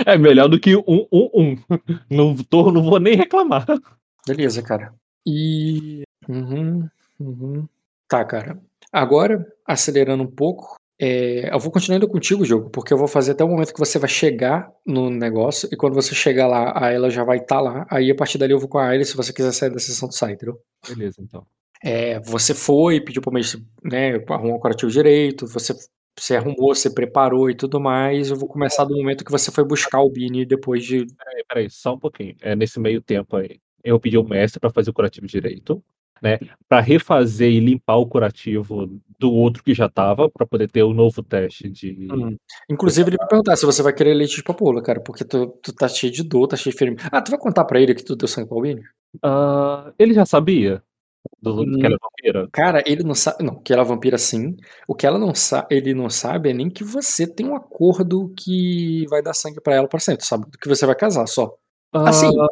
é melhor do que um, um, um. Não, tô, não vou nem reclamar. Beleza, cara. E. Uhum, uhum. Tá, cara. Agora, acelerando um pouco, é, eu vou continuar indo contigo, jogo, porque eu vou fazer até o momento que você vai chegar no negócio, e quando você chegar lá, a ela já vai estar tá lá. Aí a partir dali eu vou com a Ayla, se você quiser sair da sessão, do site, entendeu? Beleza, então. É, você foi, pediu para o mestre né, arrumar o curativo direito, você, você arrumou, você preparou e tudo mais. Eu vou começar do momento que você foi buscar o Bini depois de. Peraí, peraí, só um pouquinho. É, nesse meio tempo aí, eu pedi ao mestre para fazer o curativo direito, né? Para refazer e limpar o curativo do outro que já tava, para poder ter o um novo teste de. Hum. Inclusive, ele vai perguntar se você vai querer leite de papoula, cara, porque tu, tu tá cheio de dor, tá cheio de ferimento. Ah, tu vai contar para ele que tu deu sangue pro Albini? Uh, ele já sabia. Do, hum, que ela é vampira? Cara, ele não sabe. Não, que ela é vampira sim. O que ela não sabe, ele não sabe é nem que você tem um acordo que vai dar sangue para ela para sempre, sabe? Que você vai casar só. Uh...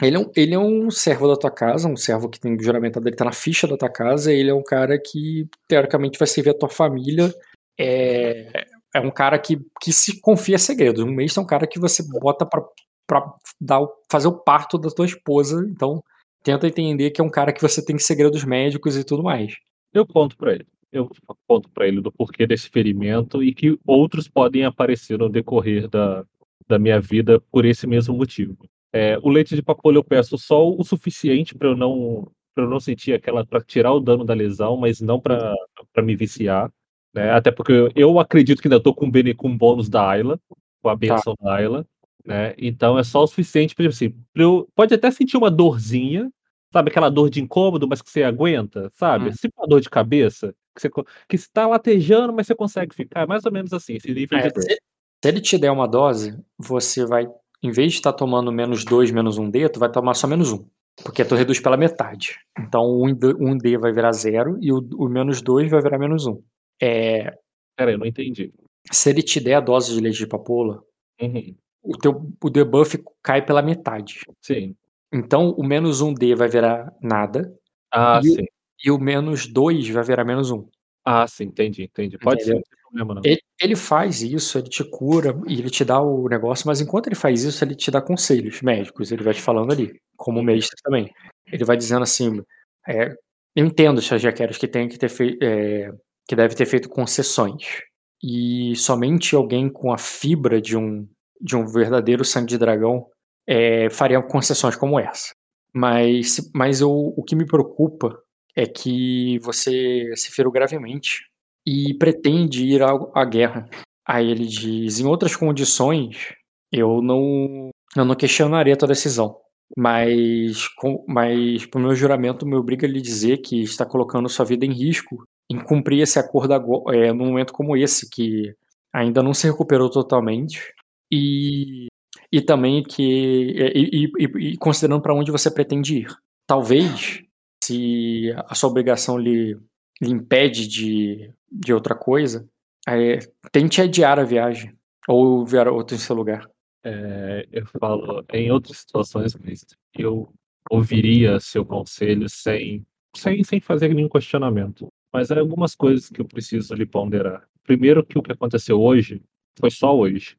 Ele é, um, ele é um servo da tua casa, um servo que tem juramentado, ele tá na ficha da tua casa, ele é um cara que, teoricamente, vai servir a tua família. É, é um cara que, que se confia segredos. Um mês é um cara que você bota pra, pra dar, fazer o parto da tua esposa, então tenta entender que é um cara que você tem segredos médicos e tudo mais. Eu conto para ele. Eu conto para ele do porquê desse ferimento e que outros podem aparecer no decorrer da, da minha vida por esse mesmo motivo. É, o leite de papoula eu peço só o suficiente para eu não para eu não sentir aquela para tirar o dano da lesão, mas não para me viciar, né? Até porque eu, eu acredito que ainda estou com o com bônus da Ayla, com a benção tá. da Ayla, né? Então é só o suficiente para assim, eu, pode até sentir uma dorzinha, sabe aquela dor de incômodo, mas que você aguenta, sabe? Hum. Tipo uma dor de cabeça que você que está latejando, mas você consegue ficar, é mais ou menos assim, esse nível é, de. Se, se ele te der uma dose, você vai, em vez de estar tomando menos 2, menos 1 um D, tu vai tomar só menos 1. Um, porque tu reduz pela metade. Então o 1 D vai virar 0 e o, o menos 2 vai virar menos 1. Um. É... Peraí, eu não entendi. Se ele te der a dose de leite de papoula, uhum o teu o debuff cai pela metade. Sim. Então o menos um D vai virar nada. Ah, e, o, sim. e o menos 2 vai virar menos 1. Ah, sim, entendi, entendi. Pode ser, Entendeu? não tem problema não. Ele, ele faz isso, ele te cura e ele te dá o negócio, mas enquanto ele faz isso, ele te dá conselhos médicos, ele vai te falando ali, como mestre também. Ele vai dizendo assim, é, eu entendo, Chajaqueros, que tem que ter feito, é, que deve ter feito concessões. E somente alguém com a fibra de um, de um verdadeiro sangue de dragão é, faria concessões como essa. Mas, mas eu, o que me preocupa é que você se feriu gravemente e pretende ir à, guerra. Aí ele diz: em outras condições, eu não, eu não questionaria a tua decisão. Mas, com, mas pro meu juramento me obriga a lhe dizer que está colocando sua vida em risco em cumprir esse acordo agora, é, num momento como esse, que ainda não se recuperou totalmente, e, e também que. E, e, e considerando para onde você pretende ir. Talvez, se a sua obrigação lhe, lhe impede de, de outra coisa, é, tente adiar a viagem. Ou ver outro em seu lugar. É, eu falo, em outras situações, mestre, eu ouviria seu conselho sem, sem, sem fazer nenhum questionamento. Mas há algumas coisas que eu preciso lhe ponderar. Primeiro, que o que aconteceu hoje foi só hoje.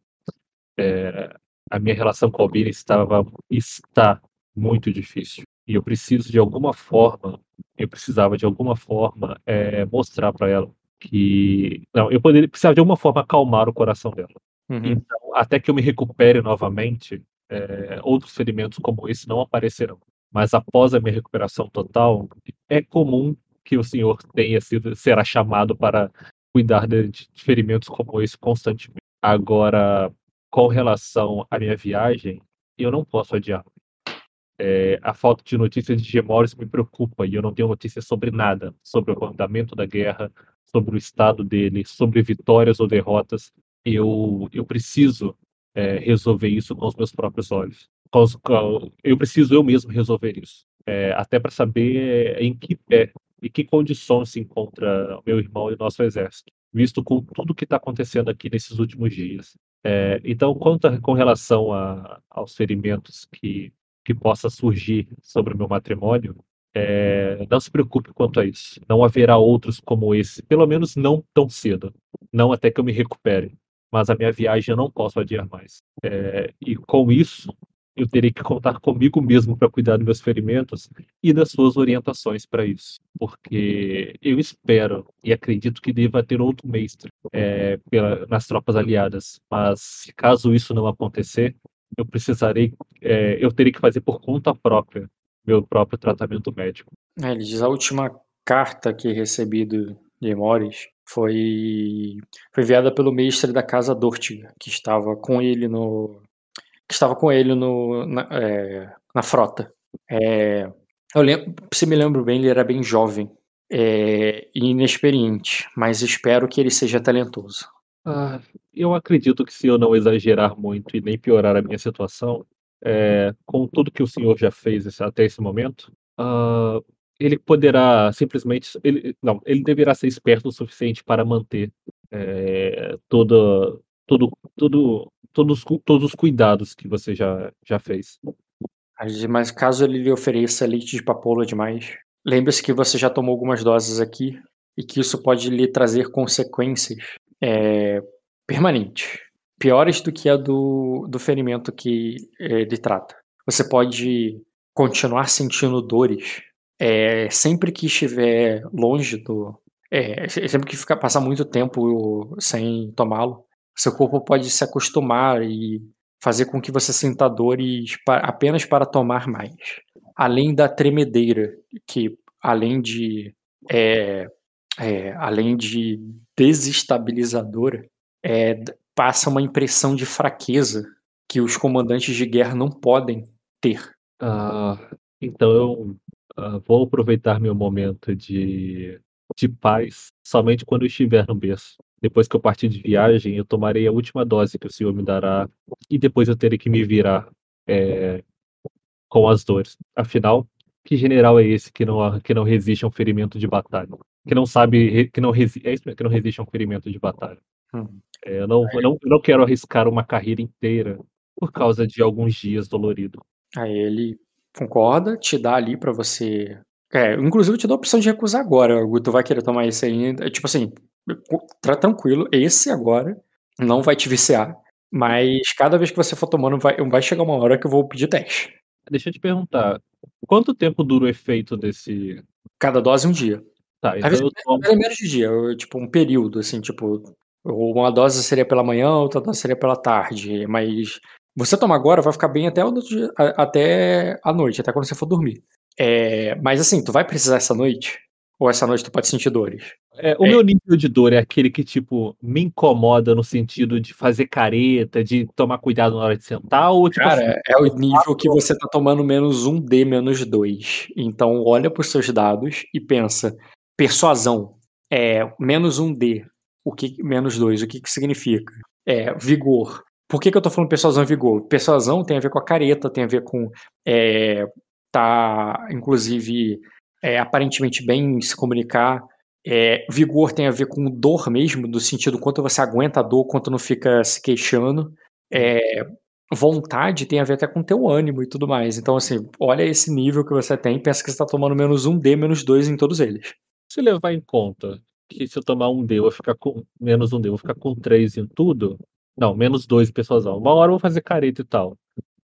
É, a minha relação com a Albina estava, está muito difícil. E eu preciso, de alguma forma, eu precisava, de alguma forma, é, mostrar para ela que. Não, eu poderia, precisava, de alguma forma, acalmar o coração dela. Uhum. Então, até que eu me recupere novamente, é, outros ferimentos como esse não aparecerão. Mas após a minha recuperação total, é comum que o senhor tenha sido será chamado para cuidar de, de ferimentos como esse constantemente. Agora, com relação à minha viagem, eu não posso adiar. É, a falta de notícias de Gemores me preocupa e eu não tenho notícias sobre nada, sobre o andamento da guerra, sobre o estado dele, sobre vitórias ou derrotas. Eu, eu preciso é, resolver isso com os meus próprios olhos. Eu preciso eu mesmo resolver isso, é, até para saber em que pé e que condições se encontra meu irmão e nosso exército, visto com tudo que está acontecendo aqui nesses últimos dias. É, então, quanto a, com relação a, aos ferimentos que, que possa surgir sobre o meu matrimônio, é, não se preocupe quanto a isso. Não haverá outros como esse, pelo menos não tão cedo. Não até que eu me recupere. Mas a minha viagem eu não posso adiar mais. É, e com isso, eu terei que contar comigo mesmo para cuidar dos meus ferimentos e das suas orientações para isso. Porque eu espero e acredito que deva ter outro mestre é, pela, nas tropas aliadas. Mas caso isso não acontecer, eu precisarei, é, eu terei que fazer por conta própria meu próprio tratamento médico. É, ele diz a última carta que recebi do de Morris foi, foi enviada pelo mestre da casa Dortiga, que estava com ele no, que estava com ele no, na, é, na frota. É, eu lembro, se me lembro bem, ele era bem jovem é, e inexperiente, mas espero que ele seja talentoso. Ah, eu acredito que se eu não exagerar muito e nem piorar a minha situação, é, com tudo que o senhor já fez até esse momento, uh, ele poderá simplesmente, ele, não, ele deverá ser esperto o suficiente para manter é, toda, todo, todo, todos, todos os cuidados que você já, já fez. Mas caso ele lhe ofereça leite de papoula demais, lembre-se que você já tomou algumas doses aqui e que isso pode lhe trazer consequências é, permanentes, piores do que a do, do ferimento que ele trata. Você pode continuar sentindo dores é, sempre que estiver longe do. É, sempre que ficar, passar muito tempo sem tomá-lo, seu corpo pode se acostumar e fazer com que você sinta dores apenas para tomar mais. Além da tremedeira, que além de é, é, além de desestabilizadora, é, passa uma impressão de fraqueza que os comandantes de guerra não podem ter. Ah, então eu uh, vou aproveitar meu momento de, de paz somente quando eu estiver no berço. Depois que eu partir de viagem, eu tomarei a última dose que o Senhor me dará e depois eu terei que me virar é, com as dores. Afinal, que general é esse que não, que não resiste a um ferimento de batalha? Que não sabe, que não, resi é que não resiste a um ferimento de batalha. Hum. É, eu, não, eu, não, eu não quero arriscar uma carreira inteira por causa de alguns dias doloridos. Aí ele concorda, te dá ali para você É, inclusive eu te dou a opção de recusar agora. Tu vai querer tomar esse ainda. Tipo assim, tá tranquilo, esse agora não vai te viciar. Mas cada vez que você for tomando, vai, vai chegar uma hora que eu vou pedir teste. Deixa eu te perguntar, quanto tempo dura o efeito desse. Cada dose um dia. Tá, então vezes eu tomo. é menos de dia, eu- tipo um período, assim, tipo, uma dose seria pela manhã, outra dose seria pela tarde, mas você tomar agora vai ficar bem até o dia- a- até a noite, até quando você for dormir. É, mas assim, tu vai precisar essa noite? Ou essa noite tu pode sentir dores? É, o É. meu nível de dor é aquele que, tipo, me incomoda no sentido de fazer careta, de tomar cuidado na hora de sentar, ou tipo assim, Cara, é o nível que você tá tomando menos um D menos dois. Então olha pros seus dados e pensa, persuasão, é menos um D, o que menos dois, o que que significa? É vigor. Por que, que eu tô falando persuasão e vigor? Persuasão tem a ver com a careta, tem a ver com é, tá, inclusive, é, aparentemente bem se comunicar. É, vigor tem a ver com dor mesmo, do sentido quanto você aguenta a dor, quanto não fica se queixando. É, vontade tem a ver até com teu ânimo e tudo mais. Então, assim, olha esse nível que você tem, pensa que você tá tomando menos um D, menos dois em todos eles. Se levar em conta que se eu tomar um D, eu vou ficar com menos um D, eu vou ficar com três em tudo. Não, menos dois persuasão. Uma hora eu vou fazer careta e tal.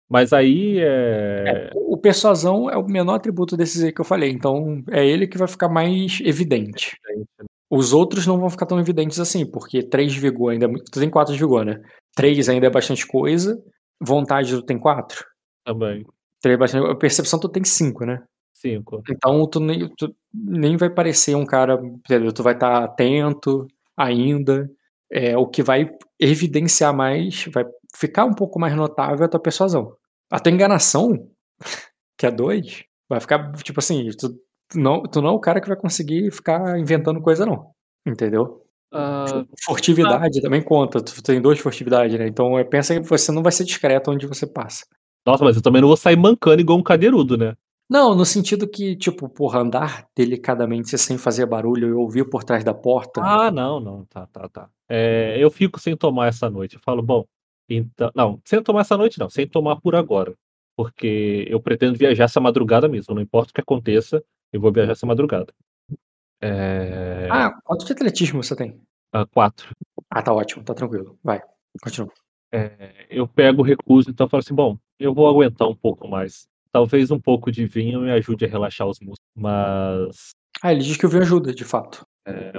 Mas aí é. O persuasão é o menor atributo desses aí que eu falei, então é ele que vai ficar mais evidente. Os outros não vão ficar tão evidentes assim, porque 3 de vigor ainda é muito. Tu tem 4 de vigor, né? 3 ainda é bastante coisa. Vontade tu tem 4. Também. 3 é bastante. Percepção tu tem 5, né? Cinco. Então tu nem, tu nem vai parecer um cara. entendeu? Tu vai estar atento ainda. É, o que vai evidenciar mais, vai ficar um pouco mais notável é a tua persuasão. A tua enganação, que é 2, vai ficar, tipo assim, tu não, tu não é o cara que vai conseguir ficar inventando coisa, não. Entendeu? Ah, Furtividade também conta. Tu tem dois de furtividade, né? Então é, pensa que você não vai ser discreto onde você passa. nossa, mas eu também não vou sair mancando igual um cadeirudo, né? Não, no sentido que, tipo, porra, andar delicadamente sem fazer barulho e ouvir por trás da porta. Ah, não, não, tá, tá, tá. É, eu fico sem tomar essa noite. Eu falo, bom, então. Não, sem tomar essa noite, não, sem tomar por agora. Porque eu pretendo viajar essa madrugada mesmo. Não importa o que aconteça, eu vou viajar essa madrugada. É, Ah, quanto de atletismo você tem? ah, quatro. Ah, tá ótimo, tá tranquilo. Vai, continua. É, eu pego o recurso, então eu falo assim, bom, eu vou aguentar um pouco mais. Talvez um pouco de vinho me ajude a relaxar os músculos, mas Ah, ele diz que o vinho ajuda, de fato. é,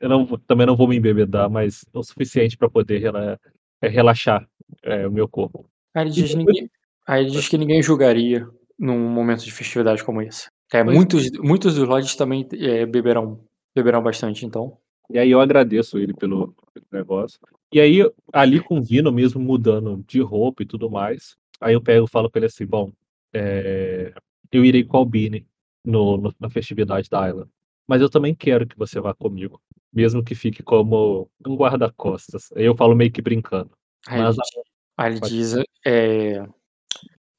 eu não, também não vou me embebedar, mas o suficiente para poder rela- é, relaxar é, o meu corpo. Ah, ele diz, que ninguém, ah, ele diz que ninguém julgaria num momento de festividade como esse. É, Pois- muitos, muitos dos lodges também é, beberão, beberão bastante, então. E aí eu agradeço ele pelo, pelo negócio. E aí, ali com o Vino mesmo mudando de roupa e tudo mais, aí eu pego e falo pra ele assim, bom, é, eu irei com o Albini no, no- na festividade da Isla. Mas eu também quero que você vá comigo. Mesmo que fique como um guarda-costas. Eu falo meio que brincando. Aí Mas ele, a- aí ele pode- diz, é, aí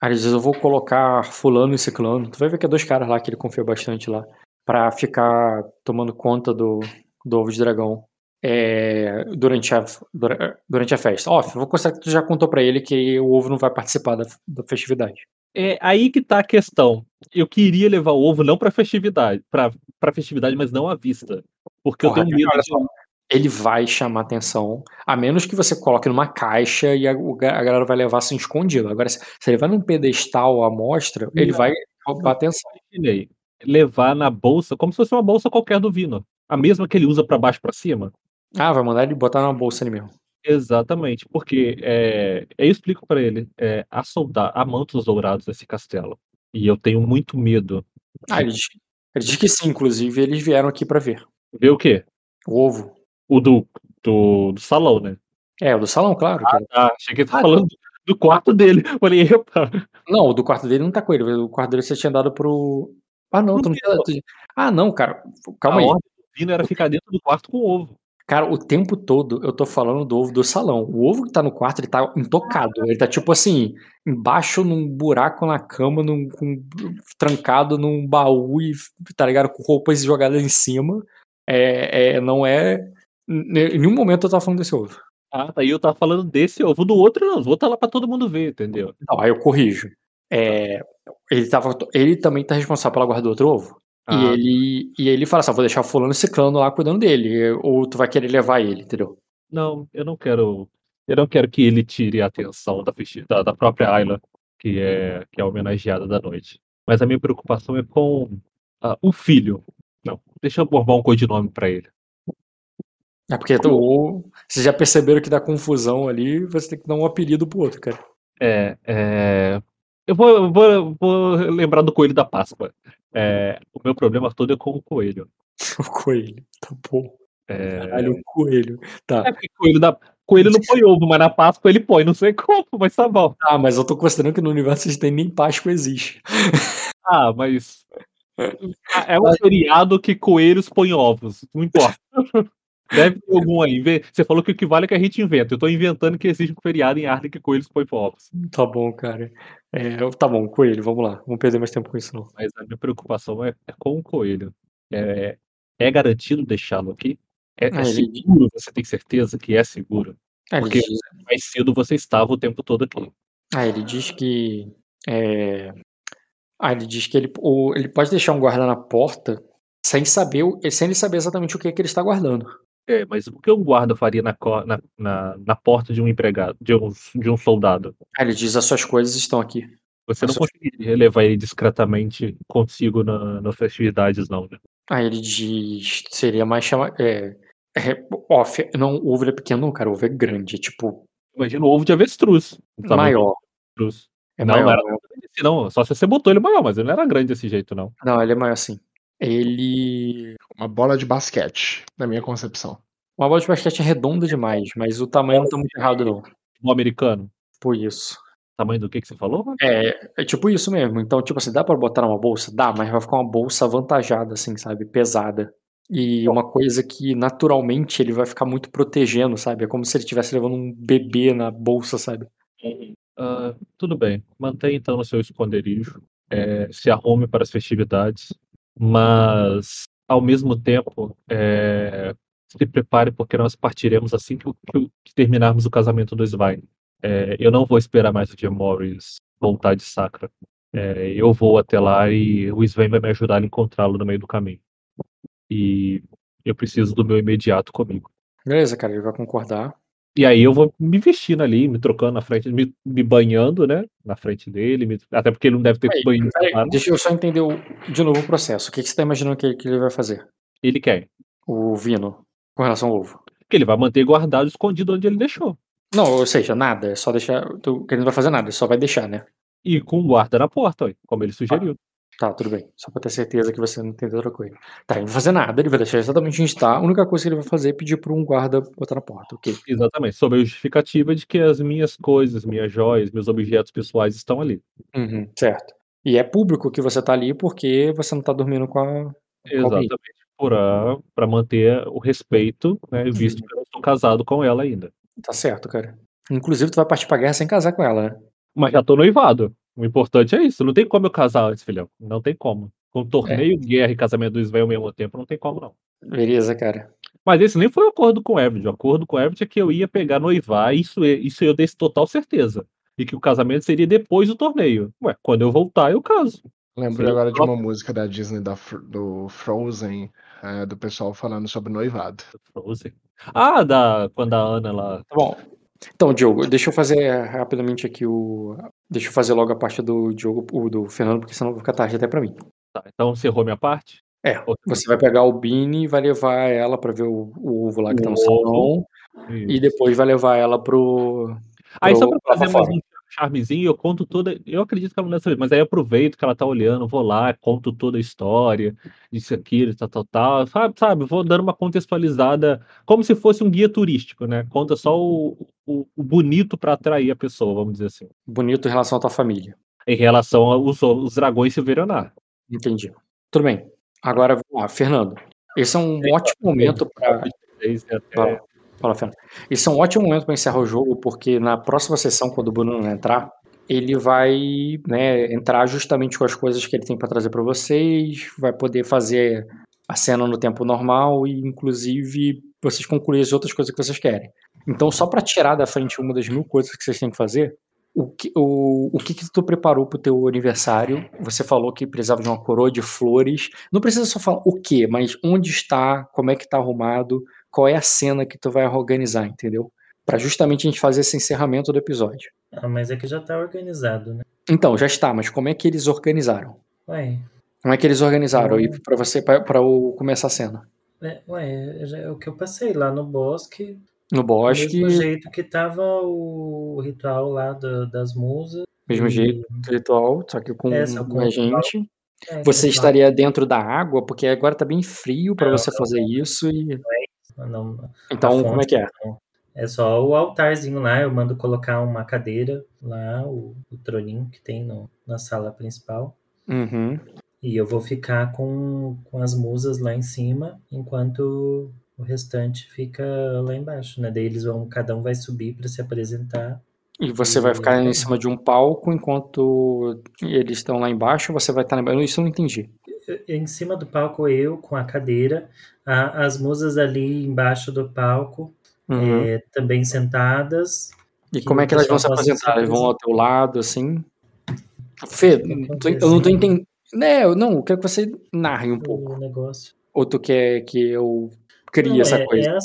ele diz, eu vou colocar fulano e ciclano. Tu vai ver que é dois caras lá que ele confia bastante lá. Pra ficar tomando conta do, do ovo de dragão. É, durante, a, dura- durante a festa. Ó, vou considerar que tu já contou pra ele que o ovo não vai participar da, da festividade. É aí que tá a questão. Eu queria levar o ovo não pra festividade, pra, pra festividade, mas não à vista. Porque Porra, eu tenho medo de. ele vai chamar atenção, a menos que você coloque numa caixa e a, a galera vai levar assim escondido. Agora, se, se ele vai num pedestal à mostra, ele vai roubar atenção. levar na bolsa, como se fosse uma bolsa qualquer do Vino. A mesma que ele usa pra baixo e pra cima. Ah, vai mandar ele botar na bolsa ali mesmo. Exatamente, porque é, eu explico pra ele, é, há, solda há mantos dourados nesse castelo. E eu tenho muito medo. Ah, ele ele diz que sim, inclusive eles vieram aqui pra ver. Ver o quê? O ovo. O do, do, do salão, né? É, o do salão, claro. que Ah, achei que ele tá Ah, falando do quarto dele. Falei, epa. Não, o do quarto dele não tá com ele. O quarto dele você tinha dado pro. Ah, não, Pro tu não tinha Ah, não, cara. A Calma aí. ordem do Vino era ficar dentro do quarto com o ovo. Cara, o tempo todo eu tô falando do ovo do salão. O ovo que tá no quarto, ele tá intocado. Ele tá tipo assim, embaixo num buraco na cama, num, com- trancado num baú e, tá ligado? Com roupas jogadas em cima. É, é, não é. Em nenhum momento eu tava falando desse ovo. Ah, tá. E eu tava falando desse ovo, do outro não. O outro tá lá pra todo mundo ver, entendeu? Não, aí eu corrijo. É, ele, tava, ele também tá responsável pela guarda do outro ovo? Ah. E ele e ele fala assim: ah, vou deixar o fulano ciclando lá cuidando dele. Ou tu vai querer levar ele, entendeu? Não, eu não quero. Eu não quero que ele tire a atenção da, da, da própria Ayla, que é, que é homenageada da noite. Mas a minha preocupação é com uh, o filho. Não, deixa eu borbar um codinome para ele. É porque tu, vocês já perceberam que dá confusão ali, você tem que dar um apelido pro outro, cara. É, é... Eu vou, vou, vou lembrar do coelho da Páscoa. É, o meu problema todo é com o coelho. o coelho, tá bom. É... Caralho, o coelho. Tá. É coelho, da... coelho não põe ovo, mas na Páscoa ele põe, não sei como, mas tá bom. Ah, mas eu tô considerando que no universo têm nem Páscoa existe. ah, mas. É um feriado que coelhos põem ovos, não importa. Deve ter algum aí. Você falou que o que vale é que a gente inventa. Eu tô inventando que existe um feriado em Arden que coelhos põem ovos. Tá bom, cara. É, tá bom, coelho, vamos lá. Vamos perder mais tempo com isso, não. Mas a minha preocupação é, é com o coelho. É, é garantido deixá-lo aqui? É, é ah, seguro? Ele... Você tem certeza que é seguro? Ah, Porque diz... mais cedo você estava o tempo todo aqui. Ah, ele diz que. É... Ah, ele diz que ele, ou, ele pode deixar um guarda na porta sem saber, sem ele saber exatamente o que, é que ele está guardando. É, mas o que um guarda faria na, na, na, na porta de um empregado, de um, de um soldado? Ah, ele diz: as suas coisas estão aqui. Você as não suas... conseguiria levar ele discretamente consigo na, nas festividades, não, né? Ah, ele diz: seria mais chamar. É, é, off, não, o ovo é pequeno, não, cara, o ovo é grande, é tipo. Imagina o ovo de avestruz. Maior. Avestruz. É não, maior, não era maior. não, só se você botou ele maior, mas ele não era grande desse jeito, não. Não, ele é maior assim. Ele. Uma bola de basquete, na minha concepção. Uma bola de basquete é redonda demais, mas o tamanho não tá muito errado, não. O americano? Por isso. Tamanho do que que você falou? É, é tipo isso mesmo. Então, tipo assim, dá pra botar numa bolsa? Dá, mas vai ficar uma bolsa avantajada, assim, sabe? Pesada. E uma coisa que naturalmente ele vai ficar muito protegendo, sabe? É como se ele estivesse levando um bebê na bolsa, sabe? Uh, tudo bem. Mantenha então no seu esconderijo. É, se arrume para as festividades mas ao mesmo tempo é, se prepare porque nós partiremos assim que, que, que terminarmos o casamento do Svein. É, eu não vou esperar mais o dia Morris voltar de Sacra. É, eu vou até lá e o Sven vai me ajudar a encontrá-lo no meio do caminho. E eu preciso do meu imediato comigo. Beleza, cara, ele vai concordar. E aí eu vou me vestindo ali, me trocando na frente, me, me banhando, né? Na frente dele, me, até porque ele não deve ter aí, banho. deixa eu só entender o, de novo o processo. O que, que você está imaginando que, que, ele vai fazer? Ele quer. O Vino, com relação ao ovo. Que ele vai manter guardado, escondido onde ele deixou. Não, ou seja, nada, é só deixar. Tu, que ele não vai fazer nada, ele só vai deixar, né? E com guarda na porta, como ele sugeriu. Tá, tudo bem. Só pra ter certeza que você não entendeu outra coisa. Tá, ele não vai fazer nada, ele vai deixar exatamente onde está. A única coisa que ele vai fazer é pedir para um guarda botar na porta, ok? Exatamente, sob a justificativa de que as minhas coisas, minhas joias, meus objetos pessoais estão ali. Uhum, certo. E é público que você tá ali porque você não tá dormindo com a. Exatamente, para manter o respeito, né? Visto uhum. que eu não estou casado com ela ainda. Tá certo, cara. Inclusive, tu vai partir pra guerra sem casar com ela, né? Mas já tô noivado. O importante é isso. Não tem como eu casar antes, filhão. Não tem como. Com torneio, é. guerra e casamento do Sven ao mesmo tempo, não tem como, não. Beleza, cara. Mas esse nem foi o acordo com o Everett. O acordo com o Everett é que eu ia pegar noivar, isso, isso eu dei total certeza. E que o casamento seria depois do torneio. Ué, quando eu voltar, eu caso. Lembrei agora de uma música da Disney da, do Frozen, é, do pessoal falando sobre noivado. Frozen. Ah, da, quando a Ana lá. Tá bom. Então, Diogo, deixa eu fazer rapidamente aqui o. Deixa eu fazer logo a parte do Diogo, do Fernando, porque senão vai ficar tarde até para mim. Tá, então encerrou minha parte? É. Você vai pegar o Bini e vai levar ela para ver o, o, ovo lá que o tá no salão. E depois vai levar ela pro. Aí pro, só pra fazer mais um charmezinho, eu conto toda. Eu acredito que ela não deve saber, mas aí eu aproveito que ela tá olhando, vou lá, conto toda a história, isso, aquilo, tal, tal, tal. Sabe, sabe? Vou dando uma contextualizada, como se fosse um guia turístico, né? Conta só o, o, o bonito para atrair a pessoa, vamos dizer assim. Bonito em relação à tua família. Em relação aos, aos dragões silverionar. Entendi. Tudo bem. Agora, vamos lá, Fernando. Esse é um ótimo momento para. Até... Fala, Fernando. Esse é um ótimo momento para encerrar o jogo, porque na próxima sessão, quando o Bruno entrar, ele vai né, entrar justamente com as coisas que ele tem para trazer para vocês, vai poder fazer a cena no tempo normal e, inclusive, vocês concluir as outras coisas que vocês querem. Então, só para tirar da frente uma das mil coisas que vocês têm que fazer, o que, o, o que, que tu preparou pro teu aniversário? Você falou que precisava de uma coroa de flores. Não precisa só falar o que, mas onde está, como é que tá arrumado, qual é a cena que tu vai organizar, entendeu? Para justamente a gente fazer esse encerramento do episódio. Ah, mas é que já tá organizado, né? Então, já está, mas como é que eles organizaram? Ué. Como é que eles organizaram aí para você para começar a cena? É, ué, é o que eu passei lá no bosque. No bosque. Do mesmo jeito que tava o ritual lá do, das musas. Mesmo e... jeito, ritual, só que com, é, com mais gente. É, você estaria dentro da água, porque agora tá bem frio para você fazer isso e. Não, então, como é que é? É só o altarzinho lá, eu mando colocar uma cadeira lá, o, o troninho que tem no, na sala principal. Uhum. E eu vou ficar com, com as musas lá em cima, enquanto o restante fica lá embaixo, né? Daí eles vão, cada um vai subir para se apresentar. E você e... vai ficar em cima de um palco enquanto eles estão lá embaixo, você vai estar lá embaixo. Isso eu não entendi. Em cima do palco, eu com a cadeira, a, as musas ali embaixo do palco, uhum. é, também sentadas. E como é que elas vão se apresentar? Elas vão ao teu lado, assim? Fê, eu não tô entendendo. Né, não, eu quero que você narre um pouco. O negócio. Ou tu quer que eu crie não, essa é, coisa?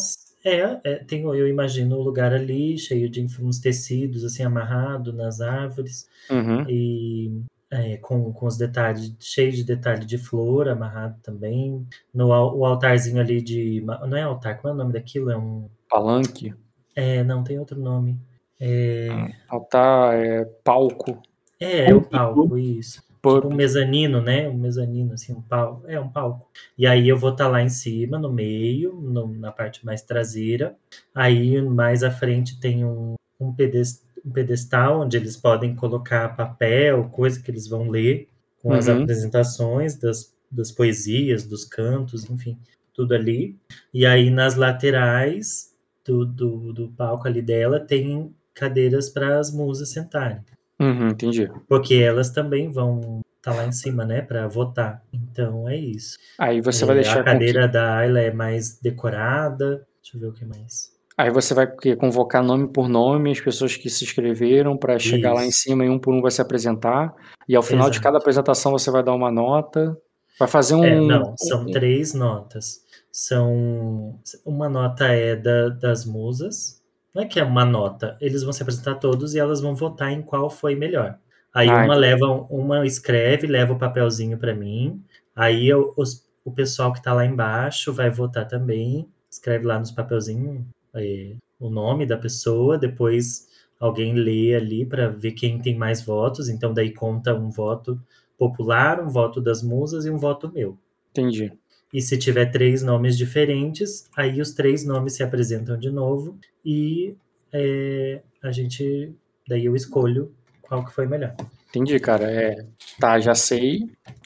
É, é, é, tem, eu imagino o um lugar ali, cheio de uns tecidos, assim, amarrado nas árvores. Uhum. E é, com, com os detalhes, cheio de detalhe de flor amarrado também. No o altarzinho ali de. Não é altar, como é o nome daquilo? É um. Palanque? É, não, tem outro nome. É... Altar, é palco. É, é o palco, isso. Tipo um mezanino, né? Um mezanino, assim, um palco. É um palco. E aí eu vou estar tá lá em cima, no meio, no, na parte mais traseira. Aí mais à frente tem um, um, pedestal, um pedestal onde eles podem colocar papel, coisa que eles vão ler, com uhum. as apresentações das, das poesias, dos cantos, enfim, tudo ali. E aí nas laterais do, do, do palco ali dela tem cadeiras para as musas sentarem. Uhum, entendi. Porque elas também vão estar tá lá em cima, né, para votar. Então é isso. Aí você vai deixar. A cadeira que... da Ayla é mais decorada. Deixa eu ver o que mais. Aí você vai convocar nome por nome as pessoas que se inscreveram para chegar lá em cima e um por um vai se apresentar. E ao final Exato. de cada apresentação você vai dar uma nota. Vai fazer um. É, não, são três notas. São. Uma nota é da, das musas, não é que é uma nota, eles vão se apresentar todos e elas vão votar em qual foi melhor. Aí Ai. uma leva, uma escreve, leva o papelzinho para mim. Aí eu, os, o pessoal que tá lá embaixo vai votar também, escreve lá nos papelzinhos é, o nome da pessoa, depois alguém lê ali para ver quem tem mais votos. Então daí conta um voto popular, um voto das musas e um voto meu. Entendi. E se tiver três nomes diferentes, aí os três nomes se apresentam de novo e é, a gente, daí eu escolho qual que foi melhor. Entendi, cara. É, tá, já sei.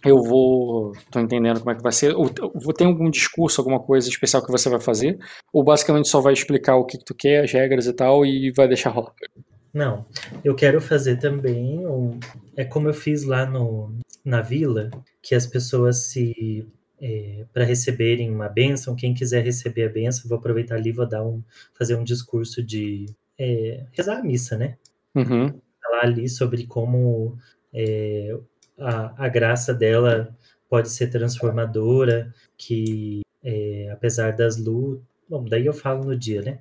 Eu vou. Tô entendendo como é que vai ser. Vou ter algum discurso, alguma coisa especial que você vai fazer? Ou basicamente só vai explicar o que, que tu quer, as regras e tal, e vai deixar rolar? Não. Eu quero fazer também. Um, é como eu fiz lá no, na vila, que as pessoas se é, para receberem uma benção. Quem quiser receber a benção, vou aproveitar ali vou dar um, fazer um discurso de é, rezar a missa, né? Uhum. Falar ali sobre como é, a, a graça dela pode ser transformadora, que é, apesar das lutas. Bom, daí eu falo no dia, né?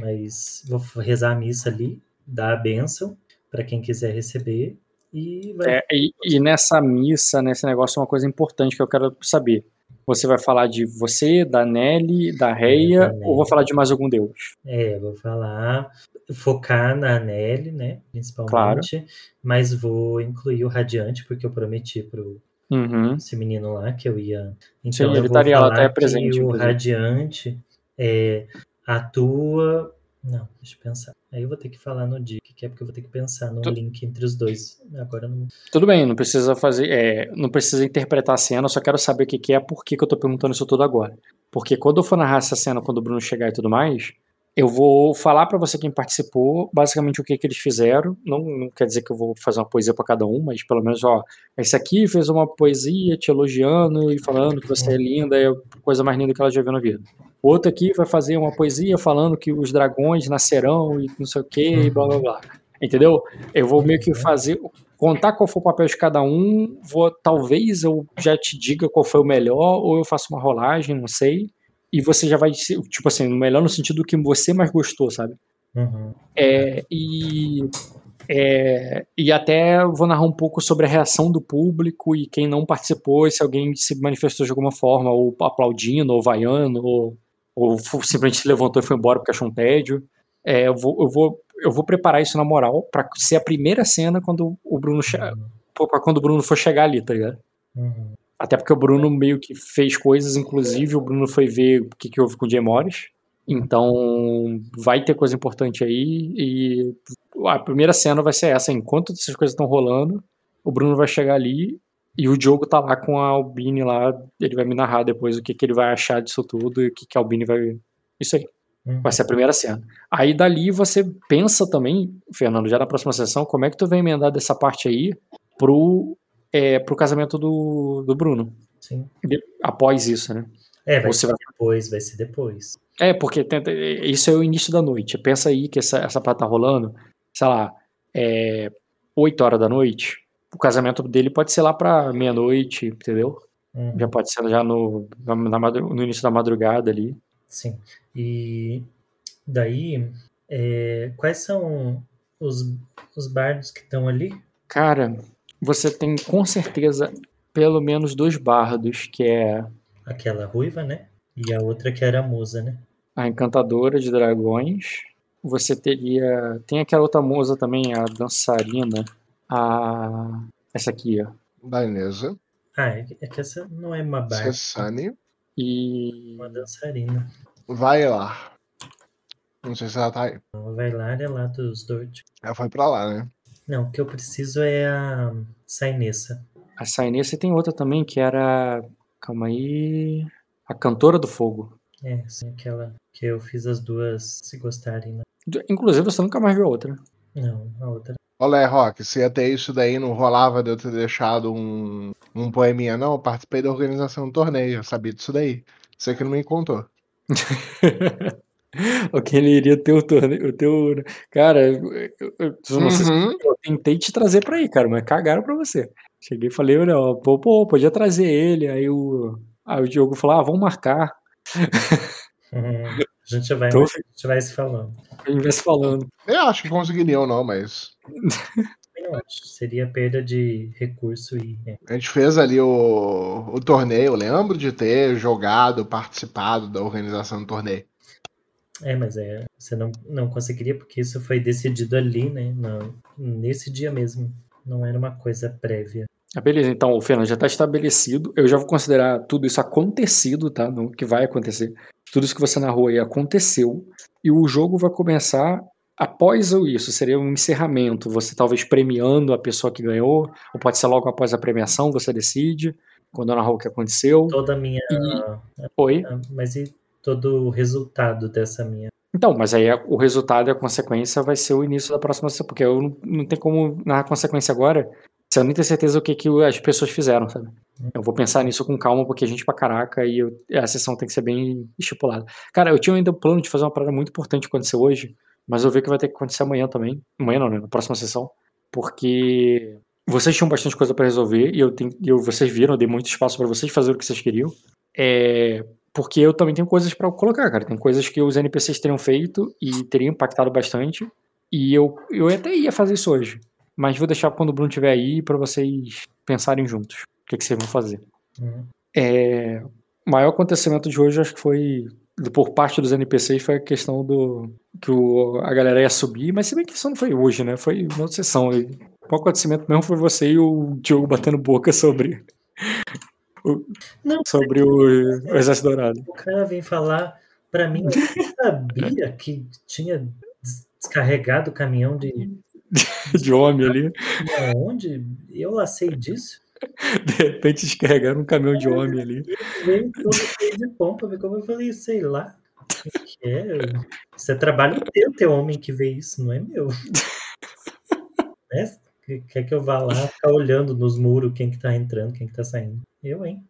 Mas vou rezar a missa ali, dar a benção para quem quiser receber e, vai... é, e, e, nessa missa, nesse negócio, uma coisa importante que eu quero saber. Você vai falar de você, da Nelly, da Reia, é, ou vou falar de mais algum deus? É, vou falar, focar na Nelly, né, principalmente, claro. mas vou incluir o Radiante, porque eu prometi pro uhum. esse menino lá que eu ia... Então Sim, eu ele estaria lá, até presente. o Radiante é, atua não, deixa eu pensar. Aí eu vou ter que falar no dia, que é porque eu vou ter que pensar no tu... link entre os dois. Agora não. Tudo bem, não precisa fazer. É, não precisa interpretar a cena, eu só quero saber o que, que é, por que, que eu tô perguntando isso tudo agora. Porque quando eu for narrar essa cena, quando o Bruno chegar e tudo mais, eu vou falar para você quem participou, basicamente o que, que eles fizeram. Não, não quer dizer que eu vou fazer uma poesia para cada um, mas pelo menos, ó, esse aqui fez uma poesia te elogiando e falando que você é linda, é a coisa mais linda que ela já viu na vida. O outro aqui vai fazer uma poesia falando que os dragões nascerão e não sei o que, e blá blá blá. Entendeu? Eu vou meio que fazer, contar qual foi o papel de cada um, vou, talvez eu já te diga qual foi o melhor, ou eu faço uma rolagem, não sei, e você já vai, tipo assim, melhor no sentido do que você mais gostou, sabe? Uhum. É, e, é, e até vou narrar um pouco sobre a reação do público e quem não participou, e se alguém se manifestou de alguma forma, ou aplaudindo, ou vaiando, ou, ou simplesmente se levantou e foi embora porque achou um tédio. É, eu, vou, eu, vou, eu vou preparar isso na moral para ser a primeira cena quando o Bruno uhum. quando o Bruno for chegar ali, tá ligado? Uhum. Até porque o Bruno meio que fez coisas, inclusive o Bruno foi ver o que, que houve com o Jay Morris. Então vai ter coisa importante aí e a primeira cena vai ser essa. Enquanto essas coisas estão rolando, o Bruno vai chegar ali e o Diogo tá lá com a Albine lá. Ele vai me narrar depois o que, que ele vai achar disso tudo e o que, que a Albine vai. Isso aí. Uhum. Vai ser a primeira cena. Aí dali você pensa também, Fernando, já na próxima sessão, como é que tu vai emendar dessa parte aí pro, é, pro casamento do, do Bruno. Sim. Após isso, né? É, vai você ser vai... depois, vai ser depois. É, porque tenta, isso é o início da noite. Pensa aí que essa, essa parte tá rolando, sei lá, é, 8 horas da noite. O casamento dele pode ser lá pra meia-noite, entendeu? Uhum. Já pode ser já no, na, na, no início da madrugada ali. Sim. E daí, é, quais são os, os bardos que estão ali? Cara, você tem com certeza pelo menos dois bardos, que é. Aquela ruiva, né? E a outra que era a musa, né? A encantadora de dragões. Você teria. Tem aquela outra musa também, a dançarina. A. Essa aqui, ó. Dainesa. Ah, é que é essa não é uma barda. Cessane. E. Uma dançarina. Vai lá. Não sei se ela tá aí. Vai lá é lá dos Dort. Ela foi pra lá, né? Não, o que eu preciso é a Sainessa. A Sainessa tem outra também que era. Calma aí. A Cantora do Fogo. É, sim, aquela que eu fiz as duas se gostarem, né? Inclusive você nunca mais viu a outra. Não, a outra. Olé, Rock, se até isso daí não rolava de eu ter deixado um, um poeminha, não, eu participei da organização do torneio, eu sabia disso daí. Você que não me contou. o que ele iria ter o torneio, o teu. Cara, eu, eu, eu, uhum. eu tentei te trazer pra ir, cara, mas cagaram pra você. Cheguei e falei, olha, pô, pô, podia trazer ele. Aí o, aí o Diogo falou, ah, vamos marcar. Uhum. A gente vai, então, a gente vai se falando. A gente vai se falando. Eu acho que conseguiriam, não, mas. Não, seria perda de recurso e. É. A gente fez ali o, o torneio, eu lembro de ter jogado, participado da organização do torneio. É, mas é, você não, não conseguiria porque isso foi decidido ali, né? Não, nesse dia mesmo. Não era uma coisa prévia. Ah, beleza, então o Fernando já está estabelecido. Eu já vou considerar tudo isso acontecido, tá? Não que vai acontecer. Tudo isso que você narrou aí aconteceu. E o jogo vai começar após isso. Seria um encerramento. Você talvez premiando a pessoa que ganhou, ou pode ser logo após a premiação, você decide. Quando eu narrou o que aconteceu. Toda a minha. E... Oi? Ah, mas e todo o resultado dessa minha. Então, mas aí o resultado e a consequência vai ser o início da próxima sessão, porque eu não, não tem como narrar consequência agora se eu não tenho certeza o que, que as pessoas fizeram, sabe? Eu vou pensar nisso com calma, porque a gente pra caraca e eu, a sessão tem que ser bem estipulada. Cara, eu tinha ainda o plano de fazer uma parada muito importante que aconteceu hoje, mas eu vi que vai ter que acontecer amanhã também. Amanhã não, né? Na próxima sessão. Porque vocês tinham bastante coisa para resolver e eu, tenho, eu vocês viram, eu dei muito espaço para vocês fazer o que vocês queriam. É, porque eu também tenho coisas para colocar, cara. Tem coisas que os NPCs teriam feito e teriam impactado bastante. E eu, eu até ia fazer isso hoje. Mas vou deixar quando o Bruno estiver aí para vocês pensarem juntos. O que, que vocês vão fazer. Uhum. É, o maior acontecimento de hoje, acho que foi, por parte dos NPCs, foi a questão do que o, a galera ia subir. Mas se bem que isso não foi hoje, né? Foi uma outra sessão. O acontecimento mesmo foi você e o Diogo batendo boca sobre não, sobre o, o Exército Dourado. O cara vem falar para mim, eu sabia que tinha descarregado o caminhão de. de homem ali. Onde? Eu lá sei disso. De repente descarregaram um caminhão de homem ali. Veio todo cheio de pompa, como eu falei, sei lá. Que é, isso é trabalho teu, ter homem que vê isso, não é meu. né? Quer que eu vá lá ficar olhando nos muros quem que tá entrando, quem que tá saindo? Eu, hein?